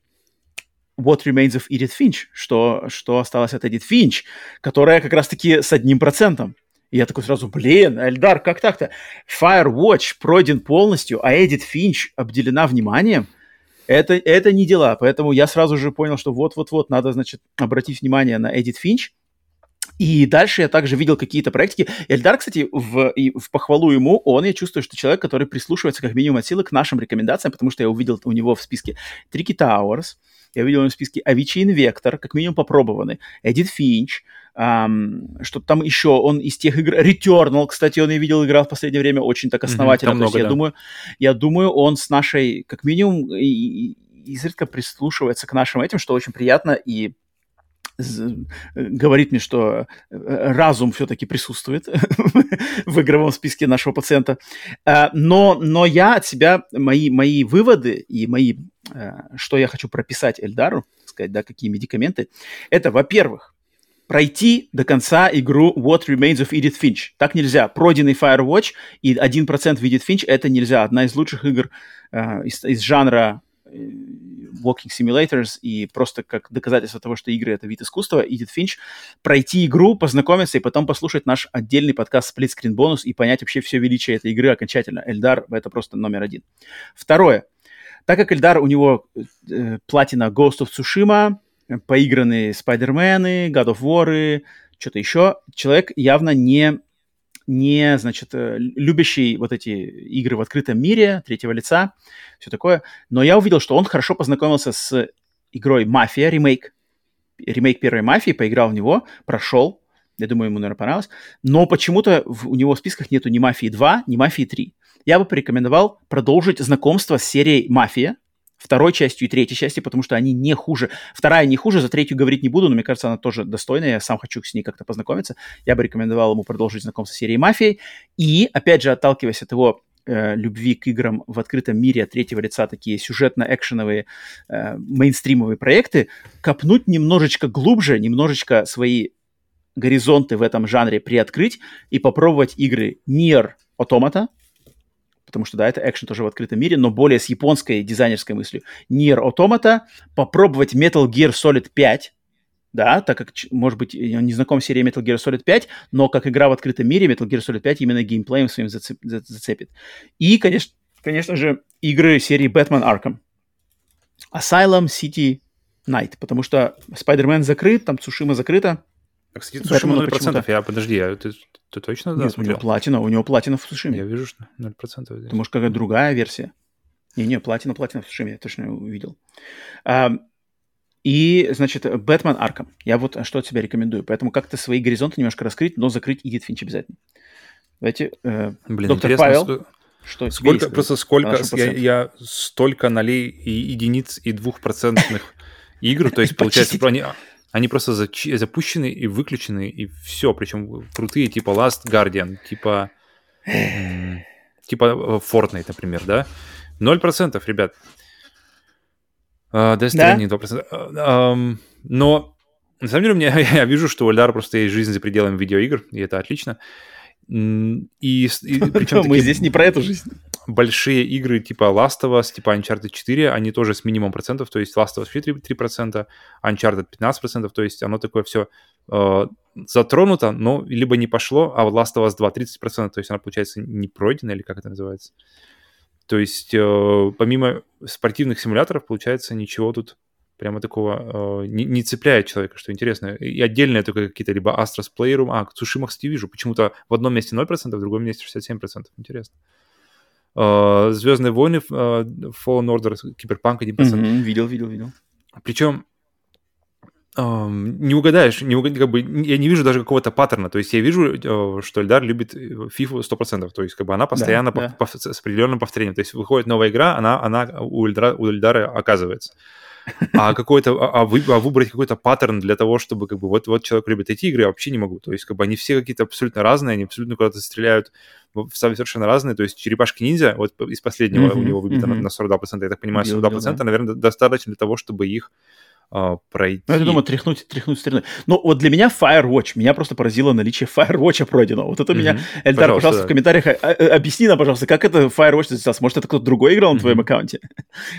What Remains of Edith Finch, что, что осталось от Эдит Финч, которая как раз-таки с одним процентом. И я такой сразу, блин, Эльдар, как так-то? Firewatch пройден полностью, а Эдит Финч обделена вниманием. Это, это не дела, поэтому я сразу же понял, что вот-вот-вот надо, значит, обратить внимание на Эдит Финч. И дальше я также видел какие-то проектики. Эльдар, кстати, в, и в похвалу ему, он, я чувствую, что человек, который прислушивается как минимум от силы к нашим рекомендациям, потому что я увидел у него в списке Tricky Towers, я видел в списке Avicii Invector, как минимум попробованы, Эдит Финч, Um, что там еще он из тех игр Returnal, кстати, он я видел играл в последнее время очень так основательно. Mm-hmm, То есть, много, я да. думаю, я думаю, он с нашей, как минимум, и, и, изредка прислушивается к нашим этим, что очень приятно и говорит мне, что э, разум все-таки присутствует (laughs) в игровом списке нашего пациента. А, но, но я от себя, мои, мои выводы и мои, э, что я хочу прописать Эльдару, сказать, да, какие медикаменты, это, во-первых, пройти до конца игру What Remains of Edith Finch. Так нельзя. Пройденный Firewatch и 1% в Edith Finch это нельзя. Одна из лучших игр э, из, из жанра walking simulators и просто как доказательство того, что игры — это вид искусства, Эдит Финч, пройти игру, познакомиться и потом послушать наш отдельный подкаст Split Screen Bonus и понять вообще все величие этой игры окончательно. Эльдар — это просто номер один. Второе. Так как Эльдар, у него э, платина Ghost of Tsushima, поигранные Спайдермены, God of War, что-то еще, человек явно не не, значит, э, любящий вот эти игры в открытом мире, третьего лица, все такое. Но я увидел, что он хорошо познакомился с игрой «Мафия», ремейк, ремейк первой «Мафии», поиграл в него, прошел, я думаю, ему, наверное, понравилось. Но почему-то у него в списках нету ни «Мафии 2», ни «Мафии 3». Я бы порекомендовал продолжить знакомство с серией «Мафия», второй частью и третьей частью, потому что они не хуже. Вторая не хуже, за третью говорить не буду, но мне кажется, она тоже достойная. Я сам хочу с ней как-то познакомиться. Я бы рекомендовал ему продолжить знакомство с серией «Мафией». И, опять же, отталкиваясь от его э, любви к играм в открытом мире от третьего лица, такие сюжетно-экшеновые э, мейнстримовые проекты, копнуть немножечко глубже, немножечко свои горизонты в этом жанре приоткрыть и попробовать игры Nier Automata, потому что, да, это экшен тоже в открытом мире, но более с японской дизайнерской мыслью. Nier Automata, попробовать Metal Gear Solid 5, да, так как, может быть, не знаком с серией Metal Gear Solid 5, но как игра в открытом мире Metal Gear Solid 5 именно геймплеем своим зацеп, зацепит. И, конечно, конечно же, игры серии Batman Arkham. Asylum, City, Night, потому что Spider-Man закрыт, там Цушима закрыта. А, кстати, Цушима 0%, я, подожди, я, ты, ты точно да, Нет, у него платина, у него платина в Цушиме. Я вижу, что 0%. Здесь. Ты, может, какая-то другая версия? Не-не, платина, платина в Цушиме, я точно увидел. А, и, значит, Бэтмен Арком. Я вот что от себя рекомендую. Поэтому как-то свои горизонты немножко раскрыть, но закрыть Эдит Финч обязательно. Давайте, э, Блин, доктор интересно, Павел, что- что Сколько, просто сколько, я, я столько налей и единиц и двухпроцентных (laughs) игр, то есть, получается, они, они просто запущены и выключены, и все, причем крутые, типа Last Guardian, типа, типа э, Fortnite, например, да? 0%, ребят. А, Death Да? Stranding 2%. А, ам, Но, на самом деле, у меня, (laughs) я вижу, что у Эльдара просто есть жизнь за пределами видеоигр, и это отлично. М, И, и (laughs) причем Мы здесь не про эту жизнь. большие игры типа Last of Us, типа Uncharted 4, они тоже с минимум процентов, то есть Last of Us 4 3%, Uncharted 15%, то есть оно такое все затронуто, но либо не пошло, а вот Last of Us 2 30%, то есть она, получается, не пройдена, или как это называется. То есть э, помимо спортивных симуляторов, получается, ничего тут прямо такого э, не, не цепляет человека, что интересно. И отдельные только какие-то либо Astros Playroom, а, Цушима, кстати, вижу, почему-то в одном месте 0%, в другом месте 67%. Интересно. Э, Звездные войны, э, Fallen Order, Киберпанк 1%. Мгм, Видел, видел, видел. Причем не угадаешь, не угад- как бы, я не вижу даже какого-то паттерна. То есть я вижу, э, что Эльдар любит э, фифу 100%. То есть как бы она постоянно да. пов- пов- с определенным повторением. То есть выходит новая игра, она, она у, Эльдара, у Эльдара оказывается. А (laughs) какой-то, а, а вы- а выбрать какой-то паттерн для того, чтобы как бы вот, вот человек любит эти игры, я вообще не могу. То есть как бы они все какие-то абсолютно разные, они абсолютно куда-то стреляют совершенно разные. То есть черепашки-ниндзя, вот из последнего у Мгм, него выбито на, мгм. на 42%, я так понимаю, Видел, 42%, видел, да. наверное, достаточно для того, чтобы их а, пройти. Ну, я думаю, тряхнуть, тряхнуть стариной. Но вот для меня Firewatch, меня просто поразило наличие Firewatch пройденного. Вот это меня... Мгм. Эльдар, Пожалуйста, пожалуйста, да. в комментариях а, а, объясни нам, пожалуйста, как это Firewatch засчитался? Может, это кто-то другой играл на твоем аккаунте?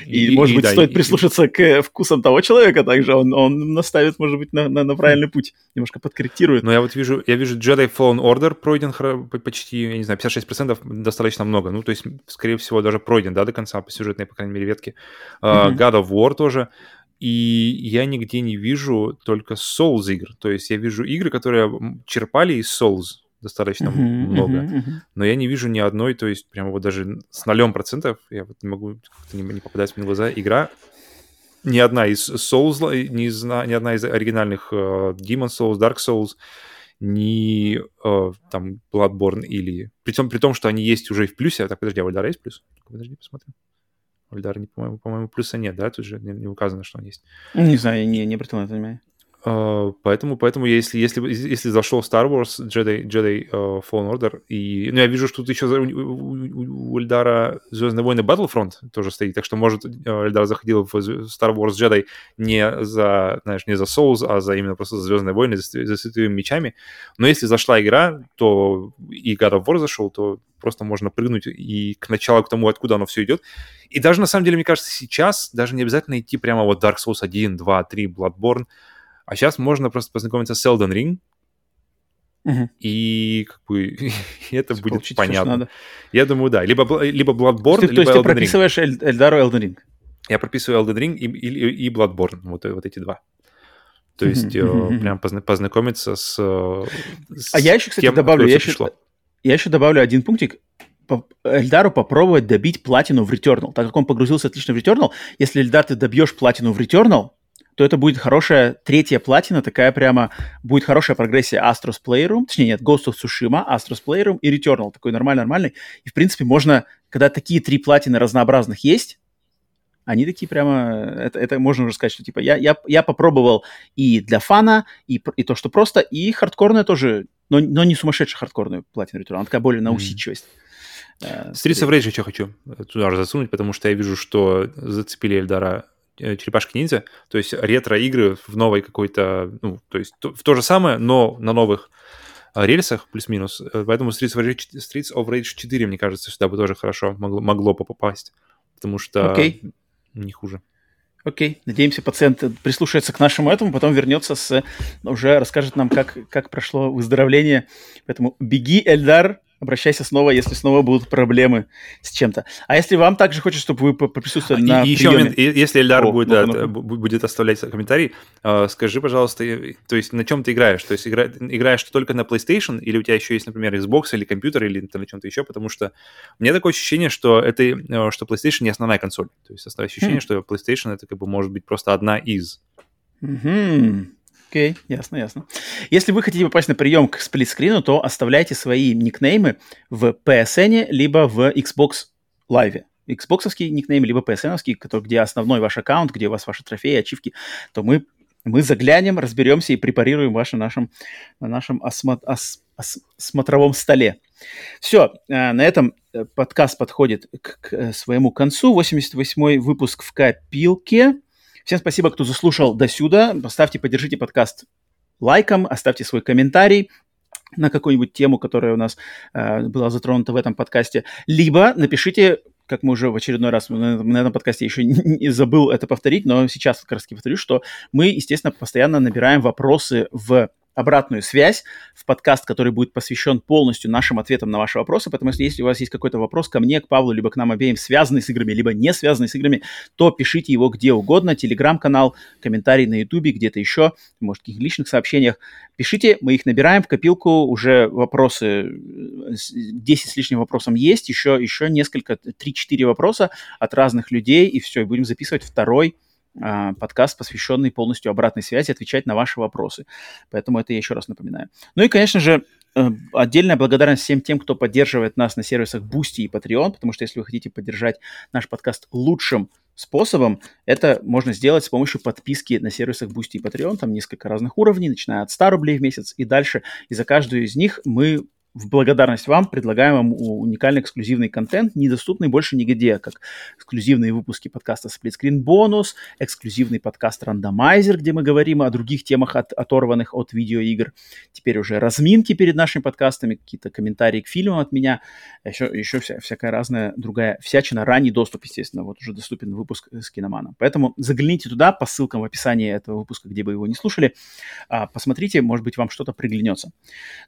И, может быть, да, стоит и- прислушаться к э, вкусам того человека также. Он, он наставит, может быть, на, на- на правильный путь. Немножко подкорректирует. Но я вот вижу, я вижу Jedi Fallen Order пройден почти, я не знаю, 56% достаточно много. Ну, то есть, скорее всего, даже пройден, да, до конца по сюжетной, по крайней мере, ветке. Мгм. God of War тоже. И я нигде не вижу только Souls игр. То есть я вижу игры, которые черпали из Souls достаточно Мгм, много. мгм, мгм. Но я не вижу ни одной, то есть прямо вот даже с нолем процентов, я вот не могу, не, не попадать мне в глаза, игра, ни одна из Souls, э, ни, из, ни одна из оригинальных э, Demon Souls, Dark Souls, ни э, там Bloodborne или... При том, при том, что они есть уже в плюсе. Так, подожди, а у Эльдара есть плюс? Подожди, посмотрим. У Эльдара, не, по-моему, по-моему, плюса нет, да? Тут же не, не указано, что он есть. Не знаю, не, не обратил на это внимание. Uh, поэтому, поэтому если, если, если зашел Star Wars, Jedi, Jedi uh, Fallen Order, и, ну, я вижу, что тут еще у, у, у Эльдара Звездные войны Battlefront тоже стоит, так что, может, uh, Эльдар заходил в Star Wars Jedi не за, знаешь, не за Souls, а за именно просто за Звездные войны, за, за святыми мечами. Но если зашла игра, то и God of War зашел, то просто можно прыгнуть и к началу, к тому, откуда оно все идет. И даже, на самом деле, мне кажется, сейчас даже не обязательно идти прямо вот Dark Souls 1, 2, 3, Bloodborne, а сейчас можно просто познакомиться с Elden Ring, Мгм. и как бы (laughs) это будет понятно. надо. Я думаю, да. Либо, либо Bloodborne, То есть, либо то есть ты Elden Ring. прописываешь Эль- Эльдару Elden Ring? Я прописываю Elden Ring и, и, и Bloodborne, вот, вот эти два. То есть э, прям позна- познакомиться с, э, с А я еще, кстати, тем, добавлю, я еще, пришло. я еще добавлю один пунктик. Эльдару попробовать добить платину в Returnal. Так как он погрузился отлично в Returnal, если, Эльдар, ты добьешь платину в Returnal, то это будет хорошая третья платина, такая прямо, будет хорошая прогрессия Astros Playroom, точнее нет, Ghost of Tsushima, Astros Playroom и Returnal, такой нормальный-нормальный. И, в принципе, можно, когда такие три платины разнообразных есть, они такие прямо, это, это можно уже сказать, что типа я, я, я попробовал и для фана, и, и то, что просто, и хардкорная тоже, но, но не сумасшедшая хардкорную платину Returnal, она такая более на усидчивость. Э, Streets of Rage еще хочу туда же засунуть, потому что я вижу, что зацепили Эльдара э, черепашки ниндзя, то есть ретро-игры в новой какой-то, ну, то есть то- в то же самое, но на новых э, рельсах, плюс-минус. Э, Поэтому Streets of, Rage, Streets of Rage 4, мне кажется, сюда бы тоже хорошо могло, могло бы попасть, потому что Окей. не хуже. Окей, надеемся, пациент прислушается к нашему этому, потом вернется с, уже расскажет нам, как, как прошло выздоровление. Поэтому беги, Эльдар, обращайся снова, если снова будут проблемы с чем-то. А если вам также хочется, чтобы вы присутствовали а, на и, еще момент, если Эльдар О, будет, ну, ну. будет оставлять комментарий, э, скажи, пожалуйста, то есть на чем ты играешь? То есть игра, играешь ты только на PlayStation, или у тебя еще есть, например, Xbox или компьютер, или на чем-то еще? Потому что у меня такое ощущение, что это, э, что PlayStation не основная консоль. То есть ощущение, хм. что PlayStation это как бы может быть просто одна из. Угу. Окей, okay, ясно, ясно. Если вы хотите попасть на прием к сплитскрину, то оставляйте свои никнеймы в PSN, либо в Xbox Live. Xbox никнейм, либо PSN, где основной ваш аккаунт, где у вас ваши трофеи, ачивки, то мы, мы заглянем, разберемся и препарируем ваш на нашем, на нашем осмо, ос, ос, смотровом столе. Все, э, на этом э, подкаст подходит к, к э, своему концу. 88-й выпуск в копилке. Всем спасибо, кто заслушал до сюда. Поставьте, поддержите подкаст лайком, оставьте свой комментарий на какую-нибудь тему, которая у нас э, была затронута в этом подкасте. Либо напишите как мы уже в очередной раз на, на этом подкасте еще не, не забыл это повторить, но сейчас как раз повторю, что мы, естественно, постоянно набираем вопросы в обратную связь в подкаст, который будет посвящен полностью нашим ответам на ваши вопросы. Поэтому если, если у вас есть какой-то вопрос ко мне, к Павлу, либо к нам обеим, связанный с играми, либо не связанный с играми, то пишите его где угодно, телеграм-канал, комментарий на ютубе, где-то еще, может, в каких личных сообщениях. Пишите, мы их набираем в копилку, уже вопросы, 10 с лишним вопросом есть, еще, еще несколько, 3-4 вопроса от разных людей, и все, и будем записывать второй подкаст, посвященный полностью обратной связи, отвечать на ваши вопросы. Поэтому это я еще раз напоминаю. Ну и, конечно же, э, отдельная благодарность всем тем, кто поддерживает нас на сервисах Boosty и Patreon, потому что если вы хотите поддержать наш подкаст лучшим способом, это можно сделать с помощью подписки на сервисах Boosty и Patreon. Там несколько разных уровней, начиная от 100 рублей в месяц и дальше. И за каждую из них мы в благодарность вам предлагаем вам уникальный эксклюзивный контент, недоступный больше нигде, как эксклюзивные выпуски подкаста Screen Bonus, эксклюзивный подкаст Randomizer, где мы говорим о других темах, от, оторванных от видеоигр. Теперь уже разминки перед нашими подкастами, какие-то комментарии к фильмам от меня, еще, еще вся, всякая разная другая всячина. Ранний доступ, естественно, вот уже доступен выпуск с Киномана. Поэтому загляните туда по ссылкам в описании этого выпуска, где бы его не слушали. А, посмотрите, может быть, вам что-то приглянется.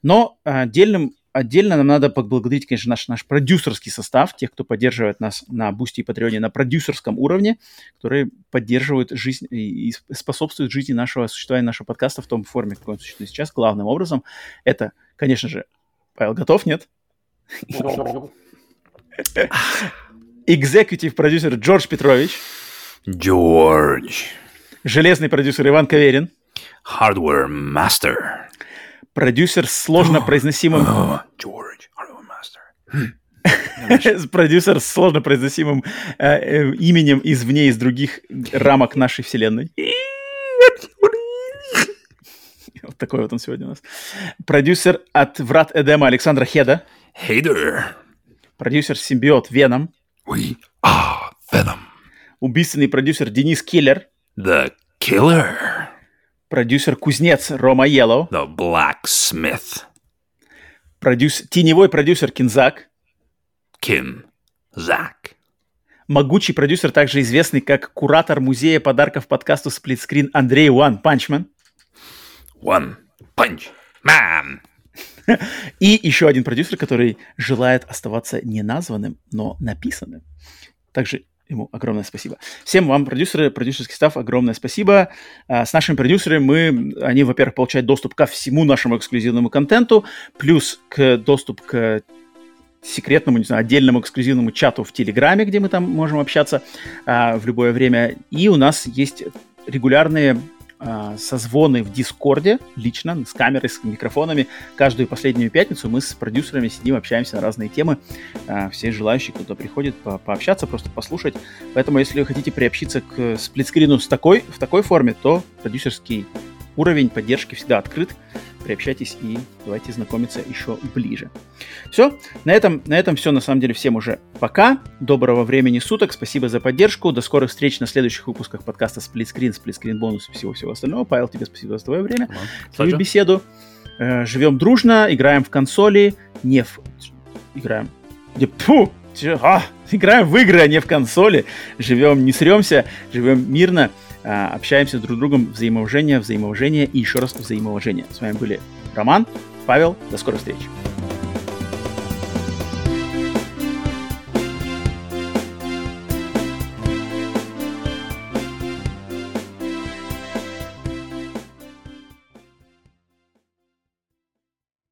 Но отдельным Отдельно нам надо поблагодарить, конечно, наш, наш продюсерский состав, тех, кто поддерживает нас на Бусти и Патреоне на продюсерском уровне, которые поддерживают жизнь и способствуют жизни нашего существования, нашего подкаста в том форме, в каком он существует сейчас. Главным образом это, конечно же, Павел, готов, нет? (laughs) Экзекутив продюсер Джордж Петрович. Джордж. Железный продюсер Иван Каверин. Hardware Master (laughs) продюсер с сложно произносимым... Продюсер с сложно произносимым именем извне, из других рамок нашей вселенной. Вот такой вот он сегодня у нас. Продюсер от Врат Эдема Александра Хеда. Hey there. Продюсер Симбиот Веном. We are Venom. Убийственный продюсер Денис Киллер. The Killer. Продюсер-кузнец Рома Yellow. The Blacksmith. Продюс... Теневой продюсер Кинзак. Кинзак. Могучий продюсер, также известный как куратор музея подарков подкасту Screen Андрей Punchman. One Punch Man. (laughs) И еще один продюсер, который желает оставаться неназванным, но написанным. Также Ему огромное спасибо. Всем вам, продюсеры, продюсерский став, огромное спасибо. А, с нашими продюсерами мы, они, во-первых, получают доступ ко всему нашему эксклюзивному контенту, плюс к доступ к секретному, не знаю, отдельному эксклюзивному чату в Телеграме, где мы там можем общаться а, в любое время. И у нас есть регулярные созвоны в Дискорде лично, с камерой, с микрофонами. Каждую последнюю пятницу мы с продюсерами сидим, общаемся на разные темы. Э, все желающие, кто приходит, по пообщаться, просто послушать. Поэтому, если вы хотите приобщиться к сплитскрину с такой, в такой форме, то продюсерский уровень поддержки всегда открыт приобщайтесь и давайте знакомиться еще ближе. Все, на этом, на этом все, на самом деле, всем уже пока. Доброго времени суток, спасибо за поддержку, до скорых встреч на следующих выпусках подкаста Split Screen бонус и всего-всего остального. Павел, тебе спасибо за твое время, твою беседу. Э, живем дружно, играем в консоли, не в... Играем... Фу! А, играем в игры, а не в консоли. Живем, не сремся, живем мирно. А, общаемся друг с другом, взаимоуважение, взаимоуважение и еще раз взаимоуважение. С вами были Роман, Павел, до скорых встреч.